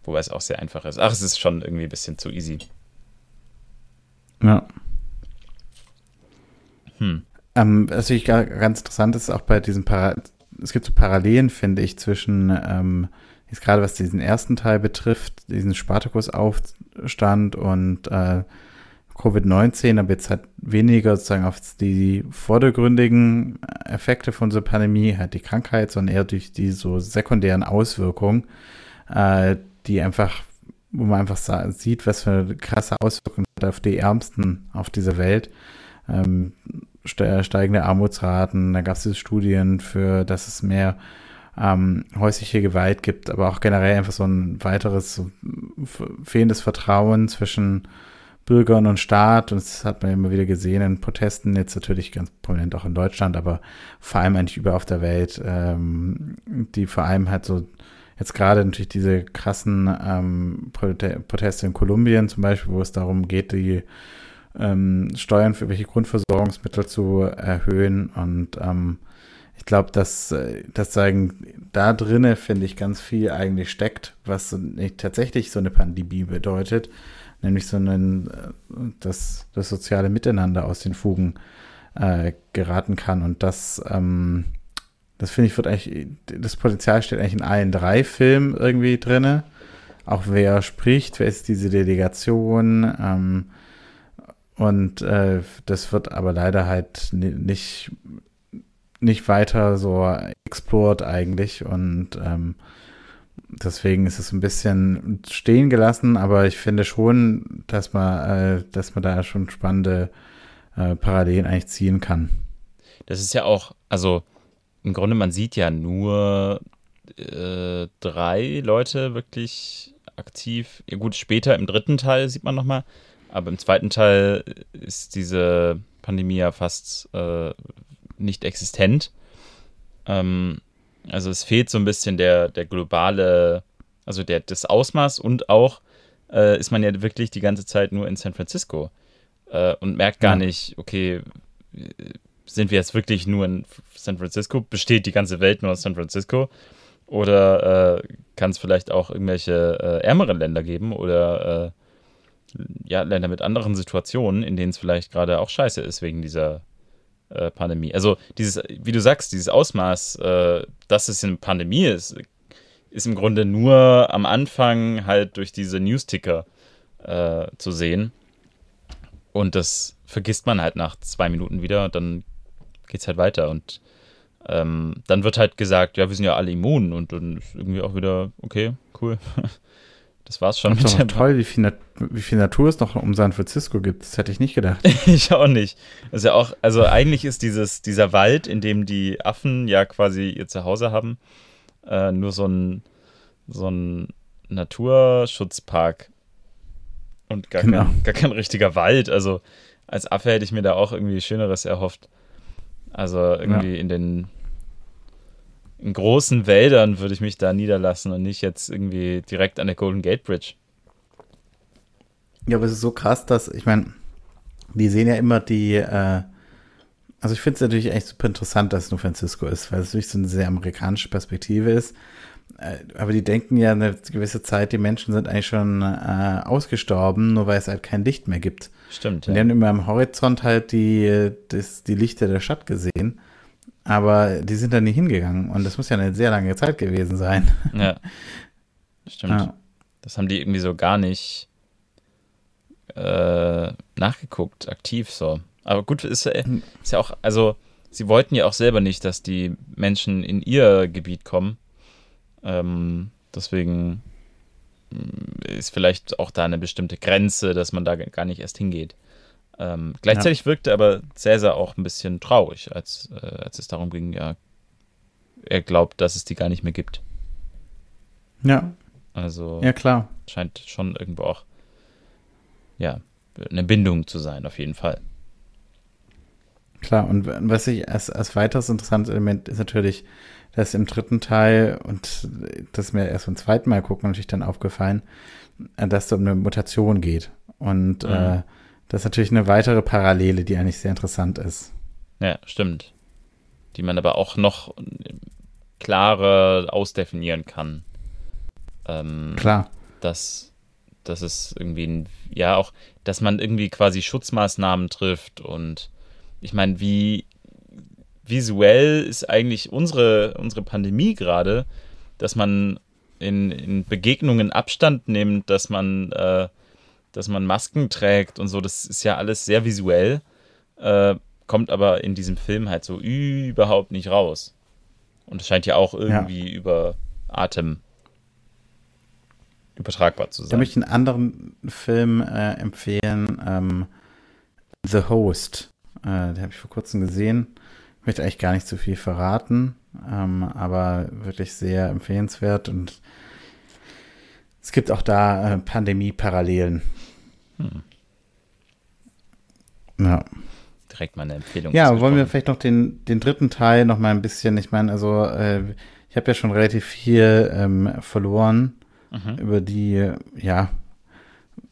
[SPEAKER 1] Wobei es auch sehr einfach ist. Ach, es ist schon irgendwie ein bisschen zu easy.
[SPEAKER 2] Ja. Hm. Ähm, was ich ganz interessant ist, auch bei diesen Para es gibt so Parallelen, finde ich, zwischen, ähm, jetzt gerade was diesen ersten Teil betrifft, diesen Spartacus-Aufstand und äh, Covid-19, aber jetzt halt weniger sozusagen auf die vordergründigen Effekte von so Pandemie, halt die Krankheit, sondern eher durch die so sekundären Auswirkungen, äh, die einfach, wo man einfach sieht, was für eine krasse Auswirkung hat auf die Ärmsten auf dieser Welt. Ähm, steigende Armutsraten, da gab es Studien für, dass es mehr ähm, häusliche Gewalt gibt, aber auch generell einfach so ein weiteres fehlendes Vertrauen zwischen Bürgern und Staat. Und das hat man immer wieder gesehen in Protesten, jetzt natürlich ganz prominent auch in Deutschland, aber vor allem eigentlich überall auf der Welt, ähm, die vor allem halt so jetzt gerade natürlich diese krassen ähm, Proteste in Kolumbien zum Beispiel, wo es darum geht, die ähm, Steuern für welche Grundversorgungsmittel zu erhöhen. Und ähm, ich glaube, dass äh, das sagen, da drinne finde ich ganz viel eigentlich steckt, was nicht tatsächlich so eine Pandemie bedeutet, nämlich so ein, äh, dass das soziale Miteinander aus den Fugen äh, geraten kann und das ähm, das finde ich, wird eigentlich, das Potenzial steht eigentlich in allen drei Filmen irgendwie drin. Auch wer spricht, wer ist diese Delegation. Ähm, und äh, das wird aber leider halt nicht, nicht weiter so explored eigentlich. Und ähm, deswegen ist es ein bisschen stehen gelassen, aber ich finde schon, dass man, äh, dass man da schon spannende äh, Parallelen eigentlich ziehen kann.
[SPEAKER 1] Das ist ja auch, also im Grunde, man sieht ja nur äh, drei Leute wirklich aktiv. Ja, gut, später im dritten Teil sieht man nochmal, aber im zweiten Teil ist diese Pandemie ja fast äh, nicht existent. Ähm, also es fehlt so ein bisschen der, der globale, also der, das Ausmaß und auch äh, ist man ja wirklich die ganze Zeit nur in San Francisco äh, und merkt gar ja. nicht, okay, sind wir jetzt wirklich nur in San Francisco? Besteht die ganze Welt nur aus San Francisco? Oder äh, kann es vielleicht auch irgendwelche äh, ärmeren Länder geben oder äh, ja, Länder mit anderen Situationen, in denen es vielleicht gerade auch scheiße ist wegen dieser äh, Pandemie. Also dieses, wie du sagst, dieses Ausmaß, äh, dass es eine Pandemie ist, ist im Grunde nur am Anfang halt durch diese Newsticker äh, zu sehen. Und das vergisst man halt nach zwei Minuten wieder dann geht es halt weiter. Und ähm, dann wird halt gesagt, ja, wir sind ja alle immun und dann ist irgendwie auch wieder, okay, cool. Das war's schon.
[SPEAKER 2] Das ist doch toll, wie viel, Nat wie viel Natur es noch um San Francisco gibt. Das hätte ich nicht gedacht.
[SPEAKER 1] ich auch nicht. Das ist ja auch, also eigentlich ist dieses, dieser Wald, in dem die Affen ja quasi ihr Zuhause haben, äh, nur so ein, so ein Naturschutzpark und gar, genau. kein, gar kein richtiger Wald. Also als Affe hätte ich mir da auch irgendwie Schöneres erhofft. Also irgendwie ja. in den in großen Wäldern würde ich mich da niederlassen und nicht jetzt irgendwie direkt an der Golden Gate Bridge.
[SPEAKER 2] Ja, aber es ist so krass, dass, ich meine, die sehen ja immer die, äh, also ich finde es natürlich echt super interessant, dass es San Francisco ist, weil es natürlich so eine sehr amerikanische Perspektive ist. Äh, aber die denken ja eine gewisse Zeit, die Menschen sind eigentlich schon äh, ausgestorben, nur weil es halt kein Licht mehr gibt.
[SPEAKER 1] Stimmt.
[SPEAKER 2] Und die haben immer am Horizont halt die, das, die Lichter der Stadt gesehen. Aber die sind da nie hingegangen. Und das muss ja eine sehr lange Zeit gewesen sein.
[SPEAKER 1] Ja. Stimmt. Ja. Das haben die irgendwie so gar nicht äh, nachgeguckt, aktiv so. Aber gut, ist, hm. ist ja auch, also sie wollten ja auch selber nicht, dass die Menschen in ihr Gebiet kommen. Ähm, deswegen ist vielleicht auch da eine bestimmte Grenze, dass man da gar nicht erst hingeht. Ähm, gleichzeitig ja. wirkte aber Cäsar auch ein bisschen traurig, als, äh, als es darum ging, ja, er glaubt, dass es die gar nicht mehr gibt.
[SPEAKER 2] Ja.
[SPEAKER 1] Also
[SPEAKER 2] ja, klar.
[SPEAKER 1] scheint schon irgendwo auch ja, eine Bindung zu sein, auf jeden Fall.
[SPEAKER 2] Klar, und was ich als, als weiteres interessantes Element ist natürlich, dass im dritten Teil, und das ist mir erst beim zweiten Mal gucken natürlich dann aufgefallen, äh, dass es um eine Mutation geht. Und mhm. äh, das ist natürlich eine weitere Parallele, die eigentlich sehr interessant ist.
[SPEAKER 1] Ja, stimmt. Die man aber auch noch klarer ausdefinieren kann.
[SPEAKER 2] Ähm, Klar.
[SPEAKER 1] Dass, dass es irgendwie, ein, ja, auch, dass man irgendwie quasi Schutzmaßnahmen trifft und ich meine, wie visuell ist eigentlich unsere, unsere Pandemie gerade, dass man in, in Begegnungen Abstand nimmt, dass man äh, dass man Masken trägt und so, das ist ja alles sehr visuell, äh, kommt aber in diesem Film halt so überhaupt nicht raus. Und es scheint ja auch irgendwie ja. über Atem übertragbar zu sein.
[SPEAKER 2] Da möchte ich einen anderen Film äh, empfehlen, ähm, The Host. Äh, den habe ich vor kurzem gesehen. Ich möchte eigentlich gar nicht zu viel verraten, ähm, aber wirklich sehr empfehlenswert und es gibt auch da äh, Pandemie-Parallelen. Hm. Ja.
[SPEAKER 1] Direkt mal eine Empfehlung.
[SPEAKER 2] Ja, wollen wir vielleicht noch den, den dritten Teil noch mal ein bisschen, ich meine, also äh, ich habe ja schon relativ viel ähm, verloren mhm. über die, ja,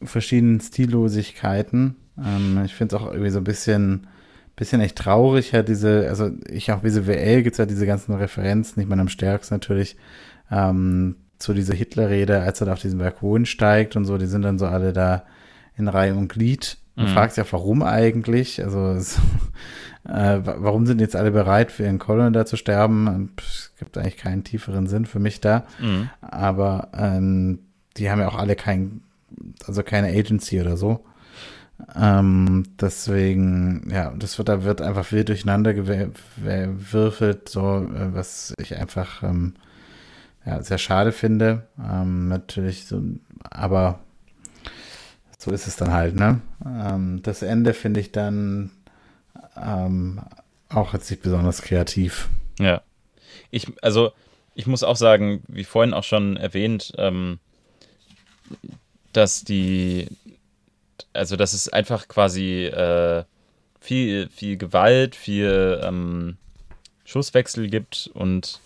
[SPEAKER 2] verschiedenen Stillosigkeiten. Ähm, ich finde es auch irgendwie so ein bisschen, bisschen echt traurig, ja, diese, also ich auch visuell gibt es ja diese ganzen Referenzen, ich meine am stärksten natürlich ähm, zu dieser Hitlerrede, als er da auf diesen Balkon steigt und so, die sind dann so alle da in Reihe und Glied. Man mhm. fragt sich ja, warum eigentlich? Also, es, äh, warum sind jetzt alle bereit, für ihren Colonel da zu sterben? Es gibt eigentlich keinen tieferen Sinn für mich da. Mhm. Aber ähm, die haben ja auch alle kein, also keine Agency oder so. Ähm, deswegen, ja, das wird, da wird einfach wild durcheinander gewürfelt, so, äh, was ich einfach ähm, ja, sehr schade finde. Ähm, natürlich so, aber so ist es dann halt, ne? Ähm, das Ende finde ich dann ähm, auch jetzt nicht besonders kreativ.
[SPEAKER 1] Ja. Ich, also, ich muss auch sagen, wie vorhin auch schon erwähnt, ähm, dass die, also, dass es einfach quasi äh, viel, viel Gewalt, viel ähm, Schusswechsel gibt und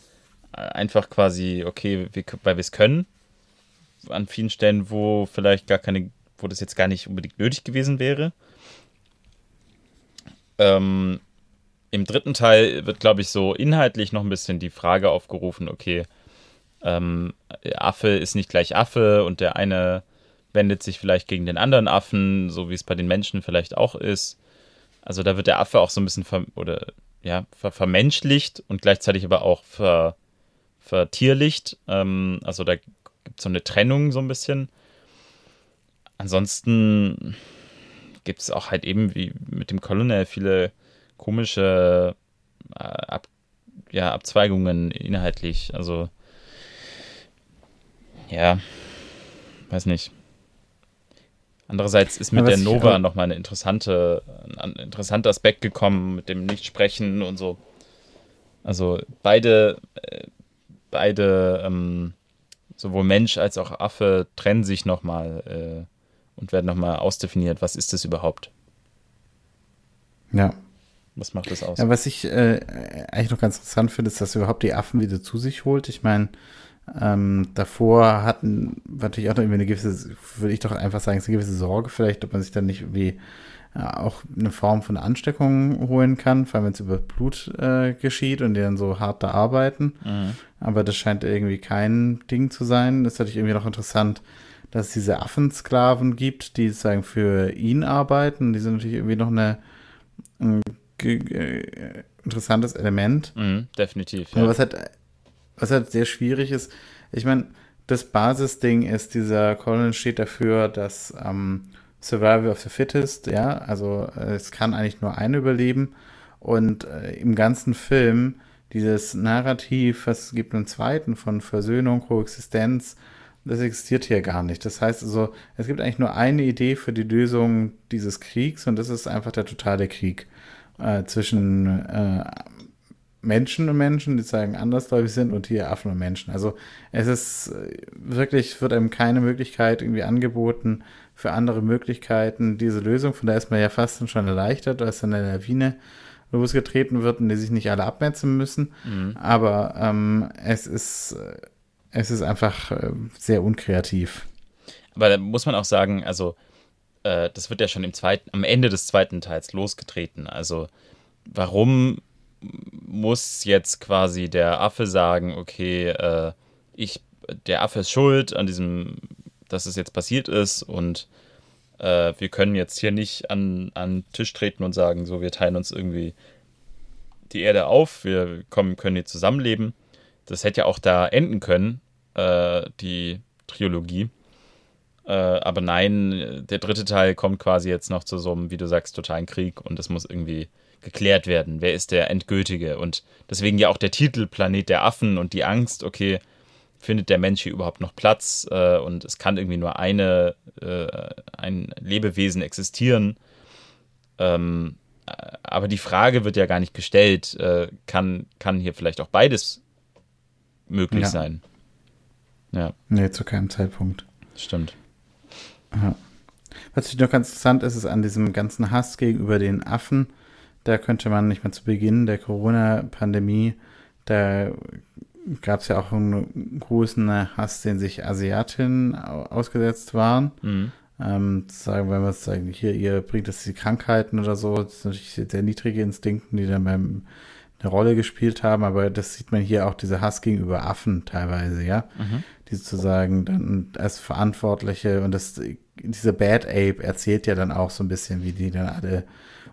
[SPEAKER 1] einfach quasi, okay, wir, weil wir es können, an vielen Stellen, wo vielleicht gar keine, wo das jetzt gar nicht unbedingt nötig gewesen wäre. Ähm, Im dritten Teil wird, glaube ich, so inhaltlich noch ein bisschen die Frage aufgerufen, okay, ähm, Affe ist nicht gleich Affe und der eine wendet sich vielleicht gegen den anderen Affen, so wie es bei den Menschen vielleicht auch ist. Also da wird der Affe auch so ein bisschen ver oder ja, ver vermenschlicht und gleichzeitig aber auch ver vertierlicht. Ähm, also da gibt es so eine Trennung so ein bisschen. Ansonsten gibt es auch halt eben wie mit dem Colonel viele komische äh, Ab ja, Abzweigungen inhaltlich. Also ja, weiß nicht. Andererseits ist mit der Nova nochmal eine interessante, ein interessanter Aspekt gekommen mit dem Nichtsprechen und so. Also beide, äh, beide, ähm, sowohl Mensch als auch Affe trennen sich nochmal äh, und werden nochmal ausdefiniert. Was ist das überhaupt?
[SPEAKER 2] Ja.
[SPEAKER 1] Was macht das aus?
[SPEAKER 2] Ja, was ich äh, eigentlich noch ganz interessant finde, ist, dass er überhaupt die Affen wieder zu sich holt. Ich meine, ähm, davor hatten natürlich auch noch irgendwie eine gewisse, würde ich doch einfach sagen, eine gewisse Sorge vielleicht, ob man sich dann nicht irgendwie äh, auch eine Form von Ansteckung holen kann, vor allem wenn es über Blut äh, geschieht und die dann so hart da arbeiten. Mhm. Aber das scheint irgendwie kein Ding zu sein. Das ist natürlich irgendwie noch interessant, dass es diese Affensklaven gibt, die sozusagen für ihn arbeiten. Die sind natürlich irgendwie noch eine, ein interessantes Element.
[SPEAKER 1] Mhm, definitiv.
[SPEAKER 2] Ja. Aber was halt was halt sehr schwierig ist, ich meine, das Basisding ist, dieser Colin steht dafür, dass ähm, Survival of the Fittest, ja, also äh, es kann eigentlich nur eine überleben. Und äh, im ganzen Film, dieses Narrativ, es gibt einen zweiten von Versöhnung, Koexistenz, das existiert hier gar nicht. Das heißt also, es gibt eigentlich nur eine Idee für die Lösung dieses Kriegs und das ist einfach der totale Krieg äh, zwischen äh, Menschen und Menschen, die sagen andersgläubig sind und hier Affen und Menschen. Also es ist äh, wirklich, wird einem keine Möglichkeit irgendwie angeboten für andere Möglichkeiten diese Lösung, von der ist man ja fast schon erleichtert, als dann eine Lawine losgetreten wird und die sich nicht alle abmetzen müssen. Mhm. Aber ähm, es ist äh, es ist einfach äh, sehr unkreativ.
[SPEAKER 1] Aber da muss man auch sagen, also äh, das wird ja schon im zweiten, am Ende des zweiten Teils losgetreten. Also warum muss jetzt quasi der Affe sagen, okay, äh, ich, der Affe ist schuld an diesem, dass es jetzt passiert ist und äh, wir können jetzt hier nicht an, an den Tisch treten und sagen, so, wir teilen uns irgendwie die Erde auf, wir kommen, können hier zusammenleben. Das hätte ja auch da enden können, äh, die Trilogie. Äh, aber nein, der dritte Teil kommt quasi jetzt noch zu so einem, wie du sagst, totalen Krieg und das muss irgendwie geklärt werden. Wer ist der Endgültige? Und deswegen ja auch der Titel Planet der Affen und die Angst, okay, findet der Mensch hier überhaupt noch Platz? Äh, und es kann irgendwie nur eine, äh, ein Lebewesen existieren. Ähm, aber die Frage wird ja gar nicht gestellt, äh, kann, kann hier vielleicht auch beides möglich ja. sein?
[SPEAKER 2] Ja. Nee, zu keinem Zeitpunkt.
[SPEAKER 1] Stimmt.
[SPEAKER 2] Aha. Was noch ganz interessant ist, ist an diesem ganzen Hass gegenüber den Affen, da könnte man nicht mehr zu Beginn der Corona-Pandemie, da gab es ja auch einen großen Hass, den sich Asiatinnen ausgesetzt waren. Mhm. Ähm, sagen, wenn wir es sagen, hier, ihr bringt das die Krankheiten oder so, das sind natürlich sehr niedrige Instinkten, die dann beim eine Rolle gespielt haben, aber das sieht man hier auch, diese Hass gegenüber Affen teilweise, ja. Mhm. Die sozusagen dann als Verantwortliche und das, diese Bad Ape erzählt ja dann auch so ein bisschen, wie die dann alle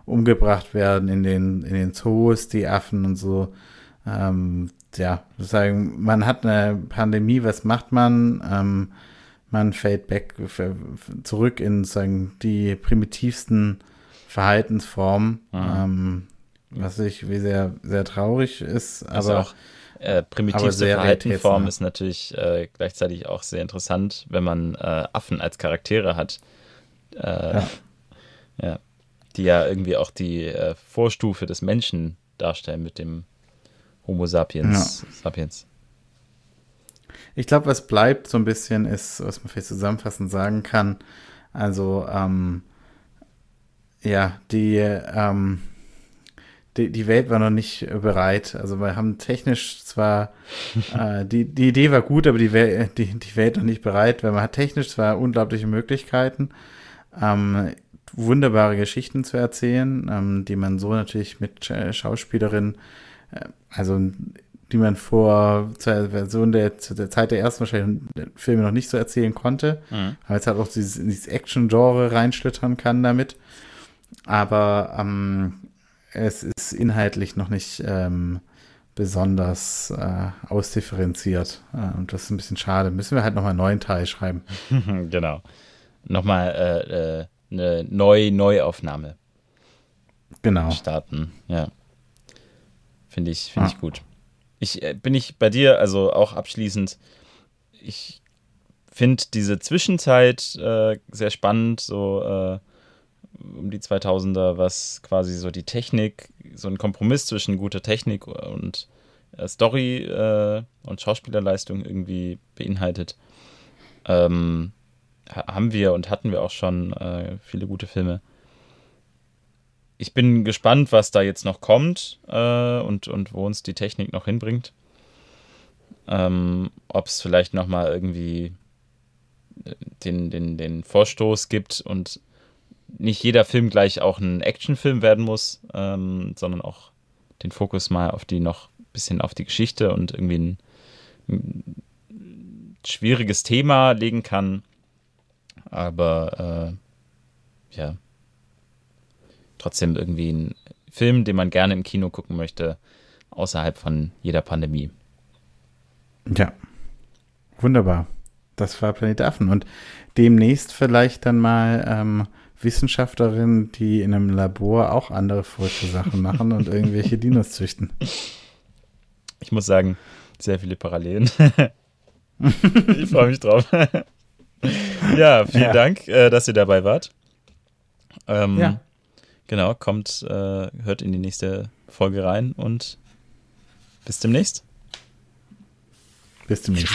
[SPEAKER 2] umgebracht werden in den, in den Zoos, die Affen und so. Ähm, ja, sozusagen, man hat eine Pandemie, was macht man? Ähm, man fällt back, zurück in sozusagen die primitivsten Verhaltensformen, mhm. ähm, was ich wie sehr, sehr traurig ist.
[SPEAKER 1] Also aber auch äh, primitivste Verhaltensform ist natürlich äh, gleichzeitig auch sehr interessant, wenn man äh, Affen als Charaktere hat. Äh, ja. ja die ja irgendwie auch die äh, Vorstufe des Menschen darstellen mit dem Homo sapiens. Ja. sapiens.
[SPEAKER 2] Ich glaube, was bleibt so ein bisschen ist, was man vielleicht zusammenfassend sagen kann. Also, ähm, ja, die, ähm, die, die Welt war noch nicht bereit. Also wir haben technisch zwar, äh, die, die Idee war gut, aber die, Wel die, die Welt noch nicht bereit, weil man hat technisch zwar unglaubliche Möglichkeiten, ähm, wunderbare Geschichten zu erzählen, ähm, die man so natürlich mit äh, Schauspielerinnen, äh, also die man vor zur Version der, zu der Zeit der ersten wahrscheinlich Filme noch nicht so erzählen konnte, mhm. weil es halt auch dieses, dieses Action-Genre reinschlittern kann damit. Aber ähm, es ist inhaltlich noch nicht ähm, besonders äh, ausdifferenziert. Und das ist ein bisschen schade. Müssen wir halt nochmal einen neuen Teil schreiben.
[SPEAKER 1] genau. Nochmal äh, äh, eine Neu Neuaufnahme.
[SPEAKER 2] Genau.
[SPEAKER 1] Starten, ja. Finde ich, find ah. ich gut. Ich äh, bin ich bei dir, also auch abschließend, ich finde diese Zwischenzeit äh, sehr spannend, so um die 2000er, was quasi so die Technik, so ein Kompromiss zwischen guter Technik und äh, Story äh, und Schauspielerleistung irgendwie beinhaltet. Ähm, haben wir und hatten wir auch schon äh, viele gute Filme. Ich bin gespannt, was da jetzt noch kommt äh, und, und wo uns die Technik noch hinbringt. Ähm, Ob es vielleicht nochmal irgendwie äh, den, den, den Vorstoß gibt und nicht jeder Film gleich auch ein Actionfilm werden muss, ähm, sondern auch den Fokus mal auf die noch ein bisschen auf die Geschichte und irgendwie ein, ein schwieriges Thema legen kann. Aber äh, ja, trotzdem irgendwie ein Film, den man gerne im Kino gucken möchte, außerhalb von jeder Pandemie.
[SPEAKER 2] Ja, wunderbar. Das war Planet Affen. Und demnächst vielleicht dann mal ähm, Wissenschaftlerinnen, die in einem Labor auch andere verrückte Sachen machen und irgendwelche Dinos züchten.
[SPEAKER 1] Ich muss sagen, sehr viele Parallelen. ich freue mich drauf. ja, vielen ja. Dank, äh, dass ihr dabei wart. Ähm, ja. Genau, kommt, äh, hört in die nächste Folge rein und bis demnächst.
[SPEAKER 2] Bis demnächst.